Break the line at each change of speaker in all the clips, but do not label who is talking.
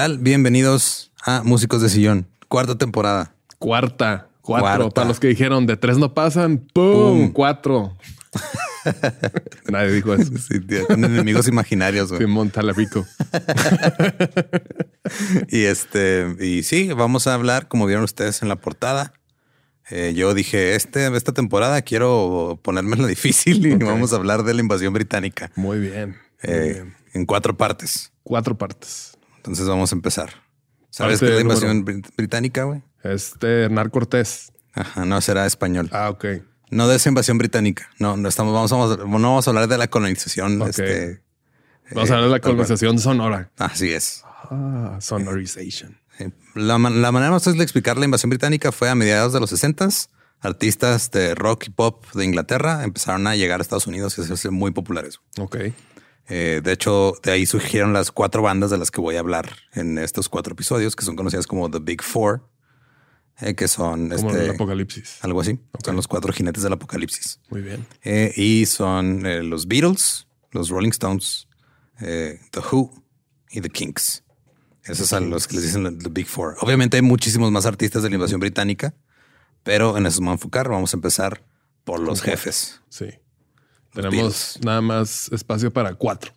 Tal? Bienvenidos a Músicos de Sillón, cuarta temporada.
Cuarta, cuatro.
Cuarta.
Para los que dijeron de tres no pasan, ¡pum!
Pum.
Cuatro. Nadie dijo eso.
Sí, tío, con enemigos imaginarios. güey.
Simón Talapico.
Y este, y sí, vamos a hablar, como vieron ustedes en la portada. Eh, yo dije, este, esta temporada quiero ponérmela difícil y vamos a hablar de la invasión británica
Muy bien. muy
eh,
bien.
en cuatro partes.
Cuatro partes.
Entonces vamos a empezar. ¿Sabes qué es la invasión brit- británica, güey?
Este Hernán Cortés.
Ajá, no será español.
Ah, ok.
No de esa invasión británica. No, no estamos, vamos, vamos, no vamos a hablar de la colonización.
Ok.
Este,
Vamos a hablar de la
cual.
colonización Sonora.
Así es.
Ah, sonorization.
Sí. La, man- la manera más fácil de explicar la invasión británica fue a mediados de los 60 Artistas de rock y pop de Inglaterra empezaron a llegar a Estados Unidos y hacerse muy populares.
Ok.
Eh, de hecho, de ahí surgieron las cuatro bandas de las que voy a hablar en estos cuatro episodios, que son conocidas como The Big Four, eh, que son
Como
este,
el apocalipsis.
algo así. Son los cuatro jinetes del apocalipsis.
Muy bien.
Eh, y son eh, los Beatles, los Rolling Stones, The Who y The Kinks. Esos son los que les dicen The Big Four. Obviamente hay muchísimos más artistas de la invasión británica, pero en eso vamos a enfocar. Vamos a empezar por los jefes.
Sí. Tenemos nada más espacio para cuatro.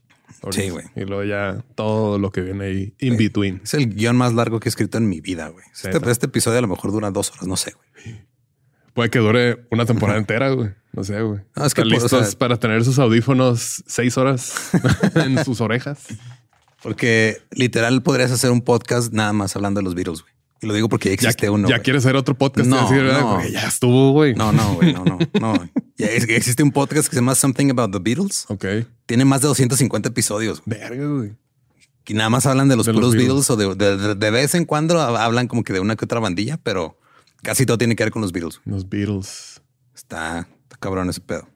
Sí, güey.
Y luego ya todo lo que viene ahí in between.
Es el guion más largo que he escrito en mi vida, güey. Este, este episodio a lo mejor dura dos horas, no sé, güey.
Puede que dure una temporada entera, güey. No sé, güey.
No, es que,
¿Están
pues, o
listos
sea-
para tener sus audífonos seis horas en sus orejas?
Porque literal podrías hacer un podcast nada más hablando de los Beatles, güey. Y lo digo porque ya
Ya,
existe uno.
ya quieres hacer otro podcast.
No,
decir,
no.
ya estuvo, güey.
No, no, güey, no, no, no. Ya existe un podcast que se llama Something About the Beatles.
Ok.
Tiene más de 250 episodios
Verga, güey.
y nada más hablan de los
De los
puros
Beatles.
Beatles, o de, de- de vez en cuando hablan como que de una que otra bandilla, pero casi todo tiene que ver con los Beatles.
Los Beatles.
Está, está cabrón ese pedo.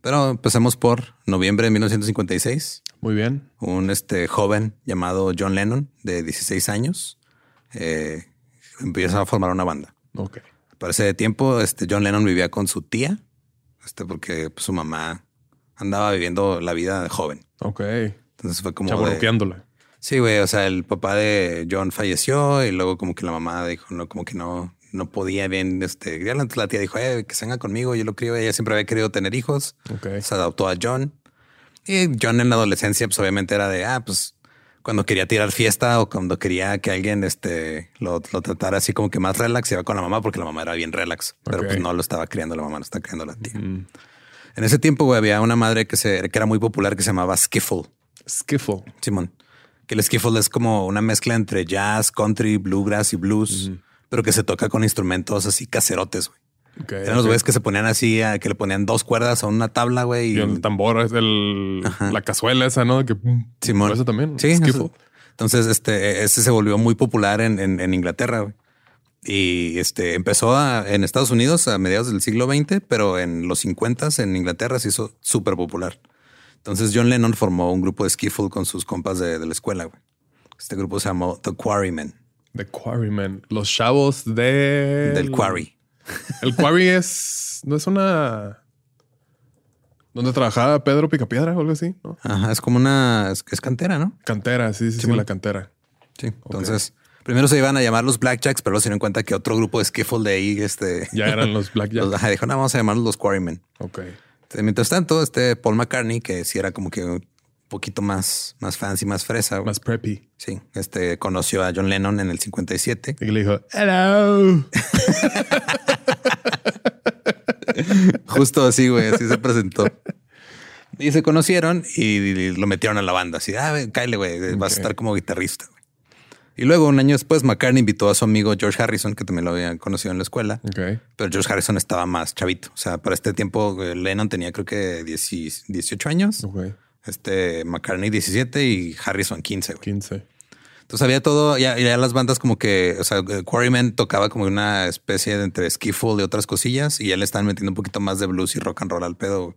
Pero empecemos por noviembre de 1956.
Muy bien.
Un este joven llamado John Lennon de 16 años. eh, empieza a formar una banda.
Ok.
Para ese tiempo, este John Lennon vivía con su tía, este, porque pues, su mamá andaba viviendo la vida de joven.
Ok.
Entonces fue como de,
Chaborruqueándola.
Sí, güey. O sea, el papá de John falleció y luego como que la mamá dijo, no, como que no, no podía bien, este, ya la, la tía dijo, eh, que se venga conmigo, yo lo crío. Ella siempre había querido tener hijos.
Ok.
Se adoptó a John. Y John en la adolescencia, pues obviamente era de, ah, pues cuando quería tirar fiesta o cuando quería que alguien este, lo, lo tratara así como que más relax, iba con la mamá porque la mamá era bien relax, pero pues no lo estaba criando la mamá, lo estaba criando la tía.
Mm.
En ese tiempo, güey, había una madre que, se, que era muy popular que se llamaba Skiffle.
Skiffle.
Simón. Que el skiffle es como una mezcla entre jazz, country, bluegrass y blues, pero que se toca con instrumentos así caserotes, güey.
Ok,
Eran los güeyes que se ponían así, a- que le ponían dos cuerdas a una tabla, güey.
Y el tambor es el, la cazuela esa, ¿no? Que,
Simón.
Eso también.
Sí. Eso. Entonces, este, ese se volvió muy popular en, en- en Inglaterra, güey. Y este empezó a- en Estados Unidos a mediados del siglo XX, pero en los 50 en Inglaterra se hizo súper popular. Entonces John Lennon formó un grupo de skiffle con sus compas de, de la escuela. güey. Este grupo se llamó The Quarrymen,
The Quarrymen. Los chavos de...
del Quarry.
El Quarry es... No es una... ¿Dónde trabajaba Pedro Picapiedra o algo así? ¿no?
Ajá, es como una es, es cantera, ¿no?
Cantera, sí, sí, sí,
Simón.
la cantera.
Sí. Entonces, primero se iban a llamar los Blackjacks, pero luego se dieron cuenta que otro grupo de skiffle de ahí, este,
Ya eran los Blackjack.
los, ajá, dijo, no, vamos a llamarlos los Quarrymen.
ok.
Entonces, mientras tanto, este Paul McCartney, que sí era como que poquito más, más fancy, más fresa.
Más preppy.
sí, este conoció a John Lennon en el 57.
Y le dijo, hello.
Justo así, güey, así se presentó. Y se conocieron y lo metieron a la banda. Así, ah, cáele, güey, vas a estar como guitarrista. Y luego, un año después, McCartney invitó a su amigo George Harrison, que también lo habían conocido en la escuela. Pero George Harrison estaba más chavito. O sea, para este tiempo, eh, Lennon tenía creo que 10 18 años. Este McCartney 17 y Harrison 15. güey.
15.
Entonces había todo, ya, ya las bandas como que, o sea, Quarrymen tocaba como una especie de entre skiffle y otras cosillas y ya le están metiendo un poquito más de blues y rock and roll al pedo. güey.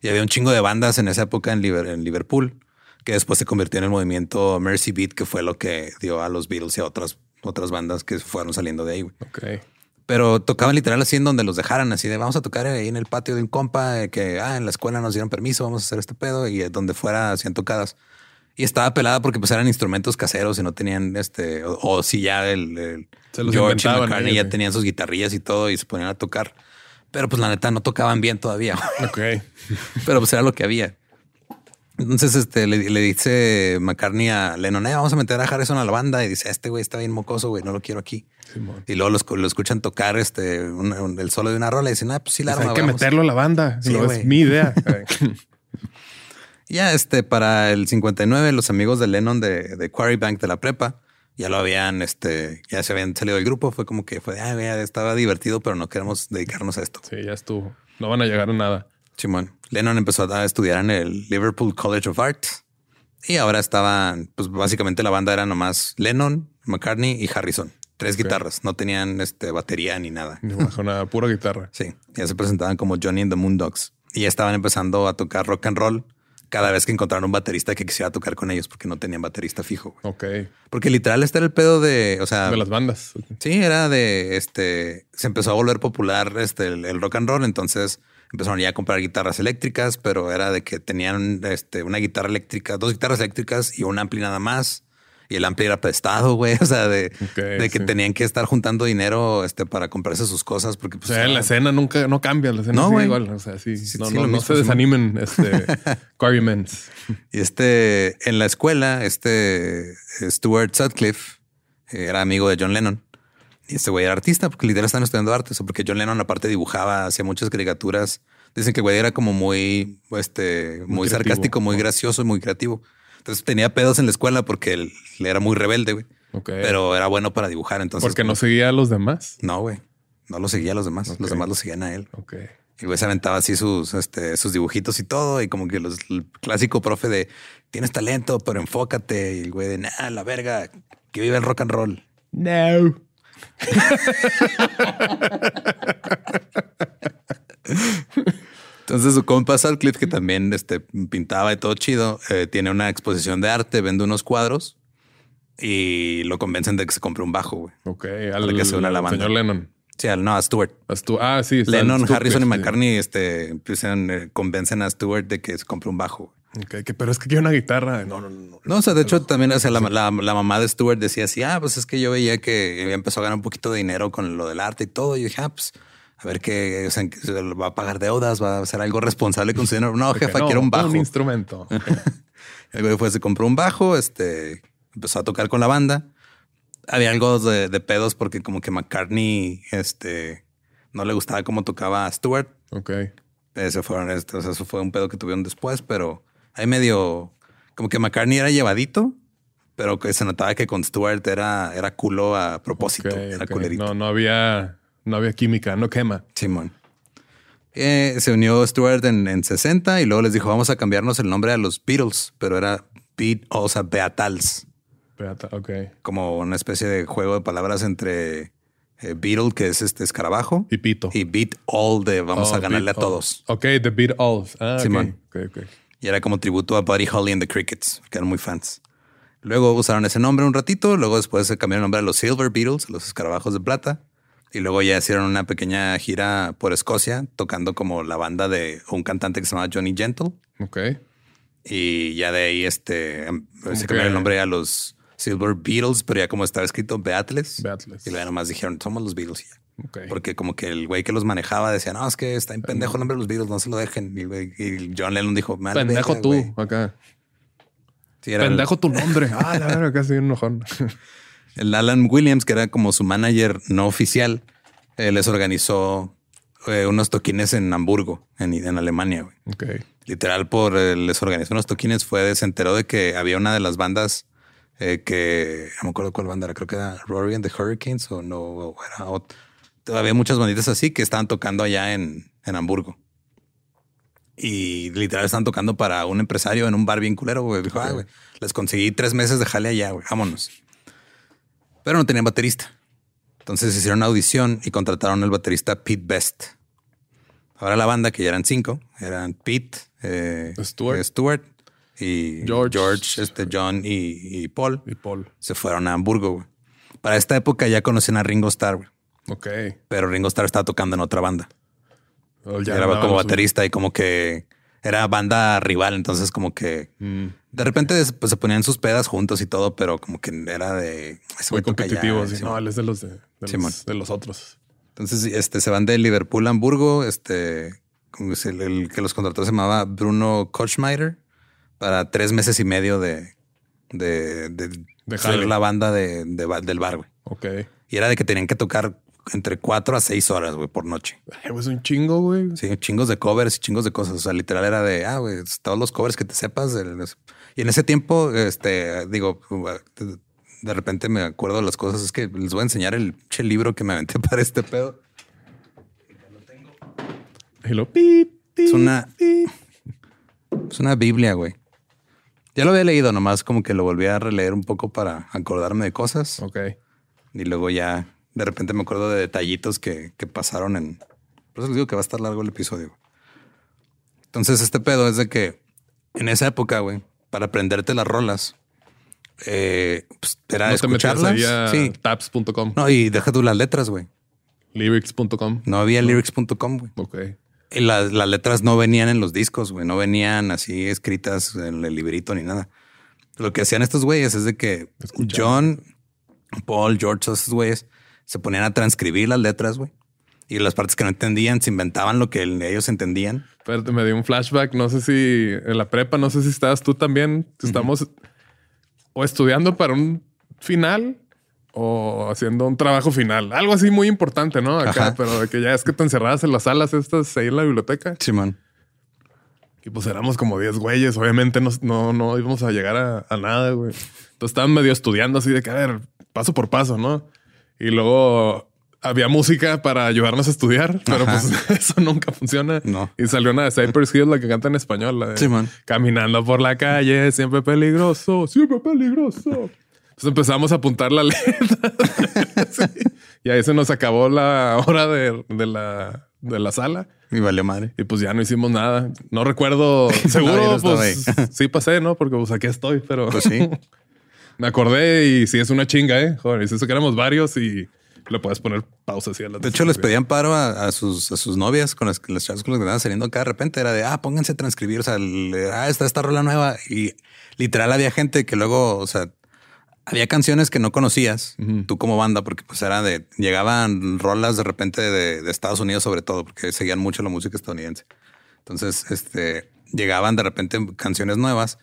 Y había un chingo de bandas en esa época en, Liber- en Liverpool que después se convirtió en el movimiento Mercy Beat, que fue lo que dio a los Beatles y a otras, otras bandas que fueron saliendo de ahí. güey.
Ok.
Pero tocaban literal así en donde los dejaran, así de vamos a tocar ahí en el patio de un compa, eh, que ah, en la escuela nos dieron permiso, vamos a hacer este pedo y eh, donde fuera hacían tocadas. Y estaba pelada porque pues eran instrumentos caseros y no tenían este, o, o si ya el, el George y McCartney ya tenían sus guitarrillas y todo y se ponían a tocar. Pero pues la neta no tocaban bien todavía,
Ok.
pero pues era lo que había. Entonces este, le, le dice McCartney a Lennon, "Eh, vamos a meter a Harrison a la banda y dice, este güey está bien mocoso, güey, no lo quiero aquí. Y luego los- lo, escuchan tocar este un- un- el solo de una rola y dicen, ah, pues sí, la
Pues
arma,
hay que
vamos".
meterlo a la banda.
Sí,
No, es mi idea.
Ya este, para el 59, los amigos de Lennon de, de Quarry Bank de la prepa ya lo habían, este, ya se habían salido del grupo. Fue como que fue, ah, ya estaba divertido, pero no queremos dedicarnos a esto.
sí, ya estuvo. No van a llegar a nada.
Simón. Lennon empezó a estudiar en el Liverpool College of Art y ahora estaban, pues básicamente la banda era nomás Lennon, McCartney y Harrison. Tres guitarras, no tenían este, batería ni nada.
Ni nada, pura guitarra.
Sí, ya se presentaban como Johnny and the Moondogs y ya estaban empezando a tocar rock and roll cada vez que encontraron un baterista que quisiera tocar con ellos porque no tenían baterista fijo.
Ok.
Porque literal este era el pedo de, o sea,
De las bandas.
sí, era de este, se empezó a volver popular este el, el rock and roll, entonces empezaron ya a comprar guitarras eléctricas, pero era de que tenían este una guitarra eléctrica, dos guitarras eléctricas y un ampli nada más. Y el ampli era prestado, güey. O sea, de, de que
sí.
tenían que estar juntando dinero este, para comprarse sus cosas. Porque
O
pues,
sea, la
estaban-
escena nunca no cambia. La escena
No,
sigue igual. O sea, sí.
Sí,
no, se desanimen, este Quarrymans.
Y este, en la escuela, este Stuart Sutcliffe eh, era amigo de John Lennon. Este güey era artista porque literal están estudiando arte. O sea, porque John Lennon aparte dibujaba, hacía muchas caricaturas. Dicen que el güey era como muy, este, muy, sarcástico, muy gracioso y muy creativo. Entonces tenía pedos en la escuela porque él, él era muy rebelde, güey. Pero era bueno para dibujar. Entonces,
Porque no seguía a los demás.
no, güey. No lo seguía a los demás. Los demás lo seguían a él.
Ok.
Y güey se aventaba así sus, este, sus dibujitos y todo. Y como que los, el clásico profe de tienes talento, pero enfócate. Y el güey de nada, la verga, que vive el rock and roll.
No.
Entonces su compa Sutcliffe, que también este, pintaba y todo chido, eh, tiene una exposición de arte, vende unos cuadros. y lo convencen de que se compre un bajo, güey.
Ok, al
que se una la banda.
señor Lennon.
Sí, al- no, a Stewart.
A Stu- ah, sí.
Lennon, Harrison y
sí.
McCartney este, empiezan, eh, convencen a Stewart de que se compre un bajo.
Que- pero es que quiero una guitarra. No, no, no. no.
O sea, de hecho, también o sea, la, la- la mamá de Stewart decía así: Ah, pues es que yo veía que empezó a ganar un poquito de dinero con lo del arte y todo. Y yo dije, ah, pues a ver qué, o sea, va a pagar deudas, va a ser algo responsable con su dinero. No, jefa,
no,
quiero un bajo.
Un instrumento.
El güey fue, se compró un bajo, este, empezó a tocar con la banda. Había algo de, de pedos porque como que McCartney, este, no le gustaba cómo tocaba a Stewart.
ok.
Ese fueron, este, o sea, eso fue un pedo que tuvieron después, pero hay medio, como que McCartney era llevadito, pero que se notaba que con Stewart era, era culo a propósito, era culerito.
No, no había, no había química, no quema.
Simón. Eh, se unió Stewart en, en 60 y luego les dijo, vamos a cambiarnos el nombre a los Beatles, pero era Beat, o sea, Beatles.
Espérate, Ok.
como una especie de juego de palabras entre eh, Beatle, que es este escarabajo,
Y pito.
y Beat All de vamos
Oh,
a ganarle a todos.
All. Ok, The Beat Alls. Ah.
Simón.
Ok, ok.
Y era como tributo a Buddy Holly and the Crickets, que eran muy fans. Luego usaron ese nombre un ratito, luego después se cambiaron el nombre a los Silver Beatles, los escarabajos de plata. Y luego ya hicieron una pequeña gira por Escocia, tocando como la banda de un cantante que se llamaba Johnny Gentle.
Ok.
Y ya de ahí este, em- se cambiaron el nombre a los Silver Beatles, pero ya como estaba escrito Beatles.
Beatles.
Y luego nomás dijeron, somos los Beatles y ya. Porque como que el güey que los manejaba decía, no, es que está en pendejo el nombre de los Beatles, no se lo dejen. Y, John Lennon dijo, "Me vale
Pendejo tú,
güey".
acá.
Sí, era el-
Pendejo tu nombre. Ah, la verdad, casi un enojón.
El, Alan Williams, que era como su manager no oficial, eh, les organizó eh, unos toquines en Hamburgo, en, en Alemania. güey. Literal, por eh, les organizó unos toquines, fue, se enteró de que había una de las bandas que no me acuerdo cuál banda era, creo que era Rory and the Hurricanes o no, o era ot- había muchas banditas así que estaban tocando allá en, en Hamburgo. Y literal estaban tocando para un empresario en un bar bien culero, güey. Dijo, ah, güey, les conseguí tres meses de jale allá, güey, vámonos. Pero no tenían baterista. Entonces hicieron una audición y contrataron al baterista Pete Best. Ahora la banda, que ya eran cinco, eran Pete, eh,
Stuart.
Stuart y
George.
George, este, John y, y Paul.
Y Paul.
Se fueron a Hamburgo. güey. Para esta época ya conocían a Ringo Starr, güey.
Ok.
pero Ringo Starr estaba tocando en otra banda.
Oh, ya
era como baterista y como que era banda rival. Entonces, como que
Mm,
de repente pues, se ponían sus pedas juntos y todo, pero como que era de
muy competitivo. sí. No, él es de los, de, los, de los otros.
Entonces, este se van de Liverpool a Hamburgo. Este el, el que los contrató se llamaba Bruno Kochmeider para tres meses y medio de, de, de,
De
ser la banda de, del bar, güey.
Ok.
Y era de que tenían que tocar entre cuatro a seis horas, güey, por noche.
Es un chingo, güey.
Sí, chingos de covers y chingos de cosas. O sea, literal era de, ah, güey, todos los covers que te sepas. Y en ese tiempo, este, digo, de- repente me acuerdo de las cosas. Es que les voy a enseñar el che libro que me aventé para este pedo.
Lo pip, pip,
Es una-. Es una Biblia, güey. Ya lo había leído, nomás como que lo volví a releer un poco para acordarme de cosas.
Ok.
Y luego ya de repente me acuerdo de detallitos que, que pasaron en. Por eso les digo que va a estar largo el episodio. Entonces, este pedo es de que en esa época, güey, para aprenderte las rolas, eh, pues, era
No
escucharlas. Sí.
taps.com,
No, y deja tú las letras, güey.
lyrics.com.
No había lyrics.com, güey.
Ok.
Y las, las letras no venían en los discos, güey. No venían así escritas en el librito ni nada. Lo que hacían estos güeyes es de que John, Paul, George, esos güeyes se ponían a transcribir las letras, güey. Y las partes que no entendían se inventaban lo que el- ellos entendían.
Espérate, me dio un flashback. No sé si en la prepa, no sé si estabas tú también. Estamos o estudiando para un final o haciendo un trabajo final. Algo así muy importante, ¿no? Acá,
Ajá.
pero de que ya es que te encerrabas en las salas estas ahí en la biblioteca.
Simón.
Y pues éramos como 10 güeyes. Obviamente no, no, no íbamos a llegar a, a nada, güey. Entonces estaban medio estudiando así de que, a ver, paso por paso, ¿no? Y luego había música para ayudarnos a estudiar, pero
Ajá.
pues eso nunca funciona.
No.
Y salió una de Cypress Hill, la que canta en español. La de,
Simón.
Caminando por la calle, siempre peligroso, siempre peligroso. Entonces empezamos a apuntar la letra. Sí. Y ahí se nos acabó la hora de, de la, de la sala.
Y valió madre.
Y pues ya no hicimos nada. No recuerdo. Seguro,
no
pues sí pasé, ¿no? Porque pues aquí estoy, pero
Pues sí.
Me acordé y sí es una chinga, ¿eh? Joder, es eso que éramos varios y le puedes poner pausa así a la
De hecho, les pedían paro a, a sus, a sus novias con las que las chavas con las que andaban saliendo acá de repente. Era de, ah, pónganse a transcribir. O sea, le- ah, está esta rola nueva. Y literal había gente que luego, o sea, había canciones que no conocías tú como banda, porque pues era de, llegaban rolas de repente de, de Estados Unidos sobre todo, porque seguían mucho la música estadounidense. Entonces, este, llegaban de repente canciones nuevas,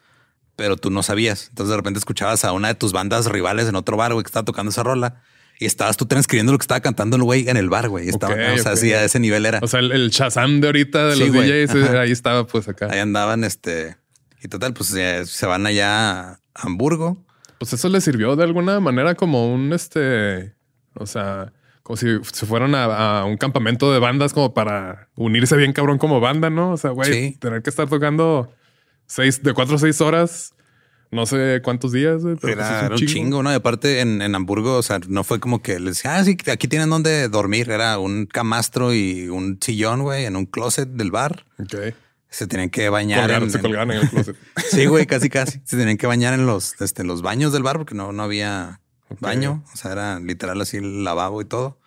pero tú no sabías. Entonces de repente escuchabas a una de tus bandas rivales en otro bar, güey, que estaba tocando esa rola. Y estabas tú transcribiendo lo que estaba cantando el güey en el bar, güey. Y Estaba,
Ok,
o sea,
ok.
sí, a ese nivel era.
O sea, el, el Shazam de ahorita de
Sí,
los
güey.
DJs, eh,
Ajá.
ahí estaba pues acá.
Ahí andaban, este, y total, pues ya se van allá a Hamburgo.
Pues eso le sirvió de alguna manera como un este, o sea, como si se fueran a, a un campamento de bandas como para unirse bien cabrón como banda, ¿no? O sea, güey,
Sí.
tener que estar tocando seis, de cuatro a seis horas, no sé cuántos días. pero
Era, un chingo, ¿no? Y aparte en, en Hamburgo, o sea, no fue como que les decía, ah, sí, aquí tienen donde dormir. Era un camastro y un sillón, güey, en un closet del bar.
Ok.
Se tenían que bañar. En-
se colgaron en el closet.
Sí, güey, casi, casi. Se tenían que bañar en los, este, los baños del bar porque no, no había baño. O sea, era literal así el lavabo y todo.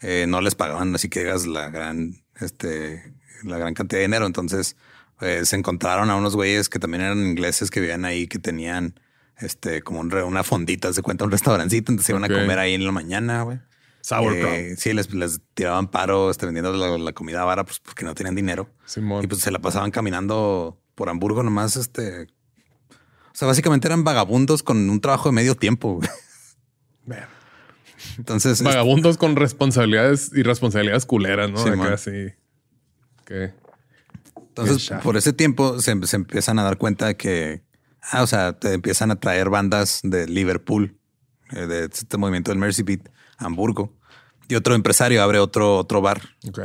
Eh, no les pagaban así que digas la gran, este, la gran cantidad de dinero. Entonces eh, se encontraron a unos güeyes que también eran ingleses que vivían ahí, que tenían este, como un una fondita, se cuenta un restaurancito. Entonces iban a comer ahí en la mañana, güey.
Sauerkraut.
Eh, sí, les, les tiraban paro este, vendiendo la, la comida vara, pues porque no tenían dinero.
Simón.
Y pues se la pasaban caminando por Hamburgo nomás, este... O sea, básicamente eran vagabundos con un trabajo de medio tiempo. Entonces, este,
Vagabundos con responsabilidades y responsabilidades culeras, ¿no?
Sí,
Acá sí. Que
entonces por ese tiempo se, se empiezan a dar cuenta de que, ah, o sea, te empiezan a traer bandas de Liverpool, eh, de este movimiento del Mercy Beat, Hamburgo. Y otro empresario abre otro, otro bar.
Ok.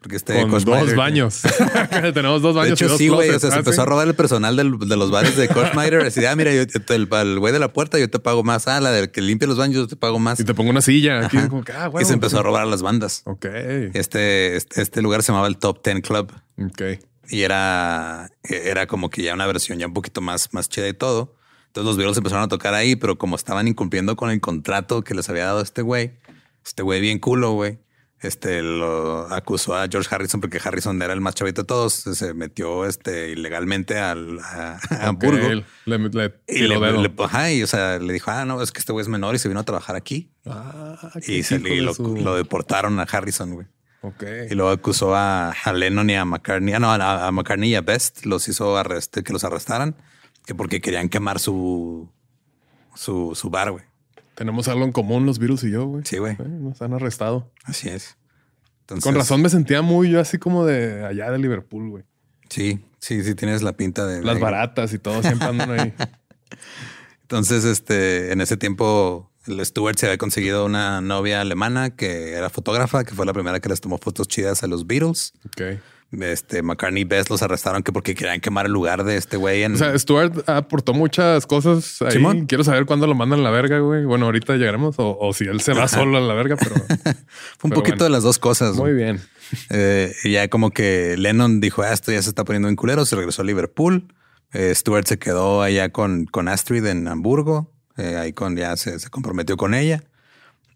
Porque este
Con
Koch
dos baños. Tenemos dos
De
baños. y
hecho,
dos
sí, güey. O sea, se
Ah,
empezó a robar el personal del- de los bares de Koch Schneider. Así de, ah, mira, yo, el, el güey de la puerta, yo te pago más. Ah, la del que limpia los baños, yo te pago más.
Y te pongo una silla. Aquí como ah,
y se empezó a robar a las bandas.
Ok.
Este, este, este lugar se llamaba el Top Ten Club
Ok.
Y era, era como que ya una versión ya un poquito más, más chida y todo. Entonces los Beatles empezaron a tocar ahí, pero como estaban incumpliendo con el contrato que les había dado este güey, este güey bien culo, güey. Este lo acusó a George Harrison porque Harrison era el más chavito de todos. Se metió este ilegalmente al, a, a Hamburgo.
Ok, Le, le
Y le, le- ajá, y, o sea, le dijo, ah, no, es que este güey es menor y se vino a trabajar aquí.
Ah,
Y, se, y lo deportaron a Harrison, güey.
Ok.
Y luego acusó a, a Lennon y a McCartney, ah, no, a, a McCartney y a Best, los hizo arreste, que los arrestaran, que porque querían quemar su, su, su bar, güey.
Tenemos algo en común los virus y yo, güey.
Sí, güey.
Eh, Nos han arrestado.
Así es. Entonces,
Con razón me sentía muy yo así como de allá de Liverpool, güey.
Sí, sí, sí, tienes la pinta de.
Las baratas y todo siempre andan ahí.
Entonces, este, en ese tiempo, el Stewart se había conseguido una novia alemana que era fotógrafa, que fue la primera que les tomó fotos chidas a los Beatles.
Ok.
Este, McCartney y Best los arrestaron que porque querían quemar el lugar de este güey en.
O sea, Stuart aportó muchas cosas ahí.
Simón.
Quiero saber cuándo lo mandan a la verga, güey. Bueno, ahorita llegaremos o, o si él se va solo a la verga, pero
fue un
pero
poquito
bueno.
de las dos cosas.
muy
güey.
bien.
Eh, y ya como que Lennon dijo, ah, esto ya se está poniendo en culero, se regresó a Liverpool. Eh, Stewart se quedó allá con, con Astrid en Hamburgo. Eh, ahí con ya se, se comprometió con ella.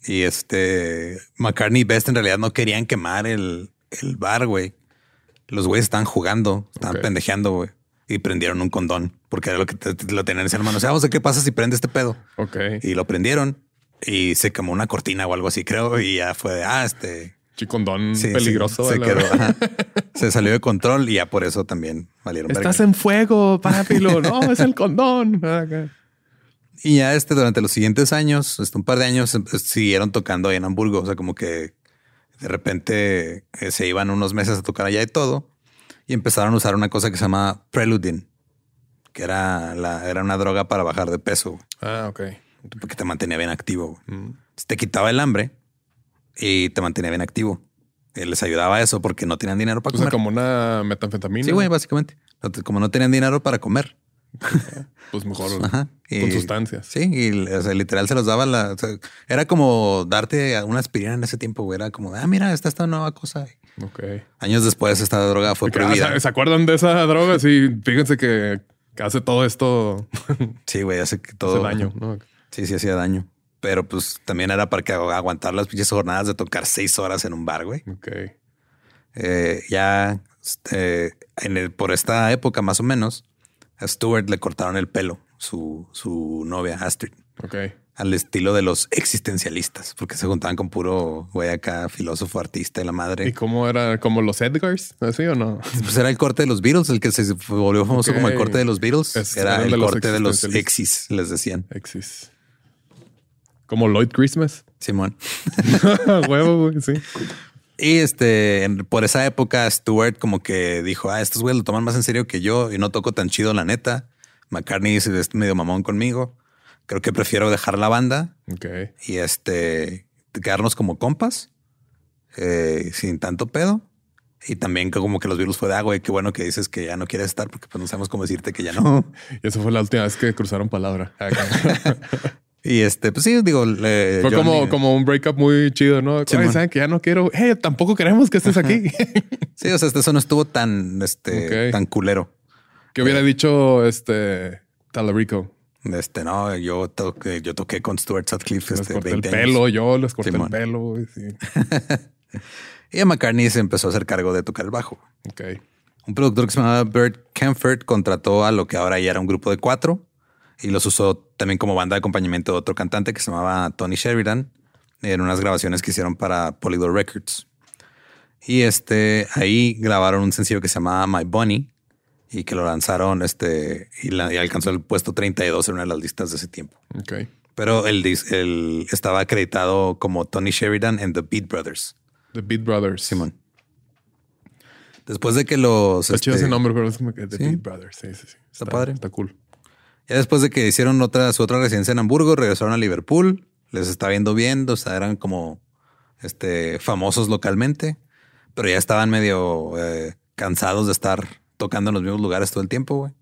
Y este McCartney y Best en realidad no querían quemar el, el bar, güey. Los güeyes estaban jugando, estaban
Ok.
pendejeando, güey. Y prendieron un condón porque era lo que te- te- lo tenían en esa mano. O sea, vamos a ver qué pasa si prende este pedo.
Ok.
Y lo prendieron y se quemó una cortina o algo así, creo. Y ya fue de, ah, este,
Chicondón
Sí,
peligroso.
sí, se, quedó, se salió de control y ya por eso también valieron.
Estás
verga.
en fuego, papilo. No, es el condón.
Y ya este durante los siguientes años, este, un par de años, em- siguieron tocando ahí en Hamburgo. O sea, como que de repente eh, se iban unos meses a tocar allá y todo. Y empezaron a usar una cosa que se llama Preludin, que era, la, era una droga para bajar de peso,
Ah, ok.
porque te mantenía bien activo.
Mm.
Te quitaba el hambre y te mantenía bien activo. Y les ayudaba a eso porque no tenían dinero para
O sea,
comer.
como una metanfetamina.
Sí, güey, básicamente. Como no tenían dinero para comer.
Pues mejor
Ajá.
con sustancias.
Sí, y o sea, literal se los daba la. o sea, era como darte una aspirina en ese tiempo, güey. Era como, ah, mira, está esta nueva cosa.
Ok.
Años después, esta droga fue prohibida.
¿se- ¿Se acuerdan de esa droga? Sí, fíjense que Que hace todo esto.
Sí, güey, hace que todo.
Hace daño, ¿no?
Sí, sí, hacía daño. Pero pues también era para que aguantar las pinches jornadas de tocar seis horas en un bar, güey.
Ok.
Eh, ya este, en el, por esta época, más o menos, a Stewart le cortaron el pelo, su, su novia Astrid,
Ok.
al estilo de los existencialistas, porque se juntaban con puro güey acá, filósofo, artista y la
¿Y
madre.
cómo era? ¿Como los Edgars? ¿Así o no?
Pues era el corte de los Beatles, el que se volvió famoso como el corte de los Beatles.
Es-
era el
de
corte de los exis, les decían.
Exis. Como Lloyd Christmas.
Simón.
Huevo, güey, sí.
Y este, en- por esa época, Stewart como que dijo, ah, estos güeyes lo toman más en serio que yo y no toco tan chido, la neta. McCartney es medio mamón conmigo. Creo que prefiero dejar la banda y este, quedarnos como compas, eh, sin tanto pedo. Y también como que los virus fue de agua y qué bueno que dices que ya no quieres estar porque pues no sabemos cómo decirte que ya no.
Y esa fue la última vez que cruzaron palabra.
Y este, pues sí, digo, le-
Fue como,
Johnny-
como un breakup muy chido, ¿no?
Sí,
saben que ya no quiero. Hey, tampoco queremos que estés aquí.
Sí, o sea, este, eso no estuvo tan, este, tan culero.
que hubiera dicho este Talarico.
Este, no, yo toqué, yo toqué con Stuart Sutcliffe
Les
este,
corté el
20 años.
pelo, yo les corté
Simón.
el pelo. Sí.
Y a McCartney se empezó a hacer cargo de tocar el bajo.
Ok.
Un productor que se llamaba Bert Camford contrató a lo que ahora ya era un grupo de cuatro y los usó también como banda de acompañamiento de otro cantante que se llamaba Tony Sheridan en unas grabaciones que hicieron para Polydor Records. Y este ahí grabaron un sencillo que se llamaba My Bunny y que lo lanzaron este y, la- y alcanzó el puesto 32 en una de las listas de ese tiempo.
Ok.
Pero el, dis- el estaba acreditado como Tony Sheridan en The Beat Brothers.
The Beat Brothers.
Simón. Después de que los
Está chido
este,
ese nombre, pero es como que The
sí.
Beat Brothers. Sí, sí, sí.
Está padre.
Está cool.
Ya después de que hicieron otra, su otra residencia en Hamburgo, regresaron a Liverpool. Les está viendo bien, o sea, eran como este, famosos localmente, pero ya estaban medio eh, cansados de estar tocando en los mismos lugares todo el tiempo, güey.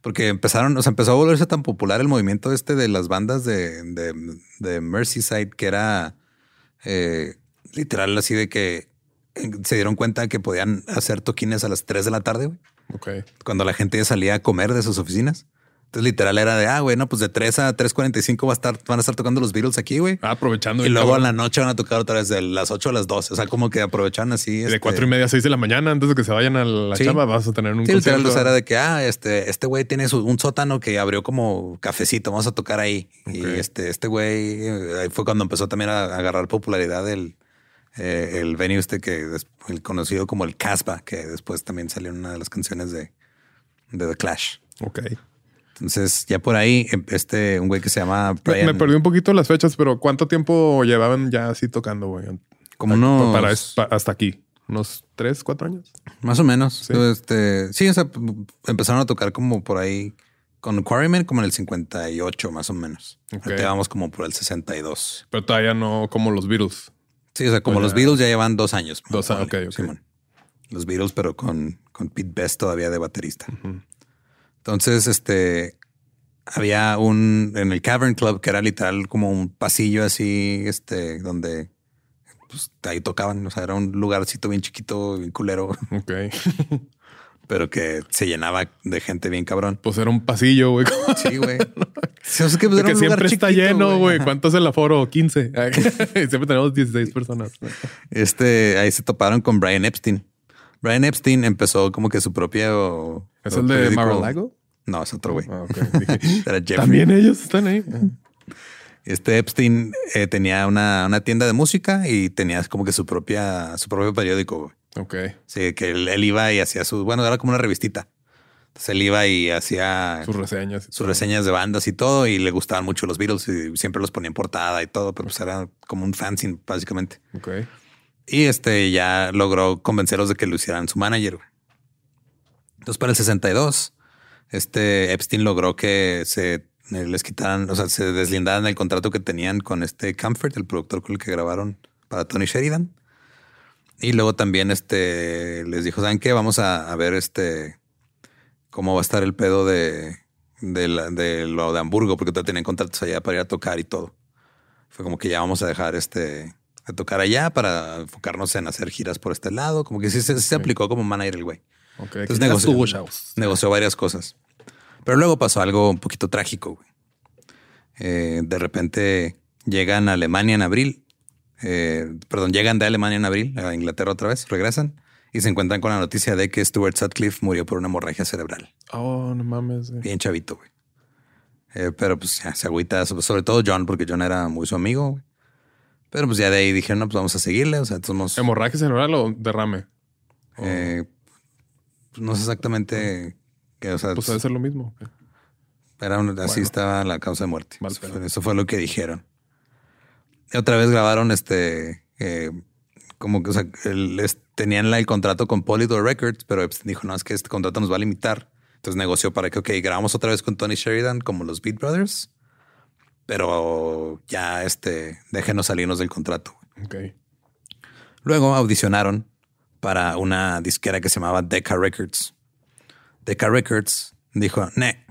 Porque empezaron, o sea, empezó a volverse tan popular el movimiento este de las bandas de, de, de Merseyside, que era eh, literal así de que eh, se dieron cuenta que podían hacer toquines a las 3 de la tarde, güey
Ok.
cuando la gente ya salía a comer de sus oficinas. Entonces, literal era de, ah, güey, no, pues de 3 a 3.45 va a estar, van a estar tocando los Beatles aquí, güey.
Ah, aprovechando.
y luego
cabrón.
en la noche van a tocar otra vez de las 8 a las 12. O sea, como que aprovechan así.
De
este-
cuatro y media a seis de la mañana, antes de que se vayan a la
Sí.
chamba, vas a tener un
Sí, literal,
concierto.
o sea, era de que, ah, este, este güey tiene su- un sótano que abrió como cafecito, vamos a tocar ahí. Y este, este güey, eh, ahí fue cuando empezó también a agarrar popularidad el, eh, el venue este que, el conocido como el Casbah, que después también salió en una de las canciones de, de The Clash.
Ok.
Entonces, ya por ahí, em- este, un güey que se llama
Me,
Brian,
me perdí un poquito las fechas, pero ¿cuánto tiempo llevaban ya así tocando, güey?
como unos,
Para es- pa- hasta aquí. ¿Unos tres, cuatro años?
más o menos.
Sí.
Este, sí, o sea, empezaron a tocar como por ahí con Quarrymen como en el 58, más o menos.
Ok.
Ahorita vamos como por el 62.
Pero todavía no como los Beatles.
Sí, o sea, como
O
los
ya-
Beatles ya llevan dos años.
Dos años, ok.
Simón. Los Beatles, pero con, con Pete Best todavía de baterista. Entonces, este, había un, en el Cavern Club, que era literal como un pasillo así, este, donde pues, ahí tocaban. O sea, era un lugarcito bien chiquito, bien culero,
Ok.
pero que se llenaba de gente bien cabrón.
Pues era un pasillo, güey.
Sí, güey. Sí, sea, que, pues, era un
siempre
lugar
está lleno, güey. ¿Cuánto es el aforo? 15. siempre tenemos 16 personas.
Este, ahí se toparon con Brian Epstein. Brian Epstein empezó como que su propio.
¿Es el de Mar-a-Lago?
No, es otro güey.
Ah, ok. Dije,
Era Jeffrey.
También ellos están ahí.
Este Epstein eh, tenía una, una tienda de música y tenía como que su propia, su propio periódico. güey.
Ok.
Sí, que él, él iba y hacía su, bueno, era como una revistita. Entonces él iba y hacía
Sus reseñas.
sus
todo.
reseñas de bandas y todo y le gustaban mucho los Beatles y siempre los ponía en portada y todo, pero pues era como un fanzine básicamente.
Ok.
Y este ya logró convencerlos de que lo hicieran su manager. Entonces, para el 62, este Epstein logró que se eh, les quitaran, o sea, se deslindaran el contrato que tenían con este Comfort, el productor con el que grabaron para Tony Sheridan. Y luego también este les dijo, ¿saben qué? Vamos a, ver este cómo va a estar el pedo de, de, de lo de Hamburgo, porque todavía tenían contratos allá para ir a tocar y todo. Fue como que ya vamos a dejar este a tocar allá para enfocarnos en hacer giras por este lado. Como que sí, se- aplicó como manager el güey.
Ok.
Entonces negoció, negoció varias cosas. Pero luego pasó algo un poquito trágico. güey. Eh, de repente llegan a Alemania en abril. eh, perdón, llegan de Alemania en abril a Inglaterra otra vez, regresan y se encuentran con la noticia de que Stuart Sutcliffe murió por una hemorragia cerebral.
Oh, no mames. güey.
Bien chavito, güey. Eh, pero pues ya se agüita, so- sobre todo John, porque John era muy su amigo. güey. Pero pues ya de ahí dijeron, no, pues vamos a seguirle. O sea, somos.
¿Hemorragia cerebral o derrame?
eh, pues, no sé exactamente qué, o sea,
Pues debe ser lo mismo.
era un- así
bueno.
estaba la causa de muerte.
Mal
Eso fue, eso fue lo que dijeron. Y otra vez grabaron este. eh, como que o sea, el- es- tenían la- el contrato con Polydor Records, pero Epstein dijo: No, es que este contrato nos va a limitar. Entonces negoció para que, ok, grabamos otra vez con Tony Sheridan como los Beat Brothers, pero ya este, déjenos salirnos del contrato.
Ok.
Luego audicionaron para una disquera que se llamaba Decca Records. Decca Records dijo, ne,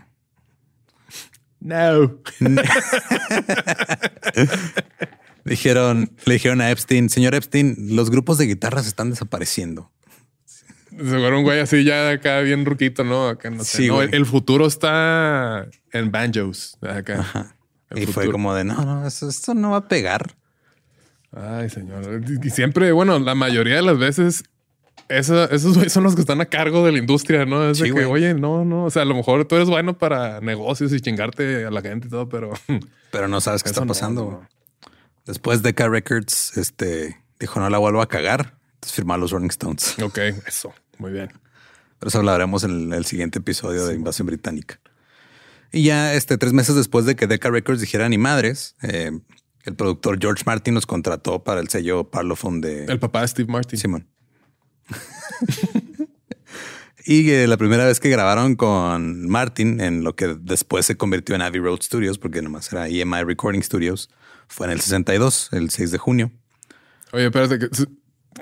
No.
Dijeron, le dijeron a Epstein, señor Epstein, los grupos de guitarras están desapareciendo.
Seguro un güey así ya acá bien ruquito, ¿no? Acá no sé.
Sí,
No, el futuro está en banjos. Acá. El
y fue
futuro.
como de, no, no, eso, esto no va a pegar.
Ay, señor. Y siempre, bueno, la mayoría de las veces, esa- esos güeyes son los que están a cargo de la industria, ¿no? Es de
Sí,
que,
güey.
oye, no, no. O sea, a lo mejor tú eres bueno para negocios y chingarte a la gente y todo, pero
Pero no sabes qué
Eso
está
no,
pasando.
no.
Después Decca Records, este, dijo, no la vuelvo a cagar. Entonces firmó a los Rolling Stones.
ok, eso. Muy bien.
Pero eso hablaremos en el, el siguiente episodio de Invasión Británica. Y ya este, tres meses después de que Decca Records dijera ni madres, eh, el productor George Martin los contrató para el sello Parlophone de
El papá de Steve Martin.
Simón. y eh, la primera vez que grabaron con Martin en lo que después se convirtió en Abbey Road Studios, porque nomás era EMI Recording Studios, fue en el 62, el 6 de junio.
Oye, espérate,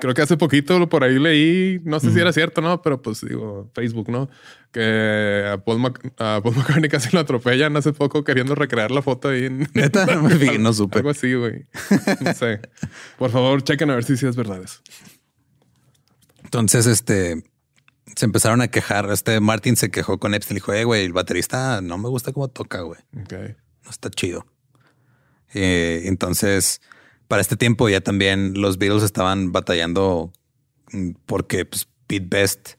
creo que hace poquito por ahí leí, no sé si era cierto, ¿no? Pero pues digo, Facebook, ¿no? Que a Paul, Mac- a Paul McCartney casi lo atropellan hace poco queriendo recrear la foto ahí en...
Neta, no me fijé, no supe.
Algo así, güey. No sé. Por favor, chequen a ver si sí es verdad eso.
Entonces, este se empezaron a quejar. Este Martin se quejó con Epstein. Dijo, eh, güey, el baterista no me gusta cómo toca, güey.
Ok.
No está chido. Eh, entonces, para este tiempo ya también los Beatles estaban batallando mm, porque pues, Pete Best,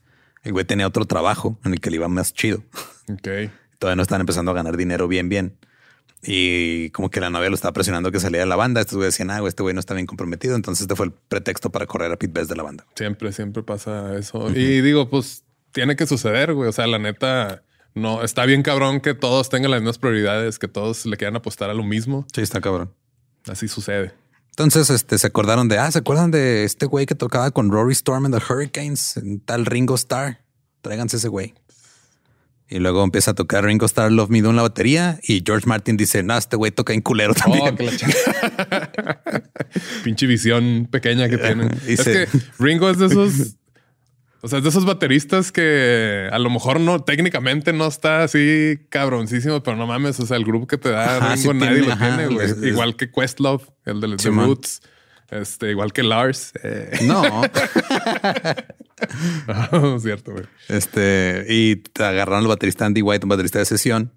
el güey tenía otro trabajo en el que le iba más chido.
Ok.
Todavía no estaban empezando a ganar dinero bien, bien. Y como que la novia lo estaba presionando que saliera de la banda. Estos güeyes decían, ah, güey, este güey no está bien comprometido. Entonces este fue el pretexto para correr a Pete Best de la banda.
Siempre, siempre pasa eso. Y digo, pues tiene que suceder, güey. O sea, la neta, no está bien cabrón que todos tengan las mismas prioridades, que todos le quieran apostar a lo mismo.
Sí, está cabrón.
Así sucede.
Entonces, este, se acordaron de, ah, ¿se acuerdan de este güey que tocaba con Rory Storm en The Hurricanes? En tal Ringo Starr. Tráiganse ese güey. Y luego empieza a tocar Ringo Starr Love Me Do en la batería y George Martin dice, no, este güey toca en culero también.
Oh, que la chingada. Pinche visión pequeña que tienen.
Y
es que Ringo es de esos. O sea, es de esos bateristas que a lo mejor no, técnicamente no está así cabroncísimo, pero no mames. O sea, el grupo que te da
Ajá,
Ringo
sí
nadie
tiene,
lo
ajá,
tiene, güey.
es- es-
Igual que Questlove, el de The
Simón.
Roots. Este, igual que Lars. Eh,
No,
no, cierto, güey.
este, y te agarraron al baterista Andy White, un baterista de sesión,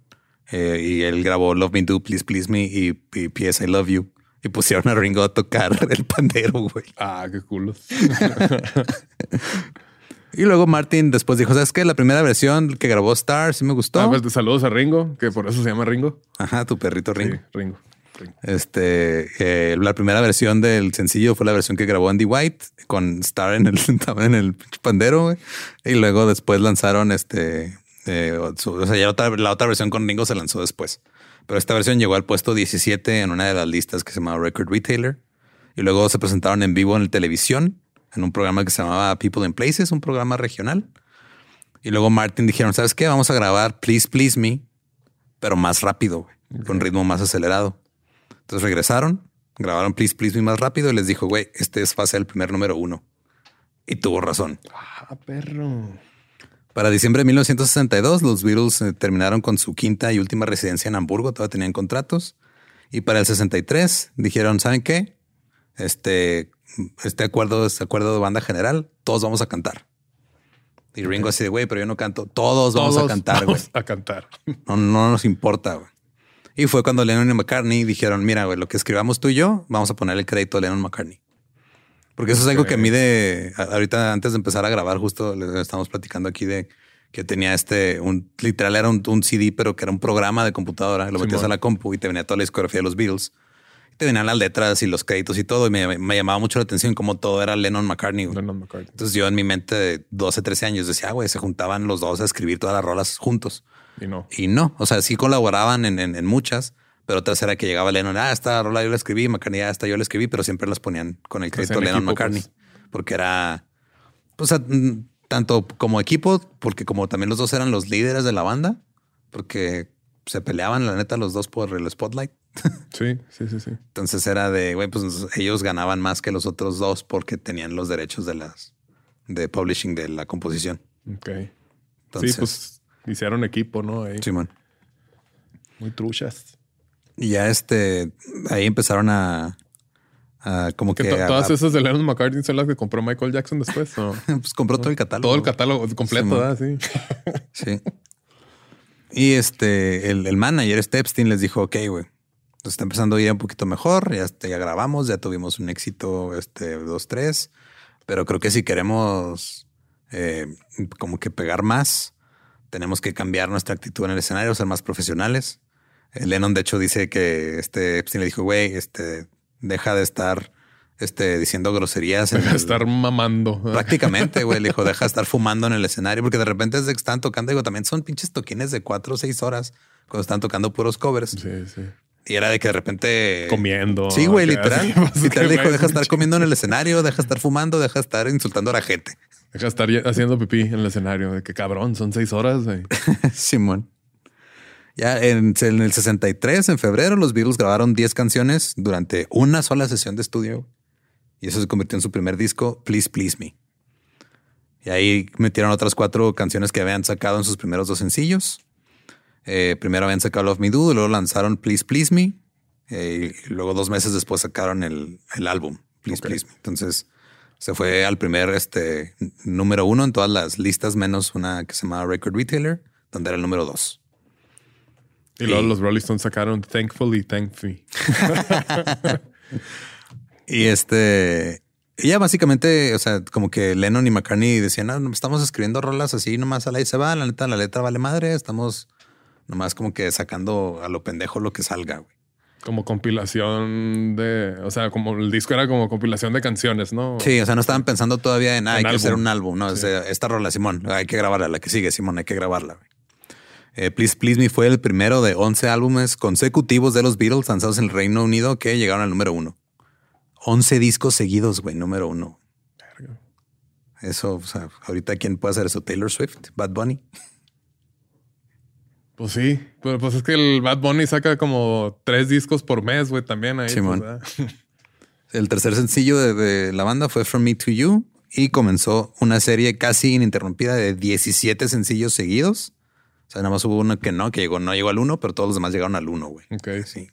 eh, y él grabó Love Me Do, Please Please Me y, y P.S. I Love You. Y pusieron a Ringo a tocar el pandero, güey.
Ah, qué culos.
Y luego Martin después dijo, ¿sabes qué? La primera versión que grabó Star sí me gustó.
Ah, pues, saludos a Ringo, que por eso se llama Ringo.
Ajá, tu perrito Ringo.
Sí, Ringo. Ringo.
Este, eh, la primera versión del sencillo fue la versión que grabó Andy White con Star en el, en el pandero, güey. Y luego después lanzaron este, eh, su- o sea, ya otra- la otra versión con Ringo se lanzó después. Pero esta versión llegó al puesto 17 en una de las listas que se llamaba Record Retailer. Y luego se presentaron en vivo en la televisión, en un programa que se llamaba People in Places, un programa regional. Y luego Martin dijeron, ¿sabes qué? Vamos a grabar Please Please Me, pero más rápido, con ritmo más acelerado. Entonces regresaron, grabaron Please Please Me más rápido y les dijo, güey, este es fase del primer número uno. Y tuvo razón.
Ah, perro.
Para diciembre de 1962, los Beatles eh, terminaron con su quinta y última residencia en Hamburgo, todavía tenían contratos. Y para el 63 dijeron, ¿saben qué? Este, este acuerdo, este acuerdo de banda general, todos vamos a cantar. Y Ringo así de, güey, pero yo no canto. Todos, vamos a cantar, güey.
A cantar.
No, no nos importa, güey. Y fue cuando Lennon y McCartney dijeron, mira, güey, lo que escribamos tú y yo, vamos a poner el crédito a Lennon McCartney. Porque eso es algo que a mí de ahorita antes de empezar a grabar, justo les estamos platicando aquí de que tenía este, un literal era un, CD, pero que era un programa de computadora. Lo metías a la compu y te venía toda la discografía de los Beatles. Te venían las letras y los créditos y todo. Y me, me llamaba mucho la atención como todo era Lennon McCartney.
Lennon McCartney.
Entonces yo en mi mente de 12, 13 años decía, ah, güey, se juntaban los dos a escribir todas las rolas juntos.
Y no.
Y no. O sea, sí colaboraban en, en, en muchas, pero otra era que llegaba Lennon, ah, esta rola yo la escribí, McCartney, ah, esta yo la escribí, pero siempre las ponían con el crédito Lennon McCartney, pues. porque era, pues, tanto como equipo, porque como también los dos eran los líderes de la banda, porque se peleaban, la neta, los dos por el spotlight.
Sí, sí, sí, sí.
Entonces era de, güey, pues ellos ganaban más que los otros dos porque tenían los derechos de las, de publishing de la composición.
Ok. sí, pues hicieron equipo, ¿no? Ahí.
Simón.
Muy truchas.
Y ya este, ahí empezaron a, como que...
todas esas de Lennon McCartney son las que compró Michael Jackson después.
pues compró todo el catálogo.
Todo el catálogo completo, sí.
Sí. Y este, el, manager, este Epstein, les dijo, ok, güey, pues está empezando a ir un poquito mejor, ya, este, ya grabamos, ya tuvimos un éxito, este, dos, tres, pero creo que si queremos eh, como que pegar más, tenemos que cambiar nuestra actitud en el escenario, ser más profesionales. Lennon, de hecho, dice que este Epstein le dijo, güey, este, deja de estar este, diciendo groserías.
Deja de estar mamando.
Prácticamente, güey. Le dijo, deja de estar fumando en el escenario, porque de repente desde que están tocando, digo, también son pinches toquines de cuatro o seis horas cuando están tocando puros covers.
Sí, sí.
Y era de que de repente.
Comiendo.
Sí, güey, literal. literal dijo, deja de estar comiendo en el escenario, deja de estar fumando, deja de estar insultando a la gente.
Deja de estar haciendo pipí en el escenario. De que cabrón, son seis horas.
Simón. Ya en, el 63, en febrero, los Beatles grabaron 10 canciones durante una sola sesión de estudio. Y eso se convirtió en su primer disco, Please Please Me. Y ahí metieron otras cuatro canciones que habían sacado en sus primeros dos sencillos. Eh, primero habían sacado Love Me Do, luego lanzaron Please Please Me. Eh, y luego dos meses después sacaron el, álbum, Please Please Me. Entonces se fue al primer este, número uno en todas las listas, menos una que se llama Record Retailer, donde era el número dos.
Y luego los Rolling Stones sacaron Thankfully Thankfully.
y este, ya básicamente, o sea, como que Lennon y McCartney decían, no, estamos escribiendo rolas así, nomás a la y se va, la neta, la letra vale madre, estamos nomás como que sacando a lo pendejo lo que salga, güey.
Como compilación de, o sea, como el disco era como compilación de canciones, ¿no?
Sí, o sea, no estaban pensando todavía en, ah, hay que hacer un álbum, no, esta rola, Simón, hay que grabarla, la que sigue, Simón, hay que grabarla. Güey. Eh, Please Please Me fue el primero de 11 álbumes consecutivos de los Beatles lanzados en el Reino Unido que llegaron al número uno. 11 discos seguidos, güey, número uno. Eso, o sea, ahorita quién puede hacer eso? Taylor Swift, Bad Bunny.
Pues sí, pero pues es que el Bad Bunny saca como tres discos por mes, güey, también ahí. Pues,
el tercer sencillo de, de, la banda fue From Me to You y comenzó una serie casi ininterrumpida de 17 sencillos seguidos o sea, nada más hubo uno que no, que llegó, no llegó al uno, pero todos los demás llegaron al uno, güey.
Ok.
Sí.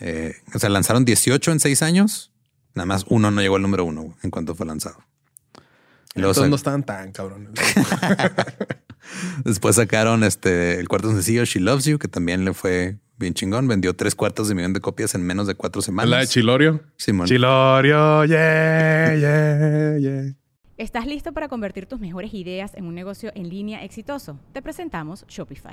Eh, o sea, lanzaron 18 en seis años. Nada más uno no llegó al número uno en cuanto fue lanzado.
Entonces no estaban tan cabrones.
Después sacaron este el cuarto sencillo She Loves You, que también le fue bien chingón. Vendió tres cuartos de millón de copias en menos de cuatro semanas.
¿La de Chilorio?
Simón.
Chilorio, yeah, yeah, yeah.
¿Estás listo para convertir tus mejores ideas en un negocio en línea exitoso? Te presentamos Shopify.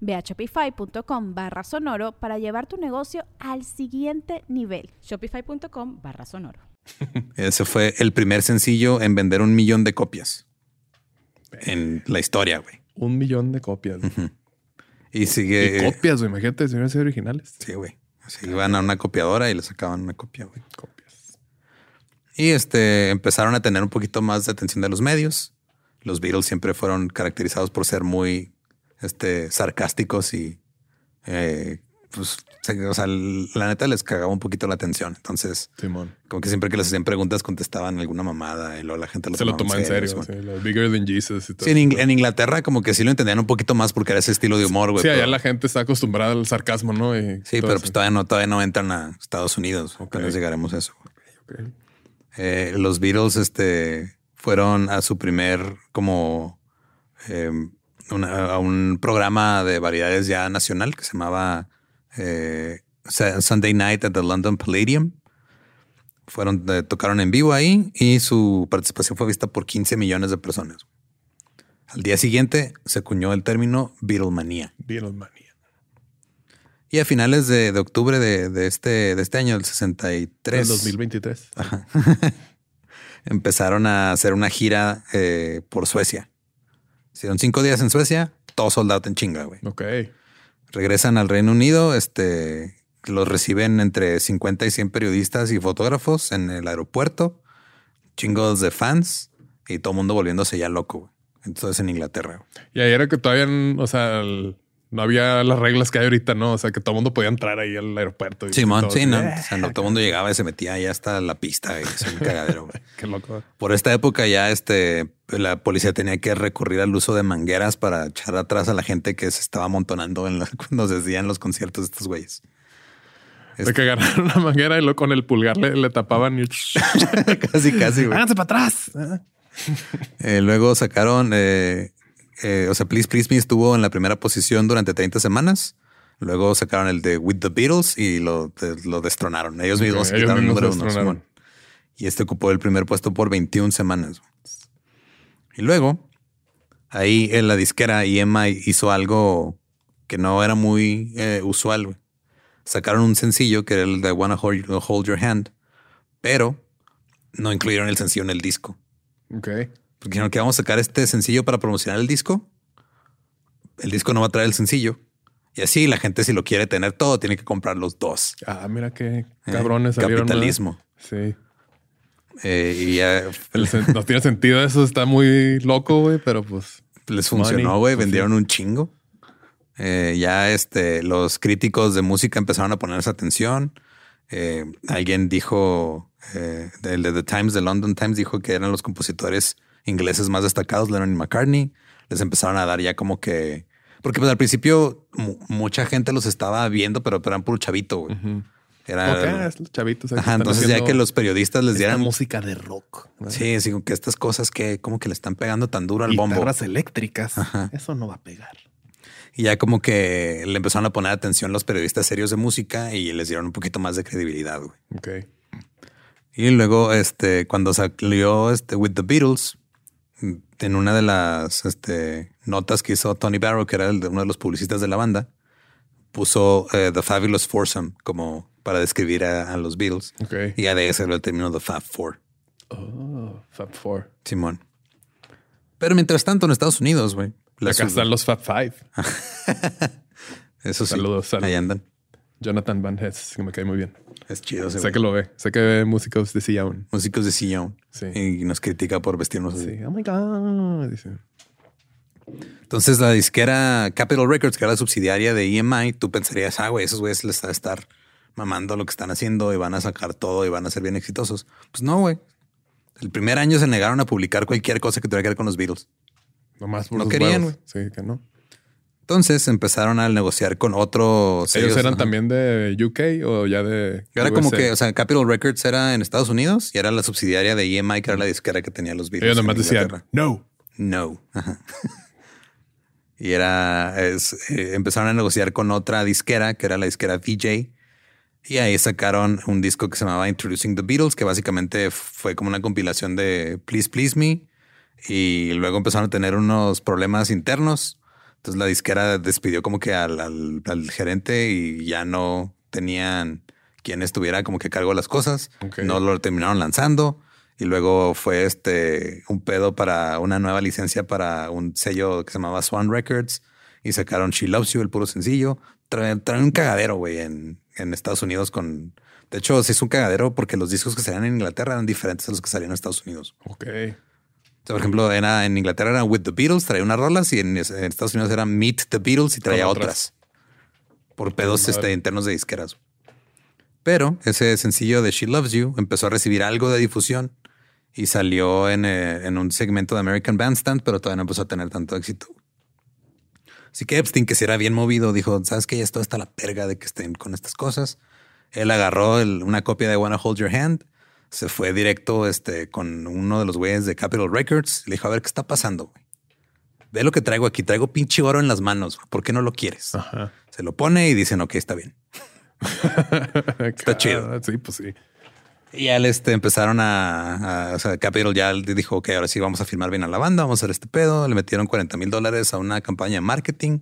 Ve a shopify.com barra sonoro para llevar tu negocio al siguiente nivel. Shopify.com barra sonoro.
Ese fue el primer sencillo en vender un millón de copias en la historia, güey.
Un millón de copias.
Y sigue.
Y copias, güey. Imagínate, si hubieran sido originales.
Sí, güey. Así iban a una copiadora y le sacaban una copia, güey.
Copias.
Y este empezaron a tener un poquito más de atención de los medios. Los Beatles siempre fueron caracterizados por ser muy este, sarcásticos y eh, pues, o sea, la neta les cagaba un poquito la atención. Entonces,
Simón.
como que siempre que les hacían preguntas contestaban alguna mamada y luego la gente lo
Se lo
tomaba
toma en serio.
Simón.
sí, bigger than Jesus y todo.
Sí, en, Ingl- en Inglaterra como que sí lo entendían un poquito más porque era ese estilo de humor, güey.
Sí, allá
pero-
la gente está acostumbrada al sarcasmo, ¿no? Y
Sí, pero pues todavía no, todavía no entran a Estados Unidos.
Ok.
Apenas llegaremos a eso. güey.
Ok.
Eh, los Beatles este, fueron a su primer como eh, una- a un programa de variedades ya nacional que se llamaba eh, Sunday Night at the London Palladium. Fueron, eh, tocaron en vivo ahí y su participación fue vista por 15 millones de personas. Al día siguiente se acuñó el término Beatlemania.
Beatlemania.
Y a finales de, de octubre de, de este, de este año, el 63,
El 2023.
empezaron a hacer una gira eh, por Suecia. Hicieron cinco días en Suecia, todo soldado en chinga, güey.
Ok.
Regresan al Reino Unido, este, los reciben entre 50 y 100 periodistas y fotógrafos en el aeropuerto, chingos de fans y todo el mundo volviéndose ya loco, güey. Entonces en Inglaterra. güey.
Y ahí era que todavía, o sea, el- no había las reglas que hay ahorita, ¿no? O sea, que todo el mundo podía entrar ahí al aeropuerto. y
Simón, sí, no.
"Eh,
O sea, no, todo el mundo llegaba y se metía ahí hasta la pista y es un cagadero.
Qué loco.
Por esta época ya este, la policía tenía que recurrir al uso de mangueras para echar atrás a la gente que se estaba amontonando en la- cuando se hacían los conciertos de estos güeyes.
De que agarraron una manguera y luego con el pulgar le, le tapaban y...
casi, casi, güey.
¡Háganse para atrás!
Eh, luego sacaron, eh, eh, o sea, Please Please Me estuvo en la primera posición durante 30 semanas. Luego sacaron el de With the Beatles y lo, de- lo destronaron. Ellos mismos
ellos
quitaron el
mismos
número uno. Y este ocupó el primer puesto por 21 semanas. Y luego, ahí en la disquera EMI hizo algo que no era muy eh, usual. Sacaron un sencillo que era el de Wanna Hold, Hold Your Hand, pero no incluyeron el sencillo en el disco.
Ok.
Porque dijeron que vamos a sacar este sencillo para promocionar el disco. El disco no va a traer el sencillo. Y así la gente, si lo quiere tener todo, tiene que comprar los dos.
Ah, mira qué
Eh,
cabrones. ¿no?
Capitalismo.
Sí.
Eh, y ya
no tiene sentido eso. Está muy loco, güey, pero pues...
les funcionó, güey.
pues,
Vendieron un chingo. Eh, ya este, los críticos de música empezaron a ponerse atención. Eh, alguien dijo, eh, el de The Times, de London Times, dijo que eran los compositores ingleses más destacados, Lennon y McCartney. Les empezaron a dar ya como que... Porque pues al principio mu- mucha gente los estaba viendo, pero, eran puro chavito, güey. Era,
Ok, es los chavitos.
Ajá, entonces ya que los periodistas les dieran...
música de rock. ¿no?
Sí, sí, que estas cosas que como que le están pegando tan duro al bombo.
Guitarras eléctricas.
Ajá.
Eso no va a pegar.
Y ya como que le empezaron a poner atención los periodistas serios de música y les dieron un poquito más de credibilidad, güey.
Ok.
Y luego, este, cuando salió este With the Beatles, en una de las este, notas que hizo Tony Barrow, que era el de uno de los publicistas de la banda, puso eh, The Fabulous Foursome como para describir a, a los Beatles.
Ok.
Y ya de ese lo el término The Fab Four,
Oh, Fab Four.
Simón. Pero mientras tanto, en Estados Unidos, güey.
Acá están los Fab Five.
Eso sí.
Saludos, saludos.
Ahí andan.
Jonathan Van Hess, que me cae muy bien.
Es chido.
Sé
güey.
que lo ve. Sé que ve músicos de sillón.
Músicos de sillón.
Sí.
Y nos critica por vestirnos así.
Sí. Oh my God. Dice.
Entonces la disquera Capitol Records, que era la subsidiaria de EMI, tú pensarías, ah, güey, esos güeyes les va a estar mamando lo que están haciendo y van a sacar todo y van a ser bien exitosos. Pues no, güey. El primer año se negaron a publicar cualquier cosa que tuviera que ver con los Beatles.
Nomás por
No querían,
huevos. Sí, que no.
Entonces empezaron a negociar con otros.
¿Ellos
sellos,
eran
ajá.
también de UK o ya de.
Era como que, o sea, Capitol Records era en Estados Unidos y era la subsidiaria de EMI, que era la disquera que tenía los Beatles.
Ellos nomás decían, no.
No. Ajá. y era, es, eh, empezaron a negociar con otra disquera, que era la disquera VJ. Y ahí sacaron un disco que se llamaba Introducing the Beatles, que básicamente fue como una compilación de Please Please Me. Y luego empezaron a tener unos problemas internos. Entonces la disquera despidió como que al, al- al gerente y ya no tenían quien estuviera como que cargo de las cosas. No lo terminaron lanzando. Y luego fue este un pedo para una nueva licencia para un sello que se llamaba Swan Records y sacaron She Loves You, el puro sencillo. Traen, traen un cagadero, güey, en, en Estados Unidos con. De hecho, se hizo un cagadero porque los discos que salían en Inglaterra eran diferentes a los que salían en Estados Unidos.
Ok.
Por ejemplo, era, en Inglaterra era With the Beatles, traía unas rolas y en, en Estados Unidos era Meet the Beatles y traía otras.
otras.
Por pedos este, internos de disqueras. Pero ese sencillo de She Loves You empezó a recibir algo de difusión y salió en, eh, en un segmento de American Bandstand, pero todavía no empezó a tener tanto éxito. Así que Epstein, que si era bien movido, dijo, ¿sabes qué? Ya esto está la perga de que estén con estas cosas. Él agarró el- una copia de Wanna Hold Your Hand, se fue directo este, con uno de los güeyes de Capitol Records. Le dijo, a ver, ¿qué está pasando? güey? Ve lo que traigo aquí. Traigo pinche oro en las manos. ¿Por qué no lo quieres?
Ajá.
Se lo pone y dicen, ok, está bien.
Está
chido.
Sí, pues sí.
Y ya le este, empezaron a, a- o sea, Capitol ya dijo, ok, ahora sí vamos a filmar bien a la banda, vamos a hacer este pedo. Le metieron 40 mil dólares a una campaña de marketing.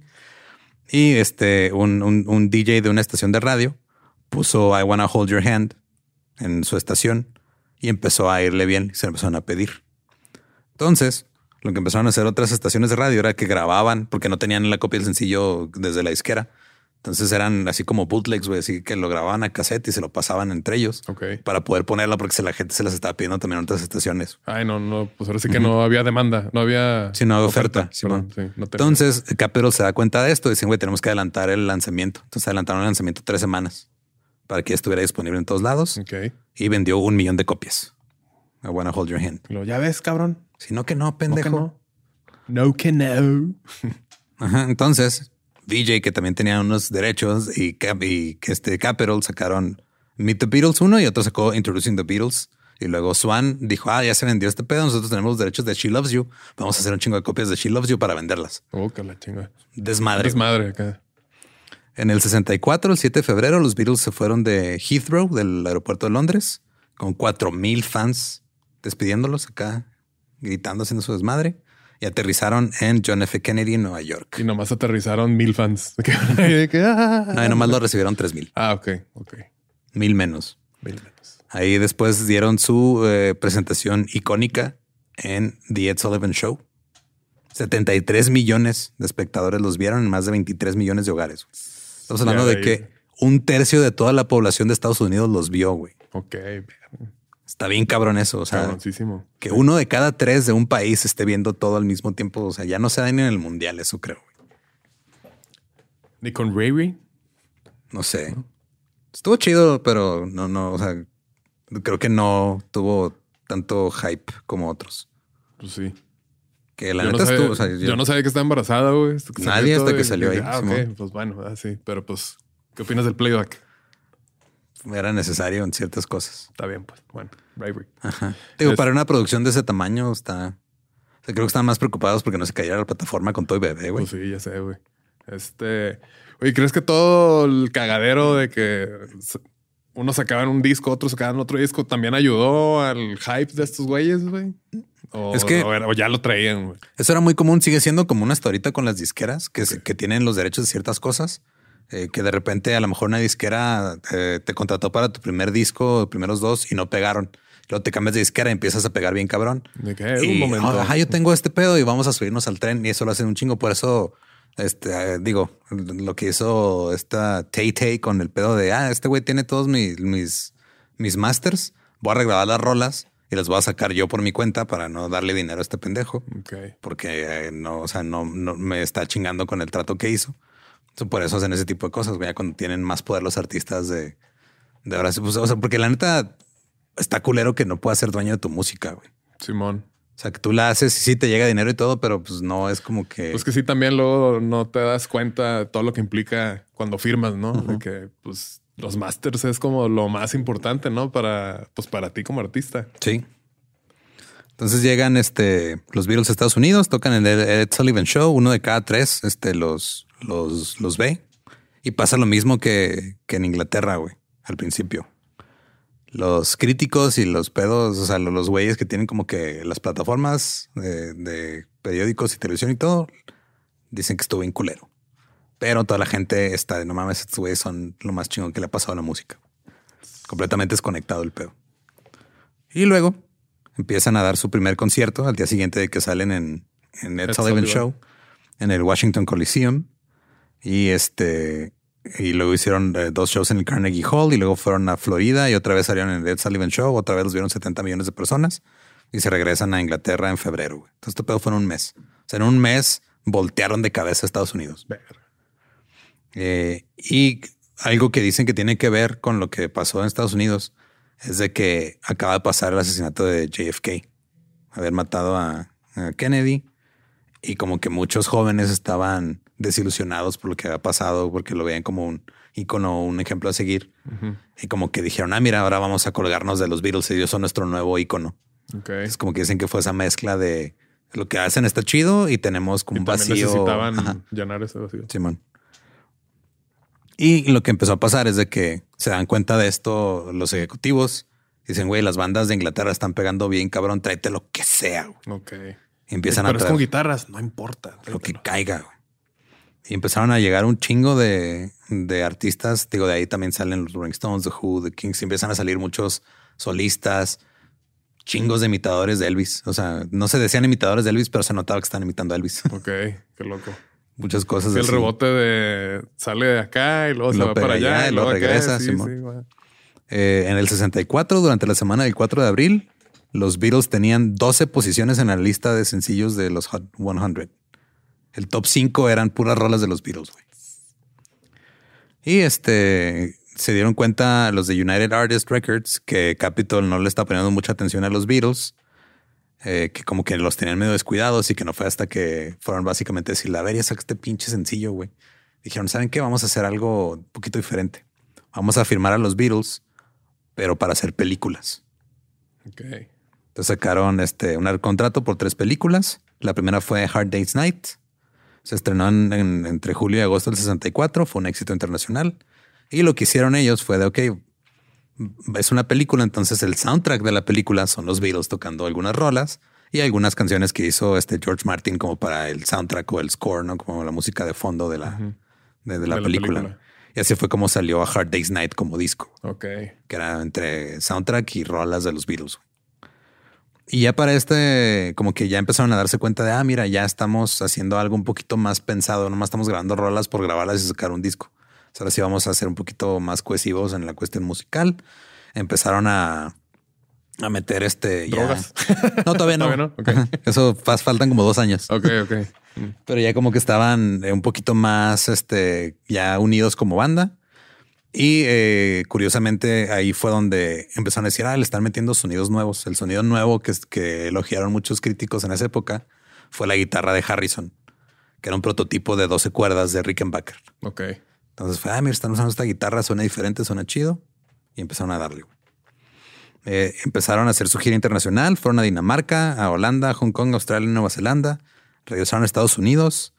Y este, un, un- un DJ de una estación de radio puso I Wanna Hold Your Hand en su estación y empezó a irle bien y se le empezaron a pedir. Entonces, lo que empezaron a hacer otras estaciones de radio era que grababan porque no tenían la copia del sencillo desde la disquera. Entonces eran así como bootlegs, güey, así que lo grababan a cassette y se lo pasaban entre ellos para poder ponerla porque la gente se las estaba pidiendo también en otras estaciones.
Ay, no, no, pues ahora sí que no había demanda, no había.
Sí, no había oferta,
sí, no.
Entonces, Capitol se da cuenta de esto y dicen, güey, tenemos que adelantar el lanzamiento. Entonces adelantaron el lanzamiento tres semanas para que estuviera disponible en todos lados
Ok.
y vendió un millón de copias. I wanna hold your hand.
Lo, ya ves, cabrón.
Si no que no,
¿No que
pendejo.
no? No que no.
Ajá, entonces, DJ, que también tenía unos derechos, y, este Capitol sacaron Meet the Beatles uno y otro sacó Introducing the Beatles. Y luego Swan dijo, ah, ya se vendió este pedo, nosotros tenemos los derechos de She Loves You, vamos a hacer un chingo de copias de She Loves You para venderlas.
Oh, que la chinga.
Desmadre.
Es madre acá.
En el 64, el 7 de febrero, los Beatles se fueron de Heathrow, del aeropuerto de Londres, con 4000 fans despidiéndolos acá, gritando, haciendo su desmadre, y aterrizaron en John F. Kennedy, en Nueva York.
Y nomás aterrizaron mil fans. Ah.
No, y nomás lo recibieron 3000,
Ah, ok, ok.
mil menos.
Mil menos.
Ahí después dieron su eh, presentación icónica en The Ed Sullivan Show. 73 millones de espectadores los vieron en más de 23 millones de hogares. Estamos hablando de que un tercio de toda la población de Estados Unidos los vio, güey.
Ok,
Está bien cabrón eso. O sea, que uno de cada tres de un país esté viendo todo al mismo tiempo. O sea, ya no se da ni en el mundial, eso creo. güey.
Ni con Ray Ray.
No sé. Estuvo chido, pero no, no, o sea, creo que no tuvo tanto hype como otros.
Pues sí.
Que la
yo, no
neta
sabía,
estuvo. o sea,
yo, no sabía que estaba embarazada, güey. hasta que
Nadie hasta que
y-
salió ahí,
Ah. Pues bueno, ah, sí. Pero pues, ¿qué opinas del playback?
era necesario en ciertas cosas.
Está bien, pues. Bueno, Ray.
Ajá. Digo,
Es-
para una producción de ese tamaño está. o sea, creo que están más preocupados porque no se cayera la plataforma con todo y bebé, güey.
Pues sí, ya sé, güey. Este. Oye, ¿crees que todo el cagadero de que unos sacaban un disco, otros sacaban otro disco, también ayudó al hype de estos güeyes, güey? O,
Es que-
o era- o ya lo traían.
Eso era muy común, sigue siendo común hasta ahorita con las disqueras que, se- que tienen los derechos de ciertas cosas. eh, que de repente a lo mejor una disquera eh, te contrató para tu primer disco, primeros dos y no pegaron. Luego te cambias de disquera y empiezas a pegar bien cabrón.
Eh,
Y,
un momento.
"Ah, Ajá, yo tengo este pedo y vamos a subirnos al tren y eso lo hacen un chingo. Por eso, este, eh, digo, lo que hizo esta Tay Tay con el pedo de, ah, este güey tiene todos mis, mis, mis masters. Voy a regrabar las rolas y las voy a sacar yo por mi cuenta para no darle dinero a este pendejo.
Ok.
Porque eh, no, o sea, no, no me está chingando con el trato que hizo. Entonces, por eso hacen ese tipo de cosas, ya cuando tienen más poder los artistas de, de ahora. pues, o sea, porque la neta está culero que no puedas ser dueño de tu música, güey.
Simón.
O sea, que tú la haces y sí te llega dinero y todo, pero pues no es como que...
Pues que sí, también luego no te das cuenta de todo lo que implica cuando firmas, ¿no? De que pues los masters es como lo más importante, ¿no? Para, pues para ti como artista.
Sí. Entonces llegan este, los Beatles a Estados Unidos, tocan en el Ed Sullivan Show, uno de cada tres este, los, los, los ve. Y pasa lo mismo que, que en Inglaterra, güey, al principio. Los críticos y los pedos, o sea, los los güeyes que tienen como que las plataformas de, de periódicos y televisión y todo, dicen que estuvo bien culero. Pero toda la gente está de no mames, estos güeyes son lo más chingón que le ha pasado a la música. completamente desconectado el pedo. Y luego empiezan a dar su primer concierto al día siguiente de que salen en, en Ed,
Ed
Sullivan
Sullivan.
Show en el Washington Coliseum. Y este, y luego hicieron eh, dos shows en el Carnegie Hall y luego fueron a Florida y otra vez salieron en el Ed Sullivan Show. Otra vez los vieron 70 millones de personas y se regresan a Inglaterra en febrero. güey. Entonces, este pedo fue en un mes. O sea, en un mes voltearon de cabeza a Estados Unidos.
Verga.
Eh, y algo que dicen que tiene que ver con lo que pasó en Estados Unidos es de que acaba de pasar el asesinato de JFK, haber matado a, a Kennedy y como que muchos jóvenes estaban desilusionados por lo que había pasado porque lo veían como un ícono, un ejemplo a seguir y como que dijeron, ah, mira, ahora vamos a colgarnos de los Beatles y ellos son nuestro nuevo ícono.
Ok.
Es como que dicen que fue esa mezcla de lo que hacen está chido y tenemos como
Y
un vacío.
necesitaban
Ajá.
llenar ese vacío.
Simón. Y lo que empezó a pasar es de que se dan cuenta de esto los ejecutivos. Dicen, güey, las bandas de Inglaterra están pegando bien, cabrón, tráete lo que sea. güey".
Ok.
Y empiezan
Pero
a
es
traer
con guitarras, no importa.
lo que caiga. güey. Y empezaron a llegar un chingo de, de artistas. Digo, de ahí también salen los Rolling Stones, The Who, The Kings. Y empiezan a salir muchos solistas, chingos de imitadores de Elvis. O sea, no se decían imitadores de Elvis, pero se notaba que están imitando a Elvis.
Ok, qué loco.
Muchas cosas
el
así.
rebote de sale de acá y luego se
Lo
va para allá
allá y
luego
luego
acá.
regresa,
Sí, sí.
Eh, en el 64, durante la semana del 4 de abril, los Beatles tenían 12 posiciones en la lista de sencillos de los Hot 100. El top 5 eran puras rolas de los Beatles, güey. Y este se dieron cuenta los de United Artists Records que Capitol no le está poniendo mucha atención a los Beatles, eh, que como que los tenían medio descuidados y que no fue hasta que fueron básicamente a decirle, a ver, ya saca este pinche sencillo, güey. Dijeron, ¿saben qué? Vamos a hacer algo un poquito diferente. Vamos a firmar a los Beatles, pero para hacer películas.
Ok.
Entonces sacaron este, un contrato por tres películas. La primera fue Hard Day's Night. Se estrenó en- en- entre julio y agosto del 64. Fue un éxito internacional. Y lo que hicieron ellos fue de, ok, es una película, entonces el soundtrack de la película son los Beatles tocando algunas rolas y algunas canciones que hizo este George Martin como para el soundtrack o el score, ¿no? Como la música de fondo de la, de, de la,
De la
película. Y así fue como salió a Hard Day's Night como disco
Ok.
que era entre soundtrack y rolas de los Beatles. Y ya para este, como que ya empezaron a darse cuenta de, ah, mira, ya estamos haciendo algo un poquito más pensado, no más estamos grabando rolas por grabarlas y sacar un disco. Ahora sí vamos a ser un poquito más cohesivos en la cuestión musical. Empezaron a, a meter este... ya-
Drogas.
No, todavía no.
Todavía no.
Eso fa- faltan como dos años.
Ok, ok.
Pero ya como que estaban eh, un poquito más este, ya unidos como banda. Y eh, curiosamente ahí fue donde empezaron a decir, ah, le están metiendo sonidos nuevos. El sonido nuevo que, que elogiaron muchos críticos en esa época fue la guitarra de Harrison, que era un prototipo de 12 cuerdas de Rickenbacker.
Ok.
Entonces fue, ah, mira, están usando esta guitarra, suena diferente, suena chido. Y empezaron a darle. Eh, empezaron a hacer su gira internacional, fueron a Dinamarca, a Holanda, Hong Kong, Australia y Nueva Zelanda. Regresaron a Estados Unidos.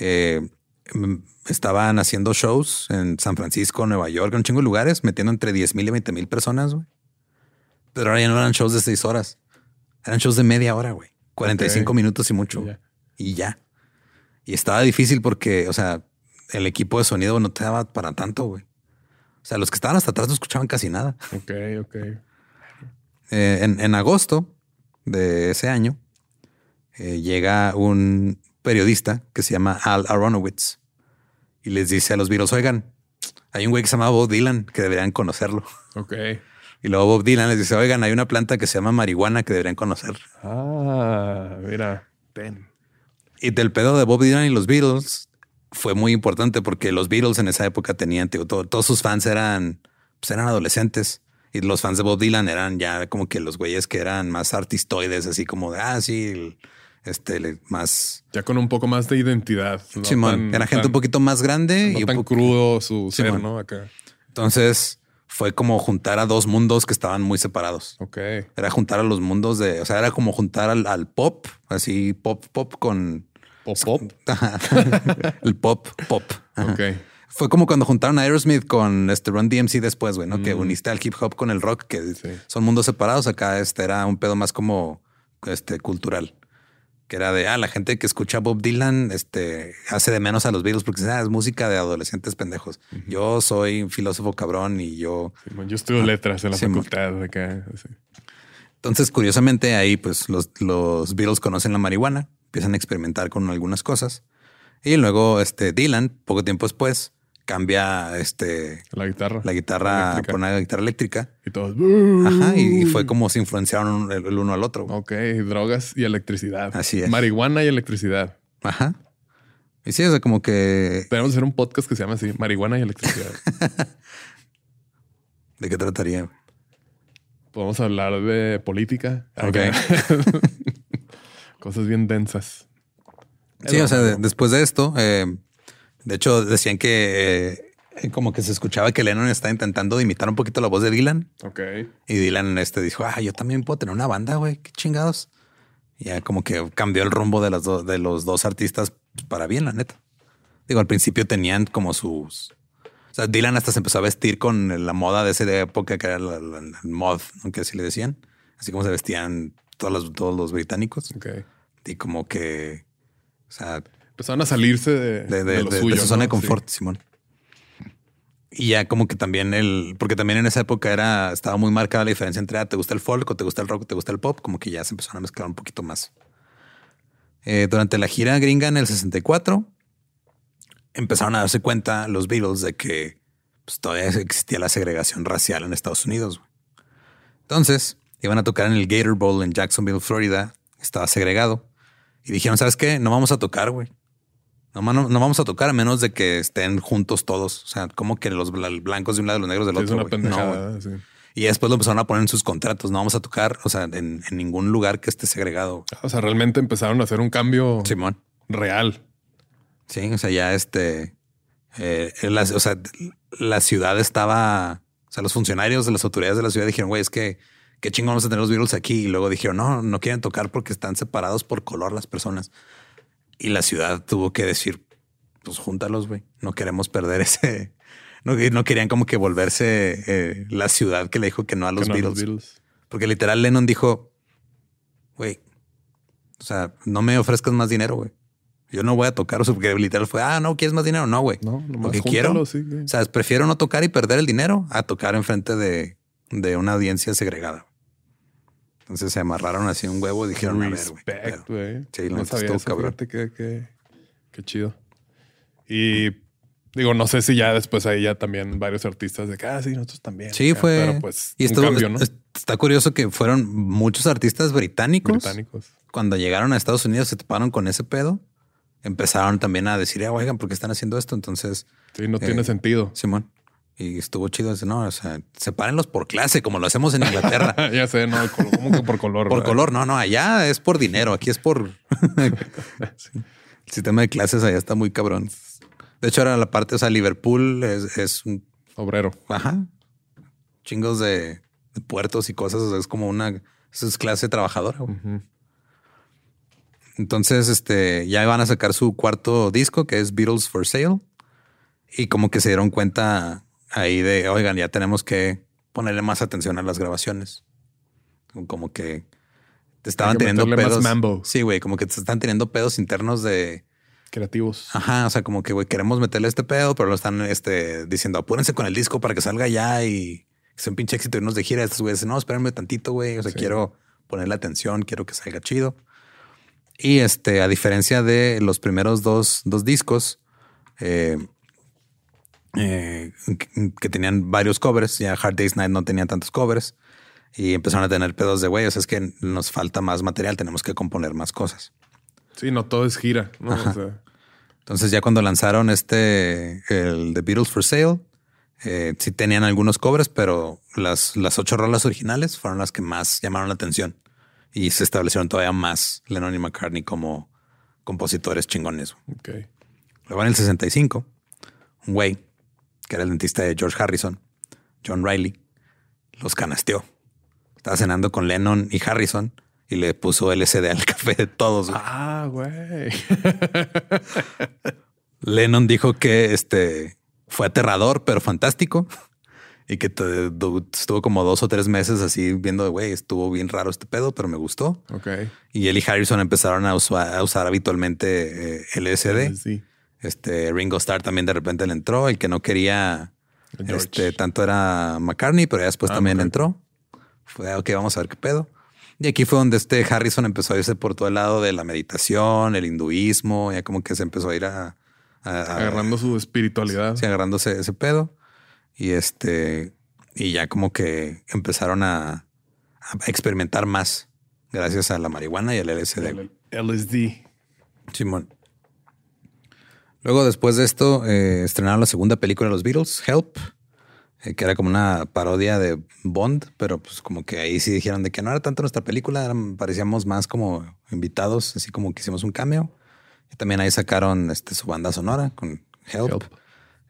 Eh, mm, estaban haciendo shows en San Francisco, Nueva York, en un chingo de lugares, metiendo entre 10 mil y 20 mil personas. güey. Pero ahora ya no eran shows de seis horas. Eran shows de media hora, güey. 45
Ok.
minutos y mucho.
Y ya.
Y estaba difícil porque, o sea, el equipo de sonido no te daba para tanto, güey. O sea, los que estaban hasta atrás no escuchaban casi nada.
Ok, ok.
Eh, en, en agosto de ese año eh, llega un periodista que se llama Al Aronowitz y les dice a los Beatles, oigan, hay un güey que se llama Bob Dylan que deberían conocerlo.
Ok.
Y luego Bob Dylan les dice, oigan, hay una planta que se llama marihuana que deberían conocer.
Ah, mira. Ten.
Y del pedo de Bob Dylan y los Beatles fue muy importante porque los Beatles en esa época tenían, tío, todo- todos sus fans eran, pues eran adolescentes. Y los fans de Bob Dylan eran ya como que los güeyes que eran más artistoides, así como de, ah, sí, este, más...
Ya con un poco más de identidad. no
Simón,
tan-
era gente
tan-
un poquito más grande
No
y un
tan
poco-
crudo su ser,
Simón.
¿no? Acá.
Entonces fue como juntar a dos mundos que estaban muy separados.
Ok.
Era juntar a los mundos de, o sea, era como juntar al, al pop, así pop, pop con
Pop, pop.
el pop, pop. Ajá.
Ok.
Fue como cuando juntaron a Aerosmith con este Run DMC después, güey, ¿no? Que uniste al hip hop con el rock, que
Sí.
son mundos separados. Acá este era un pedo más como este cultural. que era de, ah, la gente que escucha Bob Dylan, este, hace de menos a los Beatles porque ah, es música de adolescentes pendejos. Yo soy un filósofo cabrón y yo...
yo estudio letras en la facultad de acá.
Entonces, curiosamente, ahí pues los, los Beatles conocen la marihuana, empiezan a experimentar con algunas cosas. Y luego, este, Dylan, poco tiempo después, cambia este
la guitarra,
la guitarra por una guitarra eléctrica
y todos.
Ajá, y, fue como se influenciaron el, uno al otro.
Ok, drogas y electricidad.
Así es.
Marihuana y electricidad.
Ajá. Y sí, o sea, como que.
Tenemos hacer un podcast que se llama así: Marihuana y electricidad.
¿De qué trataría?
Podemos hablar de política.
Ok.
Cosas bien densas.
Sí, o sea, después de esto, eh, de hecho, decían que eh, como que se escuchaba que Lennon estaba intentando imitar un poquito la voz de Dylan.
Ok.
Y Dylan este dijo, ah, yo también puedo tener una banda, güey, qué chingados. Y ya como que cambió el rumbo de, las de los dos artistas para bien, la neta. Digo, al principio tenían como sus... O sea, Dylan hasta se empezó a vestir con la moda de esa época que era el mod, aunque así le decían. Así como se vestían todos los, todos los británicos.
Ok.
Y como que... O sea,
Empezaron a salirse de,
de, su zona de confort, Simón. Y ya como que también el, porque también en esa época era, estaba muy marcada la diferencia entre ah, te gusta el folk o te gusta el rock o te gusta el pop, como que ya se empezaron a mezclar un poquito más. Eh, durante la gira gringa en el 64, empezaron a darse cuenta los Beatles de que pues, todavía existía la segregación racial en Estados Unidos. Entonces, iban a tocar en el Gator Bowl en Jacksonville, Florida, estaba segregado. Y dijeron, ¿sabes qué? No vamos a tocar, güey. No, no, vamos a tocar a menos de que estén juntos todos. O sea, como que los blancos de un lado y los negros del otro.
Es una pendejada,
Y después lo empezaron a poner en sus contratos. No vamos a tocar, o sea, en, ningún lugar que esté segregado.
O sea, realmente empezaron a hacer un cambio
Simón.
real.
Sí, o sea, ya este, eh, la, o sea, la ciudad estaba, o sea, los funcionarios de las autoridades de la ciudad dijeron, güey, es que qué chingón vamos a tener los Beatles aquí. Y luego dijeron, no, no quieren tocar porque están separados por color las personas. Y la ciudad tuvo que decir, pues júntalos, güey. No queremos perder ese. No, no querían como que volverse eh, la ciudad que le dijo que no a los, Beatles. Porque literal Lennon dijo, güey, o sea, no me ofrezcas más dinero, güey. Yo no voy a tocar, o sea, porque literal fue, ah, no, ¿quieres más dinero? No, güey.
No,
Porque quiero. O sea, prefiero no tocar y perder el dinero a tocar enfrente de, de una audiencia segregada. Entonces se amarraron así un huevo y dijeron,
Respect, güey.
Sí, no sabía cabrón.
Qué, chido. Y digo, no sé si ya después ahí ya también varios artistas de que, ah, sí, nosotros también.
Sí, fue.
Pero pues,
y esto, está curioso que fueron muchos artistas británicos.
Británicos.
Cuando llegaron a Estados Unidos se toparon con ese pedo. Empezaron también a decir, ah, oigan, ¿por qué están haciendo esto? Entonces.
Sí, no tiene eh, sentido.
Simón. Y estuvo chido. ese no, o sea, sepárenlos por clase, como lo hacemos en Inglaterra.
ya sé, no, ¿cómo que por color?
por color, no, no, allá es por dinero, aquí es por... El sistema de clases allá está muy cabrón. De hecho, ahora la parte, o sea, Liverpool es, un...
Obrero.
Ajá. Chingos de, puertos y cosas, o sea, es como una... Es clase trabajadora. Entonces, este, ya van a sacar su cuarto disco, que es Beatles for Sale. Y como que se dieron cuenta ahí de, oigan, ya tenemos que ponerle más atención a las grabaciones. Como que te estaban teniendo pedos. Sí, güey, como que te están teniendo pedos internos de
creativos.
Ajá, o sea, como que güey, queremos meterle este pedo, pero lo están este, diciendo, apúrense con el disco para que salga ya y sea un pinche éxito y irnos de gira. Estos güeyes, no, espérenme tantito, güey. O sea, quiero ponerle atención, quiero que salga chido. Y este, a diferencia de los primeros dos, dos discos, eh, eh, que, tenían varios covers. Ya Hard Day's Night no tenía tantos covers y empezaron a tener pedos de güey. O sea, es que nos falta más material, tenemos que componer más cosas.
Sí, no todo es gira.
Entonces, ya cuando lanzaron este, el The Beatles for Sale, eh, sí tenían algunos covers, pero las, las ocho rolas originales fueron las que más llamaron la atención y se establecieron todavía más Lennon y McCartney como compositores chingones. Luego en el 65, un güey que era el dentista de George Harrison, John Riley, los canasteó. Estaba cenando con Lennon y Harrison y le puso LCD al café de todos.
Ah, güey.
Lennon dijo que este fue aterrador, pero fantástico. y que te- estuvo como dos o tres meses así viendo, güey, estuvo bien raro este pedo, pero me gustó.
Ok.
Y él y Harrison empezaron a usar, a usar habitualmente eh, LSD.
Sí.
Este Ringo Starr también de repente le entró. El que no quería
George.
este, tanto era McCartney, pero ya después
Ah,
también
McCartney.
entró. Fue, ok, vamos a ver qué pedo. Y aquí fue donde este Harrison empezó a irse por todo el lado de la meditación, el hinduismo, ya como que se empezó a ir a... a- a-
Agarrando su espiritualidad.
sí, agarrándose ese pedo. Y este, y ya como que empezaron a, a experimentar más gracias a la marihuana y al LSD.
El LSD.
Simón. Luego, después de esto, eh, estrenaron la segunda película de los Beatles, Help, eh, que era como una parodia de Bond, pero pues como que ahí sí dijeron de que no era tanto nuestra película, eran- parecíamos más como invitados, así como que hicimos un cameo. Y también ahí sacaron este, su banda sonora con Help.
Help.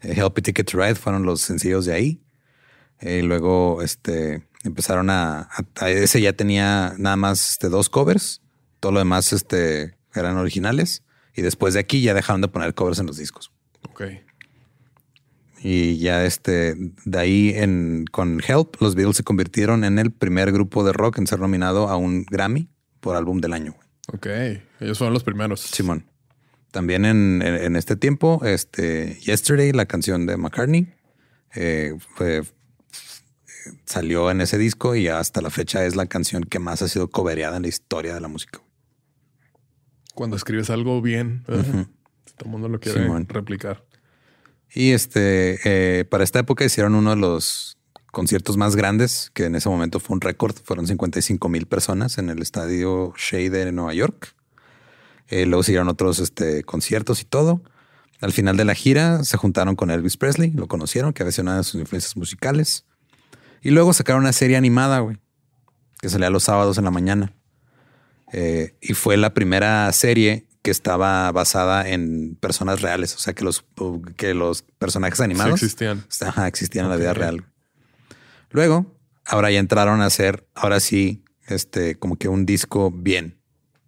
Eh, Help y Ticket to Ride fueron los sencillos de ahí. Eh, y luego este, empezaron a, a- a- Ese ya tenía nada más este, dos covers. Todo lo demás este, eran originales. Y después de aquí ya dejaron de poner covers en los discos.
Ok.
Y ya este, de ahí en, con Help, los Beatles se convirtieron en el primer grupo de rock en ser nominado a un Grammy por álbum del año.
Ok. Ellos fueron los primeros.
Simón. También en, en- en este tiempo, este Yesterday, la canción de McCartney, eh, fue- salió en ese disco y hasta la fecha es la canción que más ha sido cobereada en la historia de la música.
Cuando escribes algo bien, todo el mundo lo quiere
Simón.
replicar.
Y este, eh, para esta época hicieron uno de los conciertos más grandes, que en ese momento fue un récord, fueron 55 mil personas en el estadio Shea de Nueva York. Eh, luego siguieron otros este, conciertos y todo. Al final de la gira se juntaron con Elvis Presley, lo conocieron, que había sido una de sus influencias musicales. Y luego sacaron una serie animada, güey, que salía los sábados en la mañana. Eh, y fue la primera serie que estaba basada en personas reales, o sea, que los, que los personajes animados
Sí existían.
Ajá, existían en la vida real. Luego, ahora ya entraron a hacer, ahora sí, este, como que un disco bien.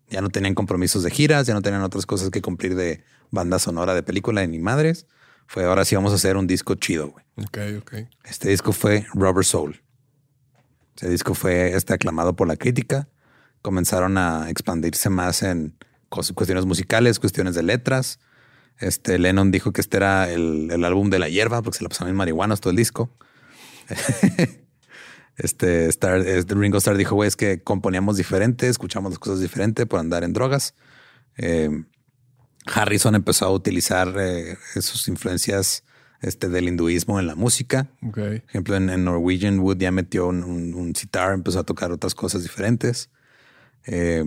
Ya no tenían compromisos de giras, ya no tenían otras cosas que cumplir de banda sonora de película ni madres. Fue ahora sí vamos a hacer un disco chido, güey.
Ok, ok.
Este disco fue Rubber Soul. Ese disco fue este, aclamado por la crítica. Comenzaron a expandirse más en cuestiones musicales, cuestiones de letras. Este Lennon dijo que este era el, el álbum de la hierba porque se la pasaban en marihuanas todo el disco. este, Star, este Ringo Starr dijo, güey, es que componíamos diferente, escuchamos las cosas diferente por andar en drogas. Eh, Harrison empezó a utilizar eh, sus influencias este, del hinduismo en la música.
Ok.
Por ejemplo, en, en Norwegian Wood ya metió un, un, un sitar, empezó a tocar otras cosas diferentes. Eh,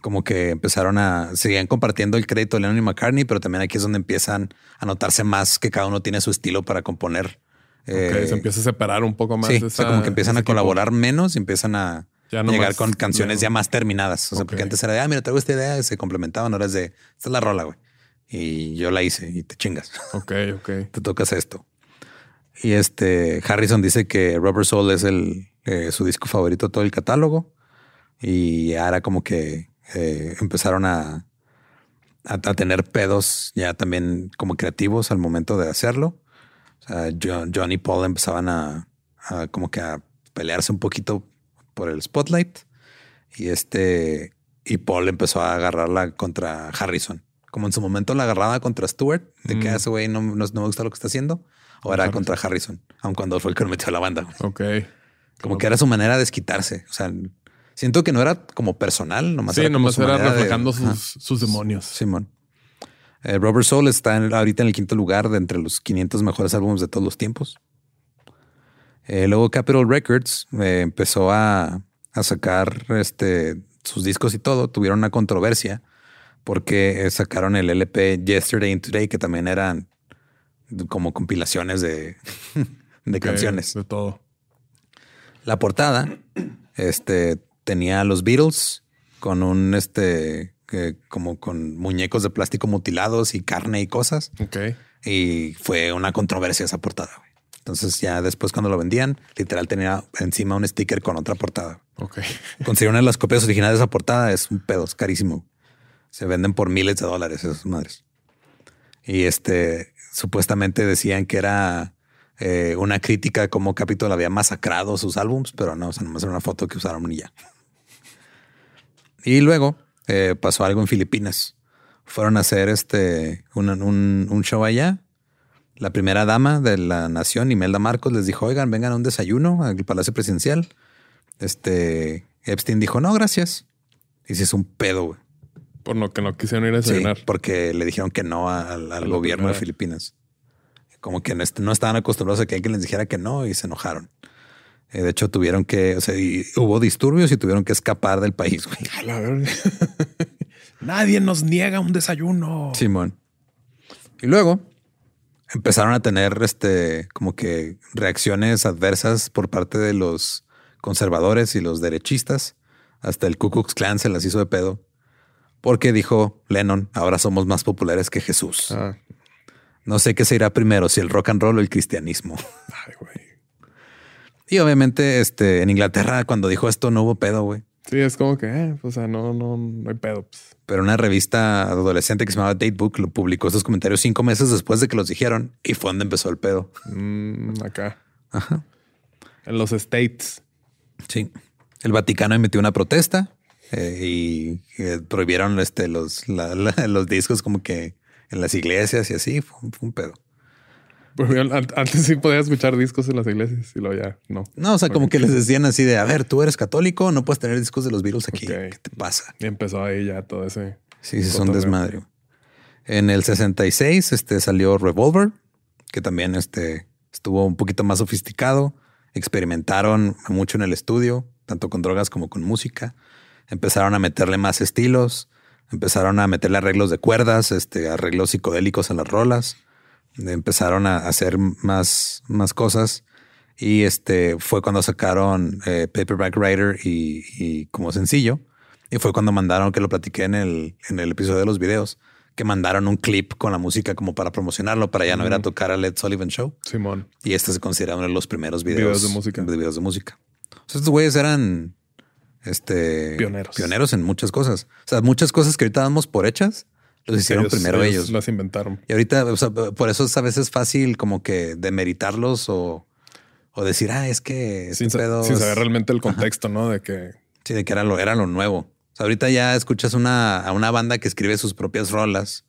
como que empezaron a, seguían compartiendo el crédito de Lennon y McCartney, pero también aquí es donde empiezan a notarse más que cada uno tiene su estilo para componer. Eh,
se empieza a separar un poco más.
sí,
esa-
o sea, como que empiezan a colaborar menos y empiezan a
Ya no
llegar
más
con canciones ya más terminadas. O sea, porque antes era de, ah, mira, traigo esta idea y se complementaban. Ahora es de, esta es la rola, güey. Y yo la hice y te chingas.
Ok, ok.
te tocas esto. Y este Harrison dice que Rubber Soul es el, eh, su disco favorito de todo el catálogo. Y ahora como que eh, empezaron a, a, a tener pedos ya también como creativos al momento de hacerlo. O sea, John, John y Paul empezaban a, a como que a pelearse un poquito por el spotlight. Y este, y Paul empezó a agarrarla contra Harrison. Como en su momento la agarraba contra Stewart, de que
Mm.
"Ah, ese güey no, no, no me gusta lo que está haciendo. O era
Harrison.
contra Harrison, aun cuando fue el que lo metió a la banda.
Ok.
Como que era su manera de desquitarse. O sea, siento que no era como personal, nomás
Sí,
era
nomás era
de-
reflejando sus, demonios.
Simón. Eh, Robert Soul está en- ahorita en el quinto lugar de entre los 500 mejores álbumes de todos los tiempos. Eh, luego Capitol Records eh, empezó a, a sacar este, sus discos y todo. Tuvieron una controversia porque eh, sacaron el LP Yesterday and Today, que también eran como compilaciones de, de canciones.
De todo.
La portada este, tenía a los Beatles con un este que como con muñecos de plástico mutilados y carne y cosas.
Ok.
Y fue una controversia esa portada. güey. Entonces ya después cuando lo vendían, literal tenía encima un sticker con otra portada.
Ok.
Conseguir una de las copias originales de esa portada es un pedo, es carísimo. Se venden por miles de dólares esas madres. Y este supuestamente decían que era eh, una crítica como Capitol había masacrado sus álbums, pero no, o sea, nomás era una foto que usaron y ya. Y luego eh, pasó algo en Filipinas. Fueron a hacer este un, un- un show allá. La primera dama de la nación, Imelda Marcos, les dijo: Oigan, vengan a un desayuno al Palacio Presidencial. Este Epstein dijo: No, gracias. Y se hizo un pedo, güey.
Por lo que no quisieron ir a
Sí,
desayunar.
porque le dijeron que no al, gobierno de. Filipinas. Como que no, est- no estaban acostumbrados a que alguien les dijera que no y se enojaron. Eh, de hecho, tuvieron que, o sea, y hubo disturbios y tuvieron que escapar del país. güey.
Nadie nos niega un desayuno.
Simón. Y luego empezaron a tener este como que reacciones adversas por parte de los conservadores y los derechistas. Hasta el Ku Klux Klan se las hizo de pedo. Porque dijo Lennon, ahora somos más populares que Jesús.
Ah,
No sé qué se irá primero, si el rock and roll o el cristianismo.
ay, güey.
Y obviamente, este, en Inglaterra, cuando dijo esto, no hubo pedo, güey.
Sí, es como que, eh, o sea, no, no, no hay pedo. pues.
Pero una revista adolescente que se llamaba Datebook lo publicó estos comentarios cinco meses después de que los dijeron y fue donde empezó el pedo.
Mm, acá.
Ajá.
En los States.
Sí. El Vaticano emitió una protesta eh, y eh, prohibieron este, los, la- la- los discos como que en las iglesias y así. Fue, un- fue un pedo.
An- antes sí podía escuchar discos en las iglesias y luego ya no.
No, o sea, como que les decían así de, a ver, tú eres católico, no puedes tener discos de los Beatles aquí. ¿Qué te pasa?
Y empezó ahí ya todo ese.
Sí, sí, son desmadre. En el 66 este, salió Revolver, que también este, estuvo un poquito más sofisticado. Experimentaron mucho en el estudio, tanto con drogas como con música. Empezaron a meterle más estilos, empezaron a meterle arreglos de cuerdas, este, arreglos psicodélicos a las rolas. Empezaron a hacer más, más cosas. Y este fue cuando sacaron eh, Paperback Writer y, y como sencillo. Y fue cuando mandaron, que lo platiqué en el, en el episodio de los videos, que mandaron un clip con la música como para promocionarlo, para ya no ir a tocar a Led Sullivan Show.
Simón.
Y este se considera uno de los primeros videos,
Videos de música.
De videos de música. O sea, estos güeyes eran este,
Pioneros.
pioneros en muchas cosas. O sea, muchas cosas que ahorita damos por hechas, los hicieron primero ellos.
Las inventaron.
Y ahorita, o sea, por eso es a veces fácil como que demeritarlos o, o decir, ah, es que este
Sin, sa-
pedo
sin
es-
saber realmente el contexto, ¿no? De que
Sí, de que era lo, era lo nuevo. O sea, ahorita ya escuchas una, a una banda que escribe sus propias rolas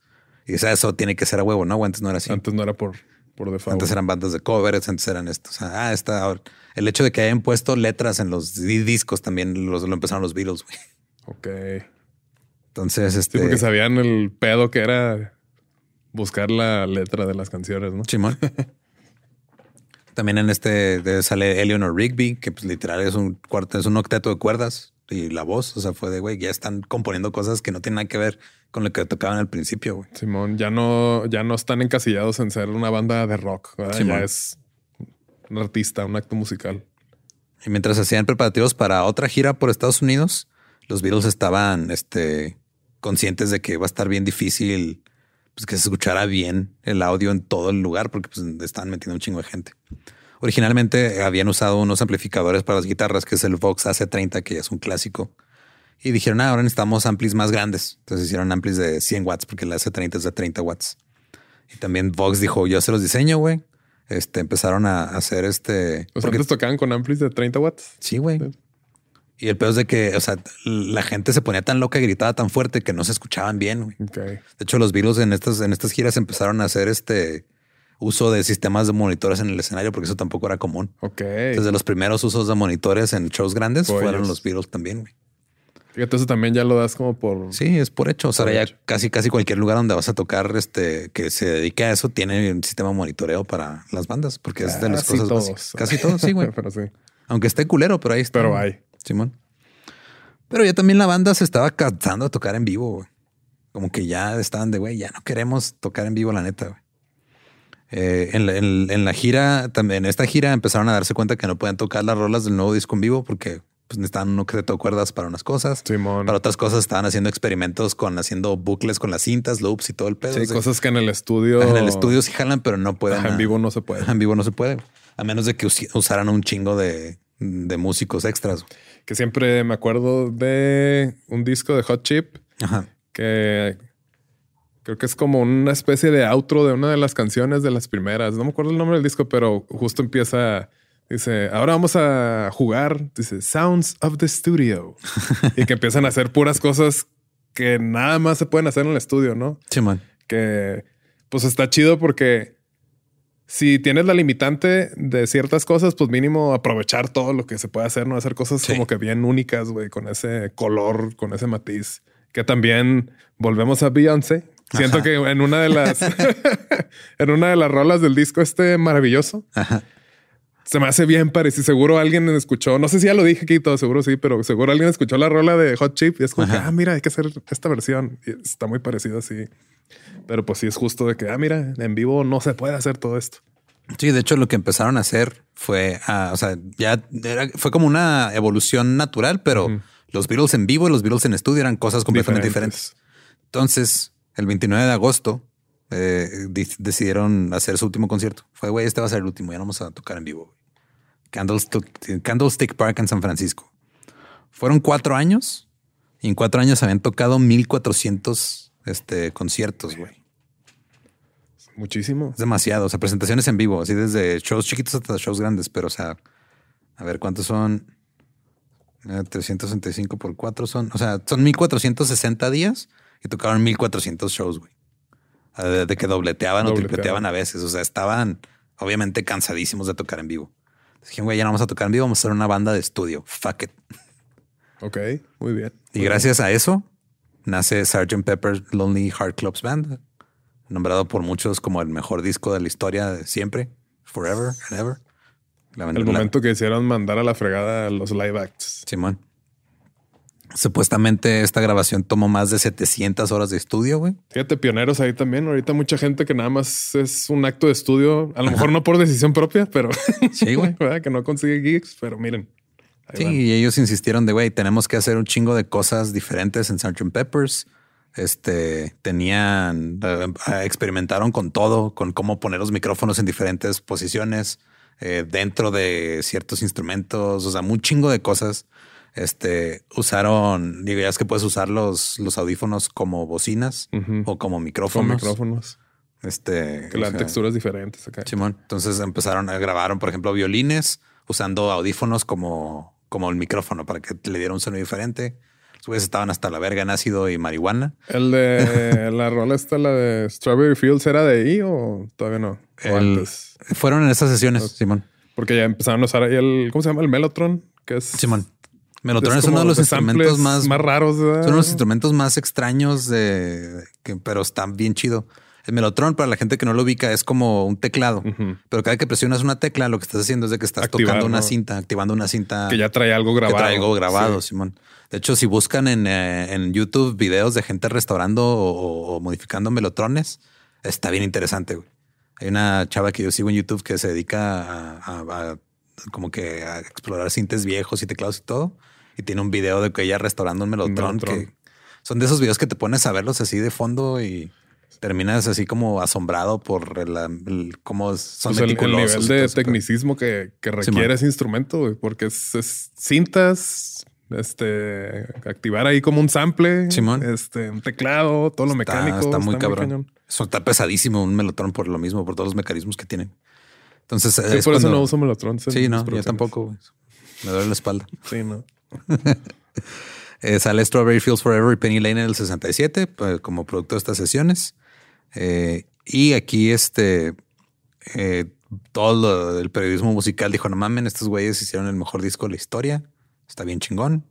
y dices, "Ah, eso tiene que ser a huevo, ¿no? O antes no era así.
antes no era por, por default.
Antes eran bandas de covers, antes eran esto. O sea, ah, está ahora- el hecho de que hayan puesto letras en los di- discos también los, lo empezaron los Beatles. güey.
Ok.
Entonces,
Sí,
este.
porque sabían el pedo que era buscar la letra de las canciones, ¿no?
Simón. También en este sale Eleanor Rigby, que pues literal es un cuarto, es un octeto de cuerdas y la voz. O sea, fue de güey, ya están componiendo cosas que no tienen nada que ver con lo que tocaban al principio. güey.
Simón, ya no, ya no están encasillados en ser una banda de rock, ya es un artista, un acto musical.
Y mientras hacían preparativos para otra gira por Estados Unidos, los Beatles estaban este, conscientes de que iba a estar bien difícil pues, que se escuchara bien el audio en todo el lugar porque pues, estaban metiendo un chingo de gente. Originalmente habían usado unos amplificadores para las guitarras, que es el Vox AC30, que es un clásico. Y dijeron, ah, ahora necesitamos amplis más grandes. Entonces hicieron amplis de 100 watts porque el AC30 es de 30 watts. Y también Vox dijo, yo se los diseño, güey. Este, empezaron a hacer este...
O sea,
porque-
antes tocaban con amplis de 30 watts.
Sí, güey. Y el peor es de que, o sea, la gente se ponía tan loca y gritaba tan fuerte que no se escuchaban bien. güey.
Ok.
De hecho, los Beatles en estas, en estas giras empezaron a hacer este uso de sistemas de monitores en el escenario porque eso tampoco era común.
Ok.
Desde los primeros usos de monitores en shows grandes
Fue
fueron los Beatles también. güey.
Fíjate, eso también ya lo das como por.
Sí, es por hecho. O sea, ya
hecho.
casi, casi cualquier lugar donde vas a tocar este que se dedique a eso tiene un sistema de monitoreo para las bandas porque es de las cosas
todos.
básicas. Casi todos, sí, güey.
Pero sí.
Aunque esté culero, pero ahí está.
Pero hay.
Simón. Pero ya también la banda se estaba cansando de tocar en vivo, güey. Como que ya estaban de, güey, ya no queremos tocar en vivo, la neta, güey. Eh, en, la, en- en la gira, también en esta gira empezaron a darse cuenta que no pueden tocar las rolas del nuevo disco en vivo porque pues, necesitaban un octeto de cuerdas para unas cosas.
Simón.
Para otras cosas estaban haciendo experimentos con haciendo bucles con las cintas, loops y todo el pedo.
Sí,
O sea,
cosas que en el estudio.
En el estudio sí jalan, pero no pueden.
Ajá, en
ah,
vivo no se puede.
En vivo no se puede. A menos de que us- usaran un chingo de, de músicos extras.
Que siempre me acuerdo de un disco de Hot Chip
Ajá.
que Creo que es como una especie de outro de una de las canciones de las primeras. No me acuerdo el nombre del disco, pero justo empieza. Dice, ahora vamos a jugar. Dice, Sounds of the Studio. y que empiezan a hacer puras cosas que nada más se pueden hacer en el estudio, ¿no?
Sí, man.
Que pues está chido porque si tienes la limitante de ciertas cosas, pues mínimo aprovechar todo lo que se puede hacer, no hacer cosas
Sí.
como que bien únicas, güey, con ese color, con ese matiz. Que también volvemos a Beyoncé. Siento
Ajá.
que en una de las en una de las rolas del disco este maravilloso
Ajá.
Se me hace bien parecido. Seguro alguien escuchó, no sé si ya lo dije aquí todo, seguro sí, pero seguro alguien escuchó la rola de Hot Chip y es como que, ah, mira, hay que hacer esta versión. Y está muy parecido así. Pero pues sí es justo de que, ah, mira, en vivo no se puede hacer todo esto.
Sí, de hecho lo que empezaron a hacer fue, ah, o sea, ya era- fue como una evolución natural, pero los Beatles en vivo y los Beatles en estudio eran cosas completamente diferentes. Entonces, el 29 de agosto eh, di- decidieron hacer su último concierto. Fue, güey, este va a ser el último, ya no vamos a tocar en vivo. Candlestick, Candlestick Park en San Francisco. Fueron cuatro años y en cuatro años habían tocado 1400 este, conciertos, güey.
Muchísimo.
Es demasiado. O sea, presentaciones en vivo, así desde shows chiquitos hasta shows grandes, pero o sea, a ver cuántos son. Eh, 365 por 4 son, o sea, son 1460 días y tocaron 1400 shows, güey. Ah, De, que dobleteaban o tripleteaban a veces. O sea, estaban obviamente cansadísimos de tocar en vivo. Dijeron, güey, ya no vamos a tocar en vivo, vamos a hacer una banda de estudio. Fuck it.
Ok, muy bien.
Y gracias a eso nace Sgt. Pepper's Lonely Heart Clubs Band, nombrado por muchos como el mejor disco de la historia de siempre, forever and ever. La-
El
la-
momento que hicieron mandar a la fregada los live acts.
Simón. Supuestamente esta grabación tomó más de 700 horas de estudio, güey.
Fíjate, pioneros ahí también. Ahorita mucha gente que nada más es un acto de estudio, a lo mejor no por decisión propia, pero
Sí, güey.
que no consigue gigs, pero miren.
Sí,
van.
y ellos insistieron de, güey, tenemos que hacer un chingo de cosas diferentes en Sgt. Peppers. Este, tenían, eh, experimentaron con todo, con cómo poner los micrófonos en diferentes posiciones, eh, dentro de ciertos instrumentos, o sea, un chingo de cosas. Este, usaron, digo, ya es que puedes usar los, los audífonos como bocinas o como micrófonos.
micrófonos.
Este,
Que le dan texturas diferentes acá.
Simón. Entonces empezaron a grabar, por ejemplo, violines usando audífonos como, como el micrófono para que le diera un sonido diferente. Los estaban hasta la verga en ácido y marihuana.
El de la rola esta, la de Strawberry Fields, ¿era de ahí o todavía no? O
El-
antes.
Fueron en esas sesiones, Simón.
Porque ya empezaron a usar ahí el, ¿cómo se llama? El Mellotron, que es.
Simón. Melotron es, uno de los instrumentos más,
más raros. ¿verdad?
son los instrumentos más extraños de, que, pero están bien chido. El melotron, para la gente que no lo ubica, es como un teclado. Pero cada que presionas una tecla, lo que estás haciendo es de que estás
Activar,
tocando una
¿no?
cinta, activando una cinta.
Que ya trae algo
que
grabado.
trae algo grabado,
Sí.
Simón. De hecho, si buscan en, eh, en YouTube videos de gente restaurando o, o modificando melotrones, está bien interesante. güey. Hay una chava que yo sigo en YouTube que se dedica a, a- a como que a explorar cintes viejos y teclados y todo. Y tiene un video de que ella restaurando un melotrón. que son de esos videos que te pones a verlos así de fondo y terminas así como asombrado por el, el- cómo son
Pues el, nivel de tecnicismo que, que requiere ese instrumento, güey, porque es, es cintas, este, activar ahí como un sample,
Simón.
este, un teclado, todo lo
Está-
mecánico.
Está, muy cabrón. Eso está pesadísimo un melotron por lo mismo, por todos los mecanismos que tienen. Entonces,
Sí,
es
por eso no uso melotrón.
Sí, no, yo tampoco. güey. Me duele la espalda.
Sí, no.
Eh, sale Strawberry Fields Forever y Penny Lane en el 67 pues, como producto de estas sesiones. Eh, y aquí este eh, todo lo- el periodismo musical dijo, no mamen, estos güeyes hicieron el mejor disco de la historia. Está bien chingón.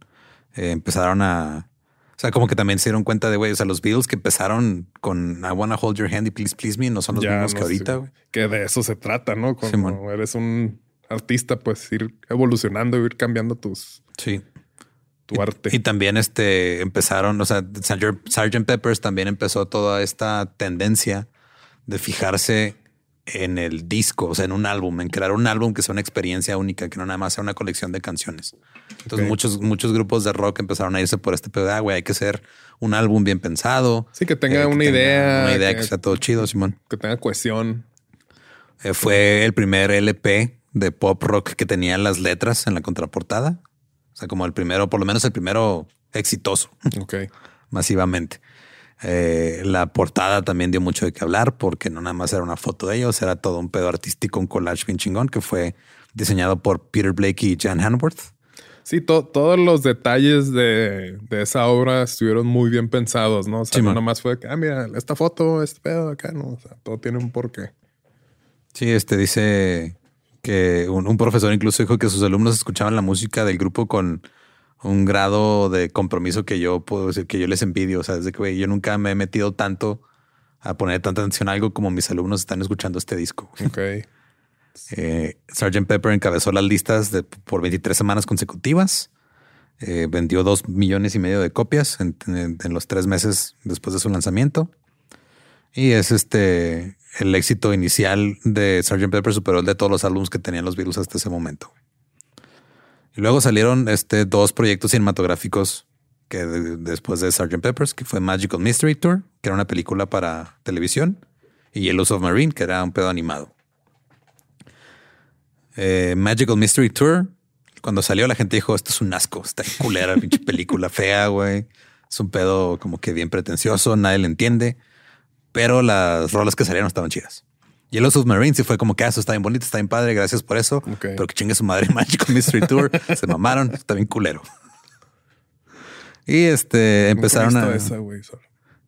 Eh, empezaron a... O sea, como que también se dieron cuenta de, güey, o sea, los Beatles que empezaron con I Wanna Hold Your Hand y Please Please Me no son los
Ya
mismos
no
que ahorita,
sé.
güey.
Que de eso se trata, ¿no? Cuando
Simón.
eres un artista, pues ir evolucionando, ir cambiando tus,
Sí.
Tu arte.
Y también este empezaron, o sea, Sgt. Peppers también empezó toda esta tendencia de fijarse en el disco, o sea, en un álbum, en crear un álbum que sea una experiencia única, que no nada más sea una colección de canciones. Entonces muchos, muchos grupos de rock empezaron a irse por este pedo, de, ah, güey, hay que hacer un álbum bien pensado.
sí, que tenga
eh,
una
tenga
idea.
Una idea que,
que,
sea todo chido, Simón.
que tenga cohesión.
Eh, fue el primer LP de pop rock que tenía las letras en la contraportada. Sea, como el primero, por lo menos el primero exitoso.
Ok.
masivamente. Eh, la portada también dio mucho de qué hablar porque no nada más era una foto de ellos, era todo un pedo artístico, un collage bien chingón que fue diseñado por Peter Blake y Jan Hanworth.
Sí, todos los detalles de, esa obra estuvieron muy bien pensados, ¿no? O sea, no nada más fue que, ah, mira, esta foto, este pedo acá, no, o sea, todo tiene un porqué.
Sí, este dice que un, profesor incluso dijo que sus alumnos escuchaban la música del grupo con un grado de compromiso que yo puedo decir que yo les envidio. O sea, desde que yo nunca me he metido tanto a poner tanta atención a algo como mis alumnos están escuchando este disco.
Ok.
Eh, Sgt. Pepper encabezó las listas de, por 23 semanas consecutivas. Eh, vendió dos millones y medio de copias en, los tres meses después de su lanzamiento. Y es este el éxito inicial de Sgt. Pepper superó el de todos los álbumes que tenían los virus hasta ese momento. Y luego salieron este, dos proyectos cinematográficos que después de Sgt. Peppers, que fue Magical Mystery Tour, que era una película para televisión, y Yellow Submarine, que era un pedo animado. Eh, Magical Mystery Tour, cuando salió la gente dijo, esto es un asco, está culera, pinche película fea, güey. Es un pedo como que bien pretencioso, nadie le entiende, pero las rolas que salieron estaban chidas. Y los Submarines sí fue como que ah, eso está bien bonito, está bien padre, gracias por eso. Pero que chingue su madre Magical Mystery Tour. se mamaron, está bien culero. Y este empezaron a.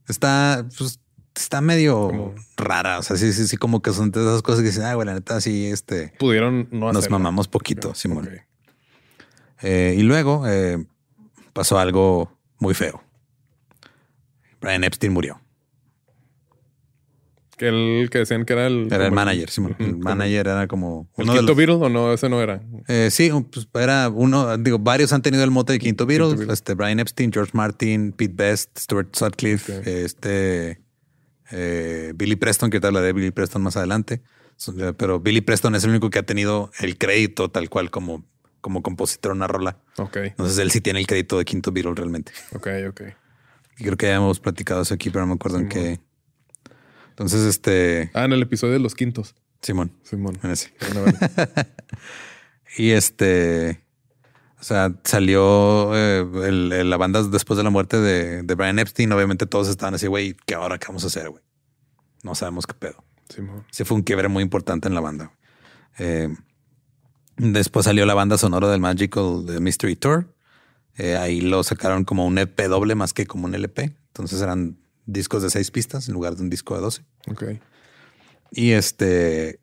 está, pues, está medio rara. O sea, sí, sí, sí, como que son de esas cosas que dicen, ah, güey, la neta, sí, este.
Pudieron no
Nos mamamos poquito, Simón. Eh, y luego eh, pasó algo muy feo. Brian Epstein murió.
Que el que decían que era el.
Era el manager, sí, El manager era como.
¿El quinto Beatle o no? Ese no era.
Eh, sí, pues era uno. Digo, varios han tenido el mote de quinto Beatle. Este, Brian Epstein, George Martin, Pete Best, Stuart Sutcliffe, este. Eh, Billy Preston, que te hablaré de Billy Preston más adelante. Eh, pero Billy Preston es el único que ha tenido el crédito tal cual como, como compositor de una rola.
Ok.
Entonces él sí tiene el crédito de quinto Beatle realmente.
Ok, ok.
creo que ya hemos platicado eso aquí, pero no me acuerdo en qué entonces, este.
Ah, en el episodio de los quintos.
Simón.
Simón.
En ese. y este. O sea, salió eh, la banda después de la muerte de, Brian Epstein. Obviamente todos estaban así, güey, ¿qué ahora qué vamos a hacer, güey? No sabemos qué pedo.
Simón.
Sí, fue un quiebre muy importante en la banda. Eh, después salió la banda sonora del Magical Mystery Tour. Eh, ahí lo sacaron como un EP doble más que como un LP. Entonces eran discos de seis pistas en lugar de un disco de 12.
Ok.
Y este,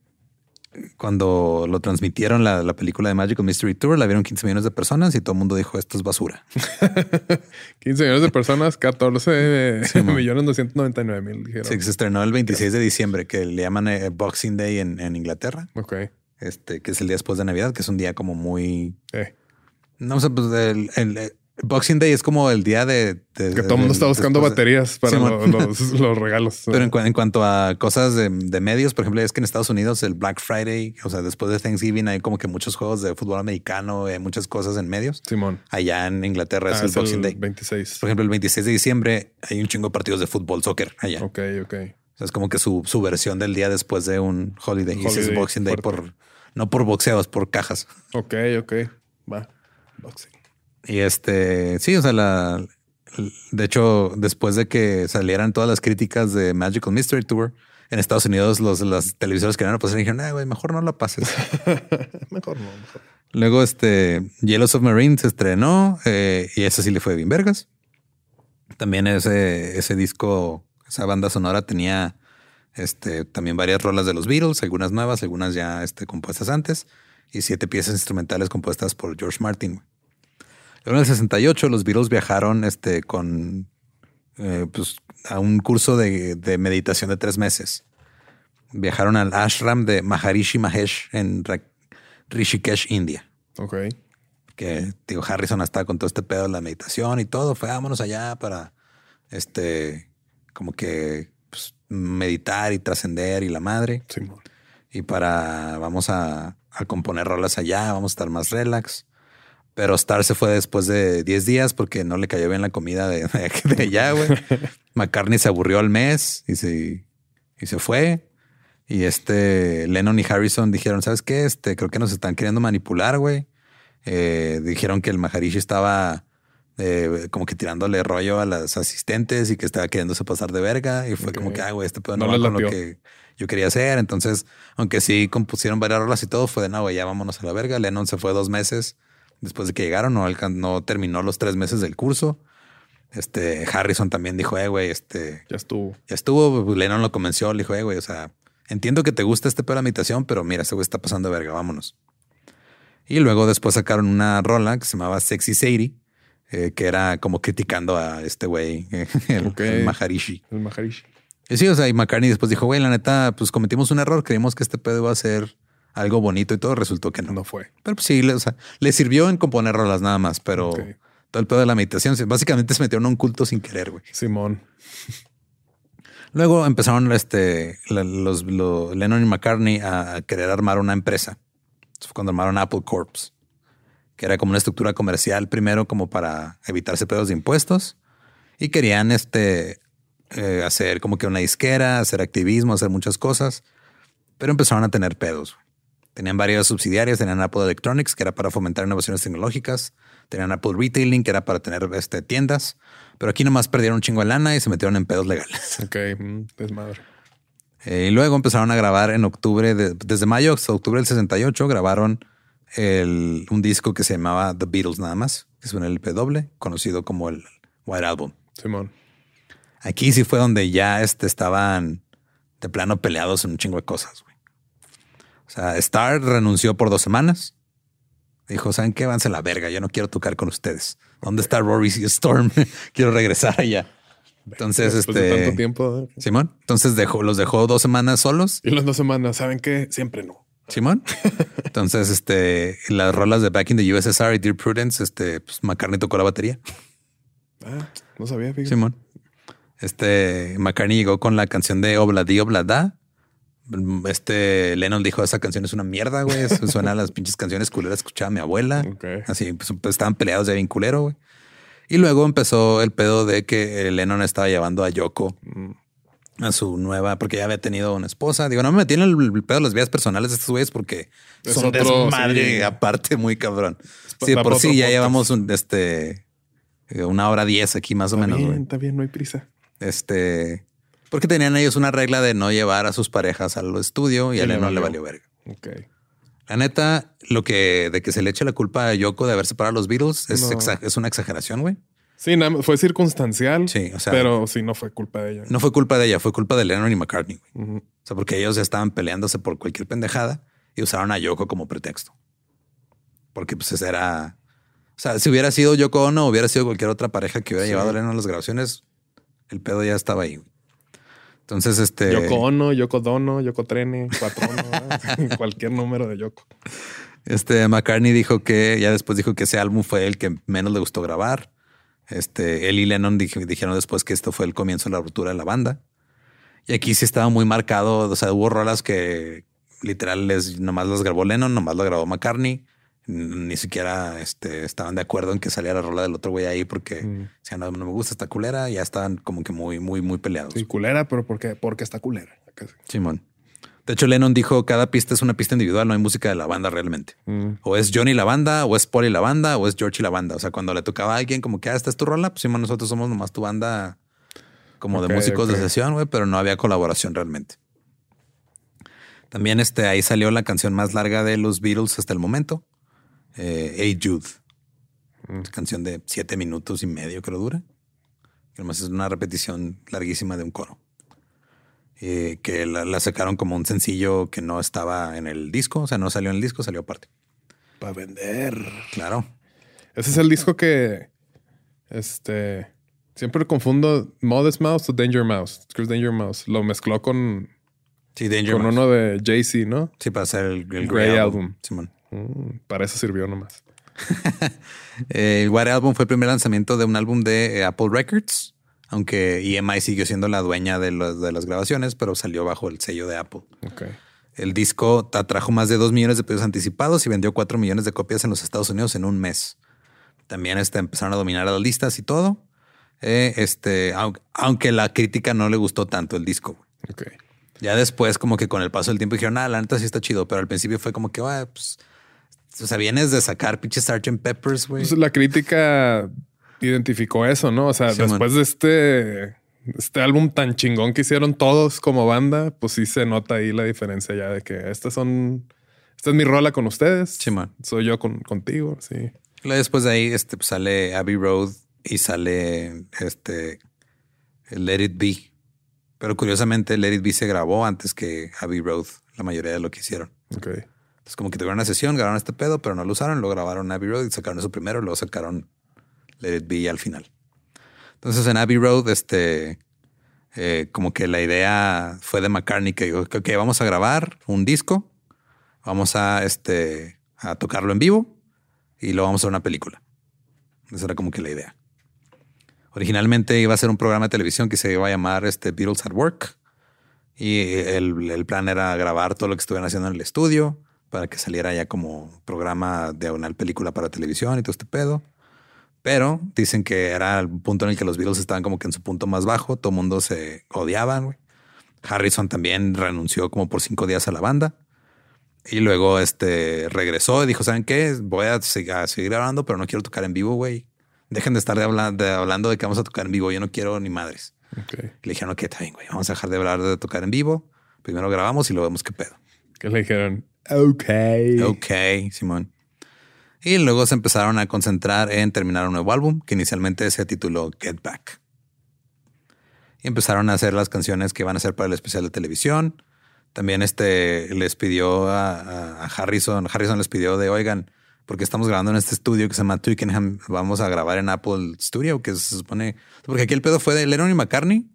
cuando lo transmitieron la, la, película de Magical Mystery Tour, la vieron 15 millones de personas y todo el mundo dijo esto es basura.
15 millones de personas, 14 millones 299 mil. Dijeron.
Sí, se estrenó el 26 de diciembre, que le llaman eh, Boxing Day en, en, Inglaterra.
Ok.
Este, que es el día después de Navidad, que es un día como muy...
Eh.
No sé, pues el, el, Boxing Day es como el día de...
que todo el mundo está buscando baterías para los, regalos.
Pero en, cuanto a cosas de, medios, por ejemplo, es que en Estados Unidos el Black Friday, o sea, después de Thanksgiving hay como que muchos juegos de fútbol americano, hay muchas cosas en medios.
Simón.
Allá en Inglaterra es ah, el Boxing Day.
26.
Por ejemplo, el 26 de diciembre hay un chingo de partidos de fútbol, soccer allá.
Ok, ok.
O sea, es como que su, su versión del día después de un holiday. y es Boxing Day por... No por boxeos, por cajas.
Ok, ok. Va. Boxing.
Y este, sí, o sea, la, de hecho, después de que salieran todas las críticas de Magical Mystery Tour, en Estados Unidos los, los televisores que eran pues dijeron, ah, güey, mejor no la pases.
mejor no, mejor.
Luego, este, Yellow Submarine se estrenó eh, y ese sí le fue bien vergas. También ese, ese disco, esa banda sonora tenía este, también varias rolas de los Beatles, algunas nuevas, algunas ya este, compuestas antes, y siete piezas instrumentales compuestas por George Martin. En el 68 los Beatles viajaron este, con, eh, pues, a un curso de, meditación de tres meses. Viajaron al ashram de Maharishi Mahesh en Rishikesh, India.
Ok.
Que digo, Harrison estaba con todo este pedo de la meditación y todo. Fue vámonos allá para este, como que pues, meditar y trascender y la madre.
Sí.
Y para, vamos a, a componer rolas allá, vamos a estar más relax. Pero Star se fue después de 10 días porque no le cayó bien la comida de, de allá, güey. McCartney se aburrió al mes y se, y se fue. Y este Lennon y Harrison dijeron, ¿sabes qué? Este, creo que nos están queriendo manipular, güey. Eh, dijeron que el Maharishi estaba eh, como que tirándole rollo a las asistentes y que estaba queriéndose pasar de verga. Y fue como que, ay, güey, este pedo
No
no, va con lo que yo quería hacer. Entonces, aunque sí compusieron varias rolas y todo, fue de no, güey, ya vámonos a la verga. Lennon se fue dos meses después de que llegaron, no, no terminó los tres meses del curso. Este Harrison también dijo, eh, güey, este
Ya estuvo.
ya estuvo. pues, Lennon lo convenció, le dijo, eh, güey, o sea, entiendo que te gusta este pedo de la meditación, pero mira, ese güey está pasando de verga, vámonos. Y luego después sacaron una rola que se llamaba Sexy Sadie, eh, que era como criticando a este güey, el, el Maharishi.
El Maharishi.
Y sí, o sea, y McCartney después dijo, güey, la neta, pues cometimos un error, creímos que este pedo iba a ser algo bonito y todo, resultó que no.
No fue.
Pero pues, sí, le, o sea, le sirvió en componer rolas nada más, pero todo el pedo de la meditación, básicamente se metieron a un culto sin querer, güey.
Simón.
Luego empezaron este, los, lo- Lennon y McCartney a, a querer armar una empresa. Eso fue cuando armaron Apple Corps, que era como una estructura comercial primero como para evitarse pedos de impuestos y querían este, eh, hacer como que una disquera, hacer activismo, hacer muchas cosas, pero empezaron a tener pedos. Tenían varias subsidiarias, tenían Apple Electronics, que era para fomentar innovaciones tecnológicas, tenían Apple Retailing, que era para tener este, tiendas, pero aquí nomás perdieron un chingo de lana y se metieron en pedos legales.
Ok. mm, desmadre.
Eh, y luego empezaron a grabar en octubre, de- desde mayo hasta octubre del 68, grabaron el- un disco que se llamaba The Beatles nada más, que es un LP doble, conocido como el White Album.
Simón.
Aquí sí fue donde ya este, estaban de plano peleados en un chingo de cosas. güey. O sea, Star renunció por dos semanas. Dijo, ¿saben qué? Vanse la verga, yo no quiero tocar con ustedes. ¿Dónde está Rory Storm? quiero regresar allá. Entonces,
Después de
este...
tanto tiempo. ¿eh?
Simón, entonces dejó, los dejó dos semanas solos
Y las dos semanas, ¿saben qué? Siempre no.
Simón. Entonces, este, las rolas de Back in the USSR y Dear Prudence, este, pues McCartney tocó la batería.
Ah, no sabía. fíjate.
Simón. Este, McCartney llegó con la canción de Obladi Oblada. Este Lennon dijo: Esa canción es una mierda, güey. Suena a las pinches canciones culeras que escuchaba mi abuela. Así, pues, pues, estaban peleados de bien culero, güey. Y luego empezó el pedo de que Lennon estaba llevando a Yoko a su nueva, porque ya había tenido una esposa. Digo, no me metí en el, pedo de las vidas personales de estos güeyes porque
Es
son
otro,
desmadre
sí.
aparte muy cabrón. Sí, por sí ya
podcast.
llevamos un, este, eh, una hora diez aquí más o
Está
menos.
bien, está bien, no hay prisa.
Este, porque tenían ellos una regla de no llevar a sus parejas al estudio y
Sí,
a
le
Lennon le
valió.
verga.
Ok.
La neta, lo que de que se le eche la culpa a Yoko de haber separado a los Beatles es,
No.
exa- es una exageración, güey.
Sí, fue circunstancial.
Sí, o sea-
pero sí, no fue culpa de ella.
No fue culpa de ella, fue culpa de Lennon y McCartney. güey. O sea, porque ellos estaban peleándose por cualquier pendejada y usaron a Yoko como pretexto. Porque pues esa era... O sea, si hubiera sido Yoko Ono, hubiera sido cualquier otra pareja que hubiera
Sí.
llevado a Lennon a las grabaciones, el pedo ya estaba ahí. güey. Entonces, este...
Yoko Ono, Yoko Dono, Yoko Trene, ¿verdad? cualquier número de Yoko.
Este McCartney dijo que ya después dijo que ese álbum fue el que menos le gustó grabar. Este él y Lennon dij- dijeron después que esto fue el comienzo de la ruptura de la banda. Y aquí sí estaba muy marcado. O sea, hubo rolas que literal les, nomás las grabó Lennon, nomás las grabó McCartney. Ni siquiera este, estaban de acuerdo en que saliera la rola del otro güey ahí porque
Mm.
decían, no, no me gusta esta culera. Ya estaban como que muy, muy, muy peleados.
Sí, culera, pero ¿por qué? Porque está culera.
Simón. De hecho, Lennon dijo cada pista es una pista individual, no hay música de la banda realmente.
Mm.
O es Johnny la banda, o es Paul y la banda, o es George y la banda. O sea, cuando le tocaba a alguien como que ah, esta es tu rola, pues Simón, nosotros somos nomás tu banda como de músicos de sesión, güey, pero no había colaboración realmente. También este, ahí salió la canción más larga de los Beatles hasta el momento. Eh, Hey Jude.
Mm.
Canción de siete minutos y medio creo dura. Que Además es una repetición larguísima de un coro. Eh, que la, la sacaron como un sencillo que no estaba en el disco. O sea, no salió en el disco, salió aparte.
Para vender.
Claro.
Ese es el disco que este siempre confundo Modest Mouse o Danger Mouse. Es Danger Mouse. Lo mezcló con,
Sí, Danger
con
Mouse.
uno de Jay-Z, ¿no?
Sí, para hacer el, el
Grey
Grey
Album.
Album. Simón.
Mm, para eso sirvió nomás.
Eh, el White Album fue el primer lanzamiento de un álbum de eh, Apple Records, aunque EMI siguió siendo la dueña de, los- de las grabaciones, pero salió bajo el sello de Apple. El disco atrajo más de 2 millones de pedidos anticipados y vendió 4 millones de copias en los Estados Unidos en un mes. También este, empezaron a dominar a las listas y todo. Eh, este, aunque, aunque la crítica no le gustó tanto el disco. Ya después, como que con el paso del tiempo dijeron, ah, la neta sí está chido, pero al principio fue como que, ah, pues, o sea, vienes de sacar pinches Sgt. Peppers, güey.
Pues la crítica identificó eso, ¿no? O sea,
Sí, man.
después de este, este álbum tan chingón que hicieron todos como banda, pues sí se nota ahí la diferencia ya de que estas son, esta es mi rola con ustedes.
Sí, man.
Soy yo con, contigo, sí.
Luego después de ahí este, pues, sale Abbey Road y sale este Let It Be. Pero curiosamente Let It Be se grabó antes que Abbey Road, la mayoría de lo que hicieron.
Ok.
Entonces como que tuvieron una sesión, grabaron este pedo, pero no lo usaron, lo grabaron Abbey Road y sacaron eso primero, luego sacaron Let It Be al final. Entonces en Abbey Road, este, eh, como que la idea fue de McCartney que dijo, ok, vamos a grabar un disco, vamos a, este, a tocarlo en vivo y luego vamos a hacer una película. Esa era como que la idea. Originalmente iba a ser un programa de televisión que se iba a llamar este, Beatles at Work. Y el, el plan era grabar todo lo que estuvieran haciendo en el estudio para que saliera ya como programa de una película para televisión y todo este pedo. Pero dicen que era el punto en el que los Beatles estaban como que en su punto más bajo. Todo el mundo se odiaban. güey. Harrison también renunció como por cinco días a la banda. Y luego este regresó y dijo, ¿saben qué? Voy a, seguir grabando, pero no quiero tocar en vivo, güey. Dejen de estar de habla- de hablando de que vamos a tocar en vivo. Yo no quiero ni madres. Le dijeron, ok, está bien, güey. Vamos a dejar de hablar de tocar en vivo. Primero grabamos y luego vemos qué pedo.
Que le dijeron, ok.
Ok, Simón. Y luego se empezaron a concentrar en terminar un nuevo álbum que inicialmente se tituló Get Back. Y empezaron a hacer las canciones que van a ser para el especial de televisión. También este les pidió a, Harrison, Harrison les pidió de, oigan, porque estamos grabando en este estudio que se llama Twickenham, vamos a grabar en Apple Studio, que se supone, porque aquí el pedo fue de Lennon y McCartney.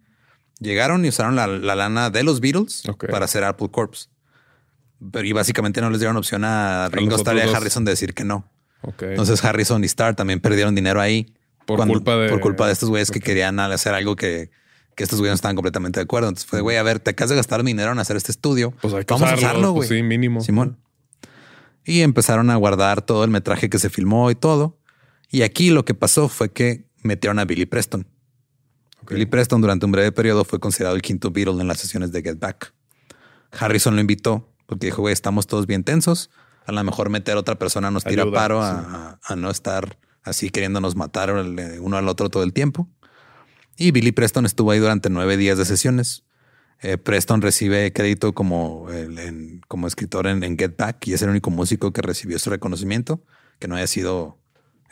Llegaron y usaron la, la lana de los Beatles para hacer Apple Corps. Pero y básicamente no les dieron opción a Ringo Starr y a. Harrison de decir que no. Entonces Harrison y Starr también perdieron dinero ahí.
Por culpa de-
Por culpa de estos güeyes que querían hacer algo que, que estos güeyes no estaban completamente de acuerdo. Entonces fue, güey, a ver, te acabas de gastar dinero en hacer este estudio.
pues hay que
Vamos
usarlo,
a usarlo, güey.
pues sí, mínimo.
Simón. Y empezaron a guardar todo el metraje que se filmó y todo. Y aquí lo que pasó fue que metieron a Billy Preston. Billy Preston durante un breve periodo fue considerado el quinto Beatle en las sesiones de Get Back. Harrison lo invitó porque dijo, güey, estamos todos bien tensos. A lo mejor meter a otra persona nos tira
Ayuda,
paro a,
sí.
a- a no estar así queriéndonos matar el- uno al otro todo el tiempo. Y Billy Preston estuvo ahí durante nueve días de sesiones. Eh, Preston recibe crédito como, el- en- como escritor en, en Get Back y es el único músico que recibió ese reconocimiento que no haya sido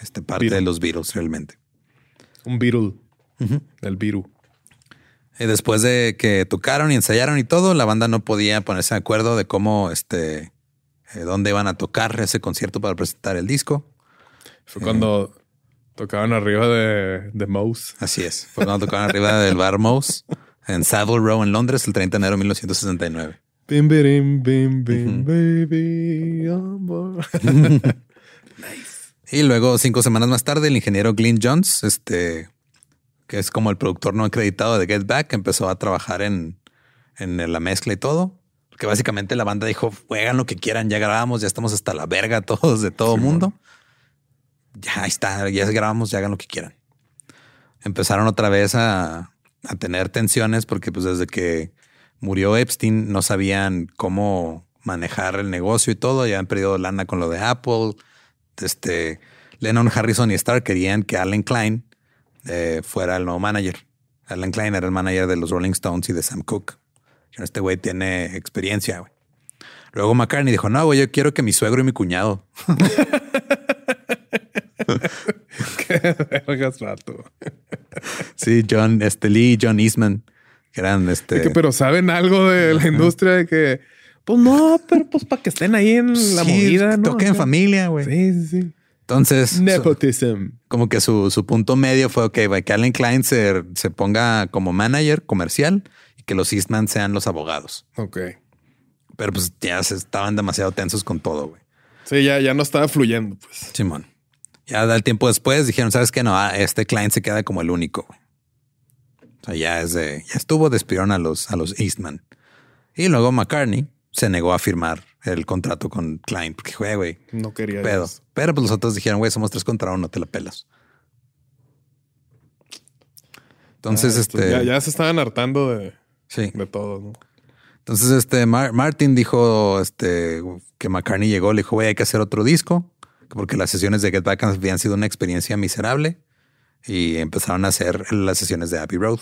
este, parte
Beatle.
de los Beatles realmente.
Un Beatle. El Beatle.
Y después de que tocaron y ensayaron y todo, la banda no podía ponerse de acuerdo de cómo, este, eh, dónde iban a tocar ese concierto para presentar el disco.
Fue cuando tocaban arriba de, de Mouse.
Así es. Fue cuando tocaron arriba del bar Mouse en Savile Row en Londres el 30 de enero de 1969.
Bim, birim, bim, bim, baby. board.
Y luego, cinco semanas más tarde, el ingeniero Glyn Jones, este, que es como el productor no acreditado de Get Back, empezó a trabajar en, en la mezcla y todo. Porque básicamente la banda dijo, juegan lo que quieran, ya grabamos, ya estamos hasta la verga todos de todo mundo. Ya ahí está, ya grabamos, ya hagan lo que quieran. Empezaron otra vez a, a tener tensiones porque pues desde que murió Epstein no sabían cómo manejar el negocio y todo, ya han perdido lana con lo de Apple. Este Lennon, Harrison y Starr querían que Alan Klein eh, fuera el nuevo manager. Alan Klein era el manager de los Rolling Stones y de Sam Cooke. Este güey tiene experiencia. güey. Luego McCartney dijo, no, güey, yo quiero que mi suegro y mi cuñado.
Qué vergas rato.
Sí, John, este Lee y John Eastman, que eran este.
Que, pero saben algo de la industria de que, pues no, pero pues para que estén ahí en la
Sí,
movida, ¿no?
toquen familia, güey.
Sí, sí, sí.
Entonces, su- como que su, su punto medio fue, ok, que Alan Klein se, se ponga como manager comercial y que los Eastman sean los abogados.
Ok.
Pero pues ya se estaban demasiado tensos con todo, güey.
Sí, ya, ya no estaba fluyendo, pues.
Simón. Ya al tiempo después dijeron, ¿sabes qué? No, ah, este Klein se queda como el único. güey. O sea, ya es de, ya estuvo, despidieron a los, a los Eastman. Y luego McCartney se negó a firmar el contrato con Klein porque fue, güey,
No quería
pedo.
eso.
Pero pues los otros dijeron, güey, somos tres contra uno, te la pelas. Entonces,
Ah,
este,
Ya, ya se estaban hartando de,
sí.
de todo, ¿no?
Entonces, este Mar- Martin dijo este, que McCartney llegó, le dijo, güey, hay que hacer otro disco, porque las sesiones de Get Back habían sido una experiencia miserable. y empezaron a hacer las sesiones de Abbey Road.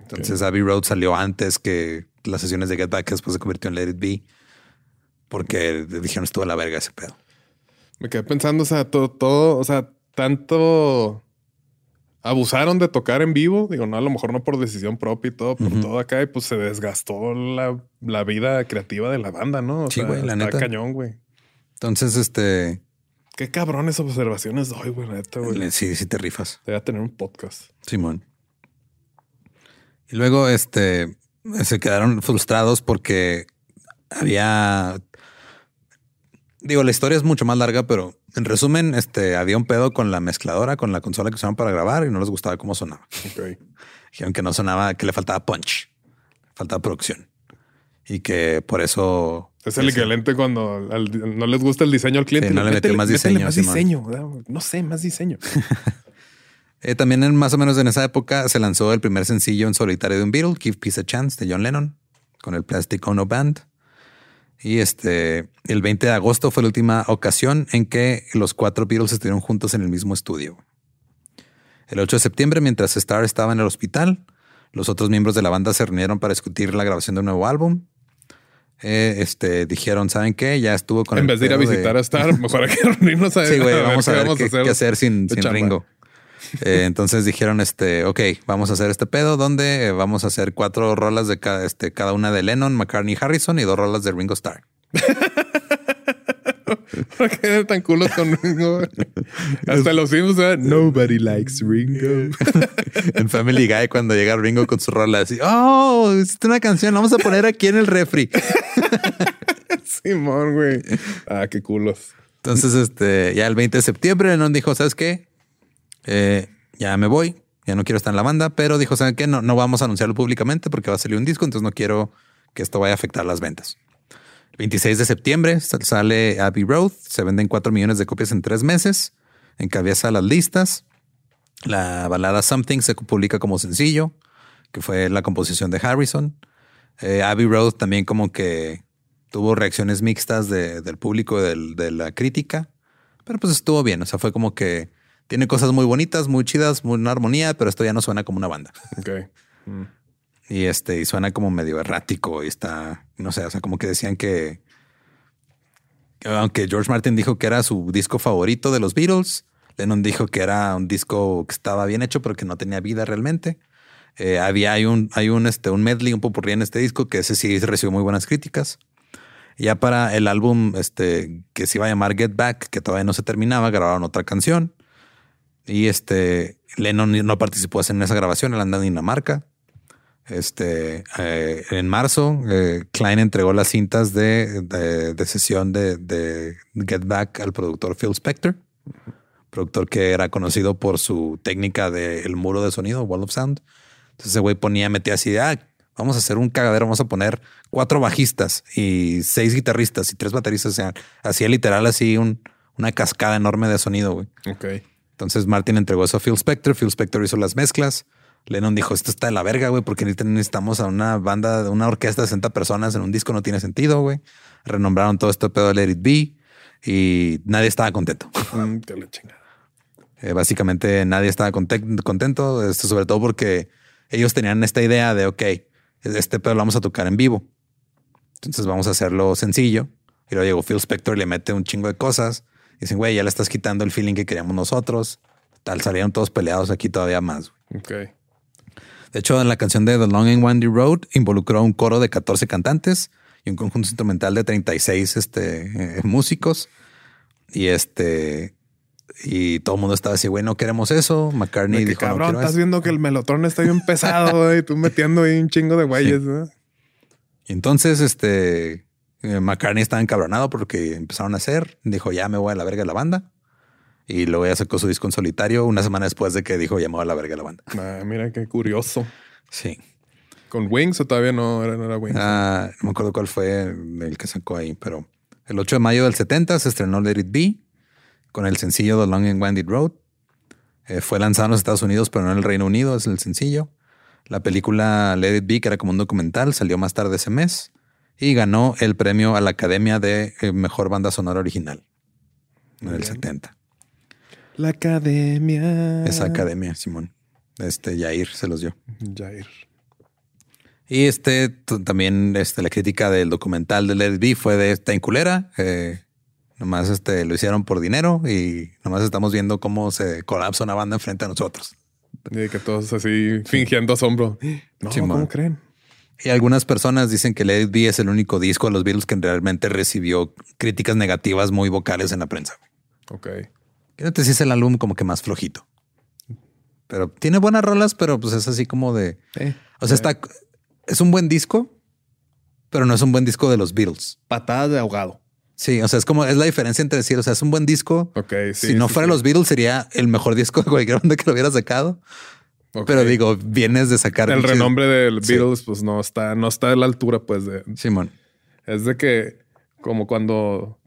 Entonces Abbey Road salió antes que las sesiones de Get Back, que después se convirtió en Let It Be, porque dijeron estuvo a la verga ese pedo.
Me quedé pensando, o sea, todo, todo, o sea, tanto abusaron de tocar en vivo. Digo, no, a lo mejor no por decisión propia y todo, por todo acá, y pues se desgastó la, la, vida creativa de la banda, ¿no?
O sí, güey, la neta.
cañón, güey.
Entonces, este.
Qué cabrones observaciones doy, güey, neta, güey.
Sí, sí te rifas.
Te voy a tener un podcast.
Simón. Y luego, este, se quedaron frustrados porque había Digo, la historia es mucho más larga, pero en resumen, este había un pedo con la mezcladora, con la consola que usaban para grabar y no les gustaba cómo sonaba. Okay. Dijeron que no sonaba, que le faltaba punch, faltaba producción y que por eso
es el equivalente cuando no les gusta el diseño al cliente.
no le metió más diseño.
Más diseño. No sé, más diseño.
eh, también en, más o menos en esa época se lanzó el primer sencillo en solitario de un Beatle, Give Peace a Chance, de John Lennon, con el Plastic Ono Band. Y este, el 20 de agosto fue la última ocasión en que los cuatro Beatles estuvieron juntos en el mismo estudio. El 8 de septiembre, mientras Starr estaba en el hospital, los otros miembros de la banda se reunieron para discutir la grabación de un nuevo álbum. Eh, este, dijeron, ¿saben qué? Ya estuvo con
En vez de ir a visitar a Star, mejor hay que reunirnos a
Sí, güey, vamos a ver, qué, hacer, sin, sin Ringo. Eh, entonces dijeron, este, ok, vamos a hacer este pedo donde eh, vamos a hacer cuatro rolas de cada, este, cada una de Lennon, McCartney, Harrison y dos rolas de Ringo Starr.
¿Por qué tan culos con Ringo? Hasta los vimos, Nobody likes Ringo.
en Family Guy, cuando llega Ringo con su rola, así, oh, es una canción, vamos a poner aquí en el refri.
Simón, güey. Ah, qué culos.
Entonces, este, ya el 20 de septiembre, Lennon dijo, ¿sabes qué? Eh, ya me voy, ya no quiero estar en la banda, pero dijo, ¿saben qué? No, no vamos a anunciarlo públicamente porque va a salir un disco, entonces no quiero que esto vaya a afectar las ventas. El 26 de septiembre sale Abbey Road, se venden 4 millones de copias en tres meses, encabeza las listas. La balada Something se publica como sencillo, que fue la composición de Harrison. Eh, Abbey Road también como que tuvo reacciones mixtas del público de la crítica, pero pues estuvo bien, o sea, fue como que tiene cosas muy bonitas, muy chidas, muy una armonía, pero esto ya no suena como una banda.
Ok. Mm.
Y este, y suena como medio errático y está, no sé, o sea, como que decían que, aunque George Martin dijo que era su disco favorito de los Beatles, Lennon dijo que era un disco que estaba bien hecho, pero que no tenía vida realmente. Eh, había, hay un, hay un, este, un medley, un popurrí en este disco que ese sí recibió muy buenas críticas. Ya para el álbum, este, que se iba a llamar Get Back, que todavía no se terminaba, grabaron otra canción. Y este Lennon no participó en esa grabación, él anda en Dinamarca. Este eh, en marzo, eh, Klein entregó las cintas de, de, sesión de, de, Get Back al productor Phil Spector, productor que era conocido por su técnica del muro de sonido, Wall of Sound. Entonces ese güey ponía, metía así de ah, vamos a hacer un cagadero, vamos a poner cuatro bajistas y seis guitarristas y tres bateristas. O sea, hacía literal así un, una cascada enorme de sonido, güey.
Ok.
Entonces Martin entregó eso a Phil Spector. Phil Spector hizo las mezclas. Lennon dijo, esto está de la verga, güey, porque necesitamos a una banda, una orquesta de 60 personas en un disco, no tiene sentido, güey. Renombraron todo este pedo de Let It Be y nadie estaba contento.
Mm,
eh, básicamente nadie estaba contento, esto sobre todo porque ellos tenían esta idea de, ok, este pedo lo vamos a tocar en vivo. Entonces vamos a hacerlo sencillo. Y luego llegó Phil Spector y le mete un chingo de cosas. Dicen, güey, ya le estás quitando el feeling que queríamos nosotros. Tal, salieron todos peleados aquí todavía más.
Ok.
De hecho, en la canción de The Long and Windy Road involucró un coro de 14 cantantes y un conjunto instrumental de 36 este, eh, músicos. Y este, y todo el mundo estaba así, güey, no queremos eso. McCartney dijo,
cabrón, estás viendo que el melotron está bien pesado y tú metiendo ahí un chingo de güeyes.
Y entonces, este, eh, McCartney estaba encabronado porque empezaron a hacer. Dijo, ya me voy a la verga de la banda. Y luego ya sacó su disco en solitario una semana después de que dijo, ya me voy a la verga de la banda.
Ah, mira qué curioso.
Sí.
¿Con Wings o todavía no era, no era Wings?
Ah, no me acuerdo cuál fue el que sacó ahí, pero el 8 de mayo del 70 se estrenó Let It Be con el sencillo The Long and Winded Road. Eh, fue lanzado en los Estados Unidos, pero no en el Reino Unido, es el sencillo. La película Let It Be, que era como un documental, salió más tarde ese mes y ganó el premio a la Academia de eh, Mejor Banda Sonora Original en el 70.
La academia.
Esa academia, Simón. Este Jair se los dio.
Jair.
Y este también este, la crítica del documental de Let It Be fue de esta inculera. Eh, nomás este, lo hicieron por dinero y nomás estamos viendo cómo se colapsa una banda enfrente de nosotros.
Y que todos así fingiendo asombro. No,
Simón.
¿cómo creen?
Y algunas personas dicen que Let It Be es el único disco de los Beatles que realmente recibió críticas negativas muy vocales en la prensa.
Ok.
Quiero decir, es el álbum como que más flojito. Pero tiene buenas rolas, pero pues es así como de...
Eh,
O sea, está... Es un buen disco, pero no es un buen disco de los Beatles.
Patadas de ahogado.
Sí, o sea, es como... Es la diferencia entre decir, o sea, es un buen disco.
Ok, sí.
si no
sí,
fuera
sí.
los Beatles, sería el mejor disco de cualquier banda que lo hubiera sacado. Pero digo, vienes de sacar...
el renombre del
Sí.
Beatles, pues no está, no está a la altura, pues de.
Simón.
Es de que, como cuando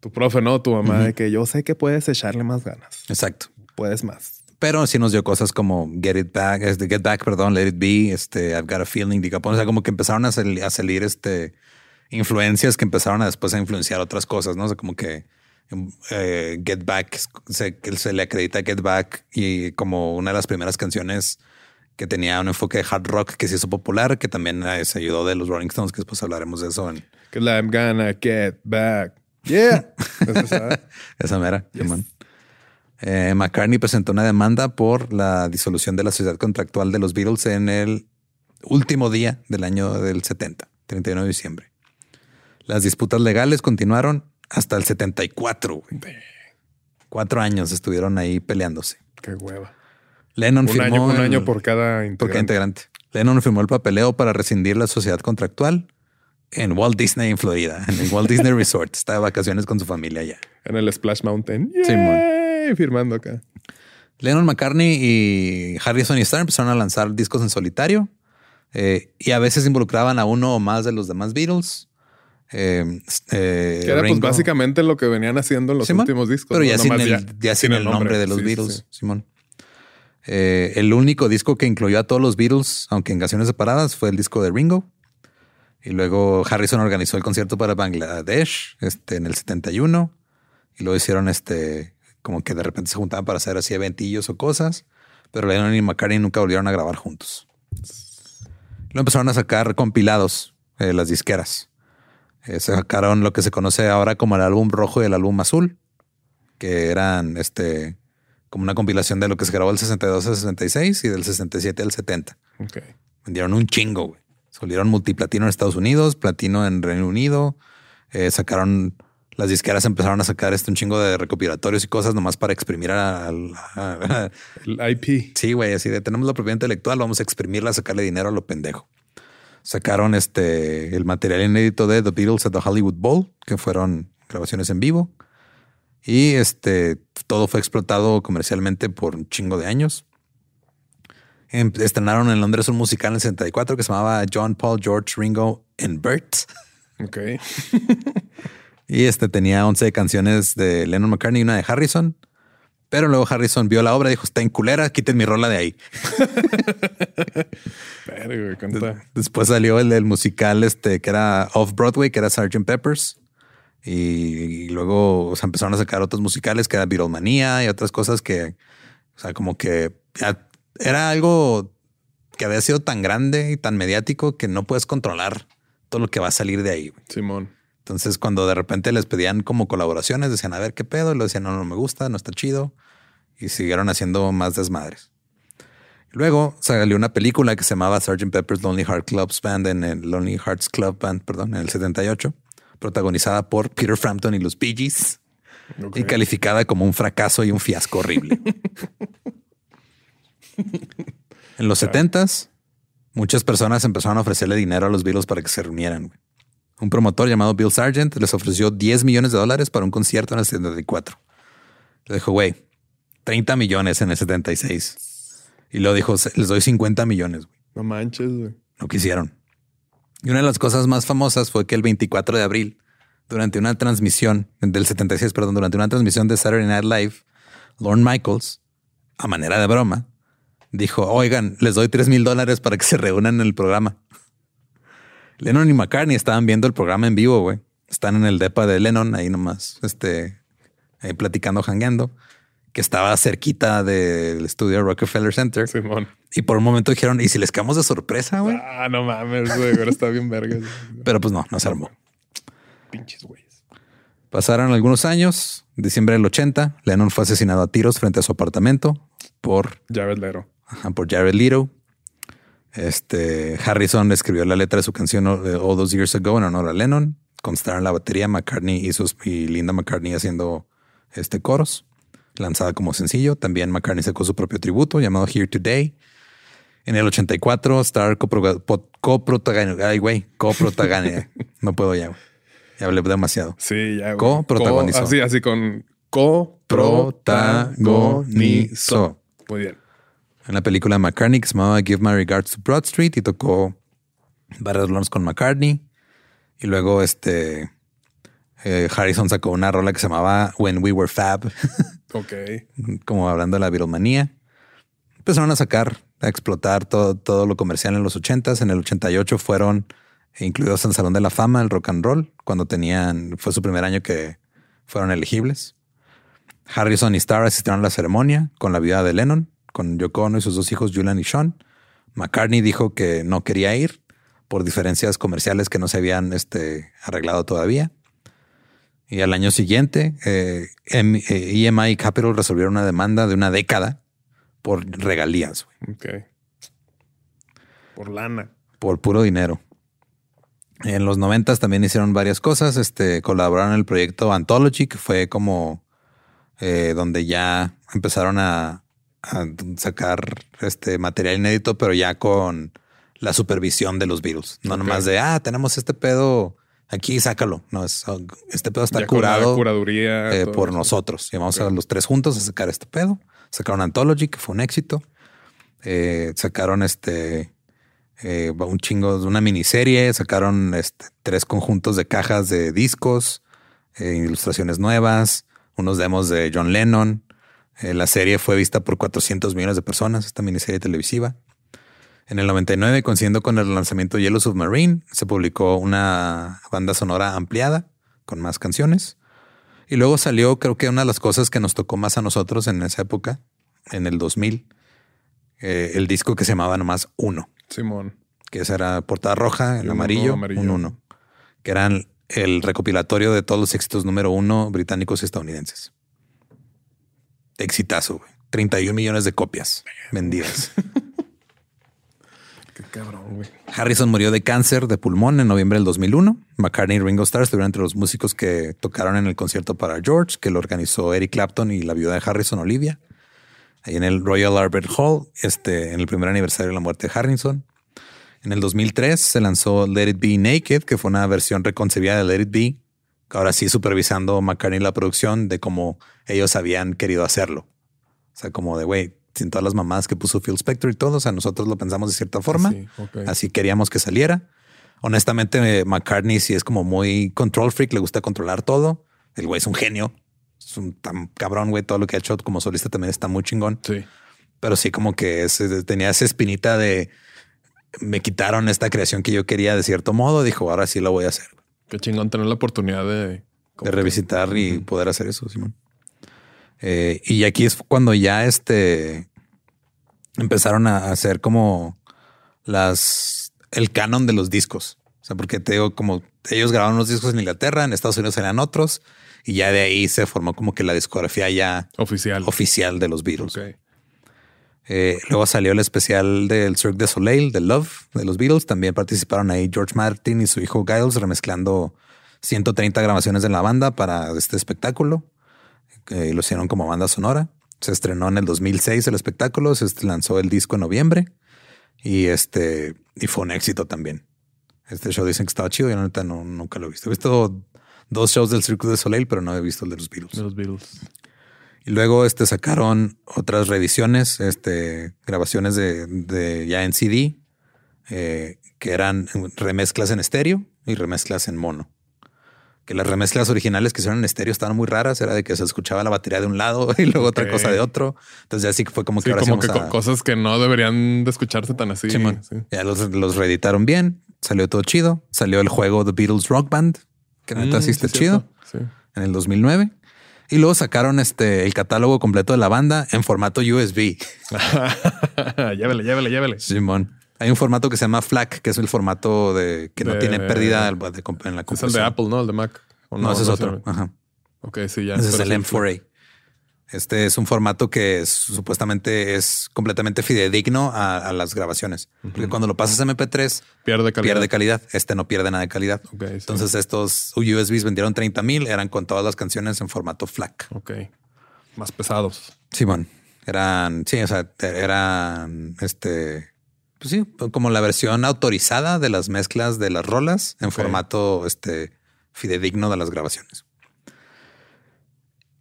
tu profe, no, tu mamá, de que yo sé que puedes echarle más ganas.
Exacto.
Puedes más.
Pero sí nos dio cosas como Get It Back, este, Get Back, perdón, Let It Be, este, I've Got a Feeling, diga, o sea, como que empezaron a, sal- a salir este, influencias que empezaron a después a influenciar otras cosas, ¿no? O sea, como que eh, Get Back, se, le acredita Get Back y como una de las primeras canciones que tenía un enfoque de hard rock que se hizo popular, que también eh, se ayudó de los Rolling Stones, que después hablaremos de eso en
la I'm gonna get back. Yeah. Es esa.
esa mera. Eh, McCartney presentó una demanda por la disolución de la sociedad contractual de los Beatles en el último día del año del 70, 31 de diciembre. Las disputas legales continuaron hasta el 74. güey. Cuatro años estuvieron ahí peleándose.
Qué hueva.
Lennon
Un
firmó
año, un
el-
año por cada
por cada
integrante.
integrante. Lennon firmó el papeleo para rescindir la sociedad contractual en Walt Disney en Florida, en el Walt Disney Resort. Está de vacaciones con su familia allá.
En el Splash Mountain. Yay, Firmando acá.
Lennon, McCartney y Harrison y Starr empezaron a lanzar discos en solitario eh, y a veces involucraban a uno o más de los demás Beatles. Eh, eh,
Que era pues básicamente lo que venían haciendo en los
Simón,
últimos discos.
Pero
¿no?
ya, sin el, ya sin el nombre, de los
sí,
Beatles,
sí.
Simón. Eh, el único disco que incluyó a todos los Beatles, aunque en canciones separadas, fue el disco de Ringo. Y luego Harrison organizó el concierto para Bangladesh este, en el 71. Y luego hicieron este, como que de repente se juntaban para hacer así eventillos o cosas. Pero Lennon y McCartney nunca volvieron a grabar juntos. Luego empezaron a sacar compilados eh, las disqueras. Se sacaron lo que se conoce ahora como el álbum rojo y el álbum azul, que eran este como una compilación de lo que se grabó del 62 al 66 y del 67 al 70.
Ok.
un chingo, güey. Salieron multiplatino en Estados Unidos, platino en Reino Unido. Eh, sacaron, las disqueras empezaron a sacar este un chingo de recopilatorios y cosas nomás para exprimir al...
El IP.
Sí, güey, así de tenemos la propiedad intelectual, vamos a exprimirla, sacarle dinero a lo pendejo. Sacaron este el material inédito de The Beatles at the Hollywood Bowl, que fueron grabaciones en vivo. Y este todo fue explotado comercialmente por un chingo de años. Em- Estrenaron en Londres un musical en el 64 que se llamaba John Paul George Ringo and Bert.
Ok.
Y este tenía 11 canciones de Lennon McCartney y una de Harrison. Pero luego Harrison vio la obra y dijo, está en culera, quiten mi rola de ahí.
Pero, güey, cuenta.
Después salió el del musical este que era Off Broadway, que era Sgt. Peppers. Y, y luego o sea, empezaron a sacar otros musicales que era Beatlemanía y otras cosas que, o sea, como que ya era algo que había sido tan grande y tan mediático que no puedes controlar todo lo que va a salir de ahí. güey.
Simón.
Entonces, cuando de repente les pedían como colaboraciones, decían, a ver qué pedo, y lo decían, no, no me gusta, no está chido. Y siguieron haciendo más desmadres. Luego salió una película que se llamaba Sgt. Pepper's Lonely Heart Club Band en el Lonely Hearts Club Band, perdón, en el 78, protagonizada por Peter Frampton y los Bee Gees, y calificada como un fracaso y un fiasco horrible. en los 70s, muchas personas empezaron a ofrecerle dinero a los Beatles para que se reunieran. güey. Un promotor llamado Bill Sargent les ofreció 10 millones de dólares para un concierto en el 74. Le dijo, güey, 30 millones en el 76. Y luego dijo, "Se- les doy 50 millones. güey".
No manches, güey.
No quisieron. Y una de las cosas más famosas fue que el 24 de abril, durante una transmisión del 76, perdón, durante una transmisión de Saturday Night Live, Lorne Michaels, a manera de broma, dijo, oigan, les doy 3 mil dólares para que se reúnan en el programa. Lennon y McCartney estaban viendo el programa en vivo, güey. Están en el depa de Lennon, ahí nomás, este, ahí platicando, jangueando. que estaba cerquita del estudio Rockefeller Center.
Simón.
Y por un momento dijeron, ¿y si les quedamos de sorpresa, güey?
Ah, no mames, güey. Ahora está bien verga.
Pero pues no, no se armó.
Pinches güeyes.
Pasaron algunos años. Diciembre del 80, Lennon fue asesinado a tiros frente a su apartamento por,
Jared Leto.
ajá, por Jared Leto. Este Harrison escribió la letra de su canción All Those Years Ago en honor a Lennon. Constaron la batería McCartney y, sus, y Linda McCartney haciendo este coros, lanzada como sencillo. También McCartney sacó su propio tributo llamado Here Today. En el 84, Star coprotagonizó. Ay, güey, coprotagonizó. no puedo ya. güey. Ya hablé demasiado.
Sí, ya.
Co-protagonizó.
Co- Así, así con co-protagonizó. Muy bien.
En la película McCartney que se llamaba Give My Regards to Broad Street y tocó varias rolas con McCartney. Y luego este eh, Harrison sacó una rola que se llamaba When We Were Fab,
Ok.
como hablando de la viromanía. Empezaron a sacar, a explotar todo, todo lo comercial en los 80s. En el 88 fueron incluidos en el Salón de la Fama del Rock and Roll, cuando tenían, fue su primer año que fueron elegibles. Harrison y Starr asistieron a la ceremonia con la vida de Lennon, con Yoko Ono y sus dos hijos Julian y Sean. McCartney dijo que no quería ir por diferencias comerciales que no se habían este, arreglado todavía. Y al año siguiente, eh, M- eh, EMI y Capital resolvieron una demanda de una década por regalías,
Ok. Por lana.
por puro dinero. En los noventas también hicieron varias cosas. Este colaboraron en el proyecto Anthology, que fue como eh, donde ya empezaron a, a sacar este material inédito, pero ya con la supervisión de los Beatles. No nomás de ah, tenemos este pedo aquí, sácalo. No, es, este pedo está
Ya
curado.
curaduría.
eh, por
eso.
nosotros. Y vamos a
Ok.
los tres juntos a sacar este pedo. Sacaron Anthology, que fue un éxito. Eh, sacaron este eh, un chingo de una miniserie. Sacaron este, tres conjuntos de cajas de discos, eh, ilustraciones nuevas, unos demos de John Lennon. Eh, la serie fue vista por 400 millones de personas, esta miniserie televisiva. En el 99, coincidiendo con el lanzamiento de Yellow Submarine, se publicó una banda sonora ampliada con más canciones. Y luego salió, creo que una de las cosas que nos tocó más a nosotros en esa época, en el 2000, eh, el disco que se llamaba nomás Uno,
Simón.
que esa era portada roja, el amarillo,
amarillo.
un uno, que eran el recopilatorio de todos los éxitos número uno británicos y estadounidenses. Exitazo, güey. 31 millones de copias vendidas.
Qué cabrón, güey.
Harrison murió de cáncer de pulmón en noviembre del 2001. McCartney y Ringo Starr estuvieron entre los músicos que tocaron en el concierto para George, que lo organizó Eric Clapton y la viuda de Harrison, Olivia. Ahí en el Royal Albert Hall, este, en el primer aniversario de la muerte de Harrison. En el 2003 se lanzó Let It Be Naked, que fue una versión reconcebida de Let It Be, ahora sí supervisando McCartney la producción de cómo ellos habían querido hacerlo. O sea, como de, güey, sin todas las mamás que puso Phil Spector y todo, o sea, nosotros lo pensamos de cierta forma.
Sí.
Así queríamos que saliera. Honestamente, McCartney sí es como muy control freak, le gusta controlar todo. El güey es un genio. Es un tan cabrón, güey. Todo lo que ha hecho como solista también está muy chingón.
Sí.
Pero sí como que tenía esa espinita de me quitaron esta creación que yo quería de cierto modo. Dijo, ahora sí lo voy a hacer.
Qué chingón tener la oportunidad de... que-
revisitar y poder hacer eso, Simón. Eh, y aquí es cuando ya este empezaron a hacer como las el canon de los discos. O sea, porque te digo, como ellos grabaron unos discos en Inglaterra, en Estados Unidos eran otros, y ya de ahí se formó como que la discografía ya
Oficial.
oficial de los Beatles. Eh, luego salió el especial del Cirque du Soleil, de Love, de los Beatles. También participaron ahí George Martin y su hijo Giles remezclando 130 grabaciones de la banda para este espectáculo. lo hicieron como banda sonora. Se estrenó en el 2006 el espectáculo, se lanzó el disco en noviembre y este y fue un éxito también. Este show dicen que estaba chido, yo la no, nunca lo he visto. He visto dos shows del Cirque du Soleil, pero no he visto el de los Beatles.
De los Beatles.
Y luego este, sacaron otras reediciones, este, grabaciones de, de ya en CD, eh, que eran remezclas en estéreo y remezclas en mono. Que las remezclas originales que hicieron en estéreo estaban muy raras, era de que se escuchaba la batería de un lado y luego otra cosa de otro. Entonces ya sí que fue como que
Sí,
ahora
como que
a-
cosas que no deberían de escucharse tan así. Sí.
Ya los, los reeditaron bien, salió todo chido. Salió el juego The Beatles Rock Band, que neta
Mm,
sí está
sí,
chido
cierto. Sí.
en el 2009. Y luego sacaron este el catálogo completo de la banda en formato USB.
llévele, llévele, llévele.
Simón. Hay un formato que se llama FLAC, que es el formato de que no tiene pérdida de- de- en la
Es el de Apple, ¿no? El de Mac. ¿O
No, ese es otro. Ajá.
Ok, sí, ya.
Ese es el
sí,
M4A. Este es un formato que es- supuestamente es completamente fidedigno a, a las grabaciones. Porque cuando lo pasas a MP3,
Pierde calidad.
pierde calidad. Este no pierde nada de calidad.
Ok, sí.
Entonces estos USBs vendieron 30 mil, eran con todas las canciones en formato FLAC.
Ok. Más pesados.
Simón, eran, sí, o sea, eran, este, pues sí, como la versión autorizada de las mezclas de las rolas en formato, este, fidedigno de las grabaciones.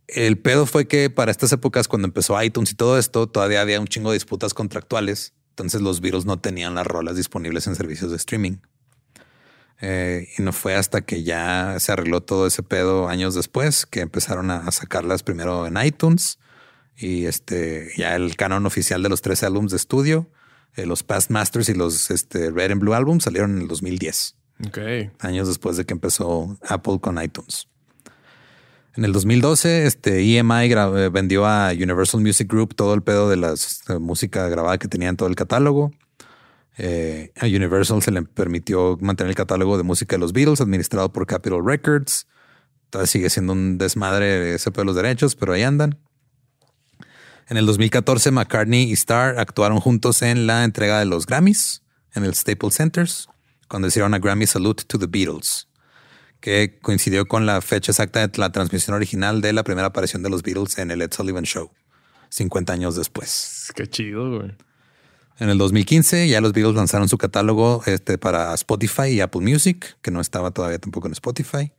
El pedo fue que para estas épocas, cuando empezó iTunes y todo esto, todavía había un chingo de disputas contractuales. Entonces los Beatles no tenían las rolas disponibles en servicios de streaming. Eh, y no fue hasta que ya se arregló todo ese pedo años después que empezaron a, sacarlas primero en iTunes y este ya el canon oficial de los tres álbumes de estudio, eh, los Past Masters y los este, Red and Blue Albums salieron en el 2010
Ok.
años después de que empezó Apple con iTunes. En el 2012, este EMI eh, vendió a Universal Music Group todo el pedo de la música grabada que tenía en todo el catálogo. Eh, a Universal se le permitió mantener el catálogo de música de los Beatles administrado por Capitol Records. Todavía sigue siendo un desmadre ese pedo de los derechos, pero ahí andan. En el 2014, McCartney y Starr actuaron juntos en la entrega de los Grammys en el Staples Centers, cuando hicieron a Grammy Salute to the Beatles, que coincidió con la fecha exacta de la transmisión original de la primera aparición de los Beatles en el Ed Sullivan Show, 50 años después.
Qué chido, güey.
En el 2015 ya los Beatles lanzaron su catálogo este, para Spotify y Apple Music, que no estaba todavía tampoco en Spotify.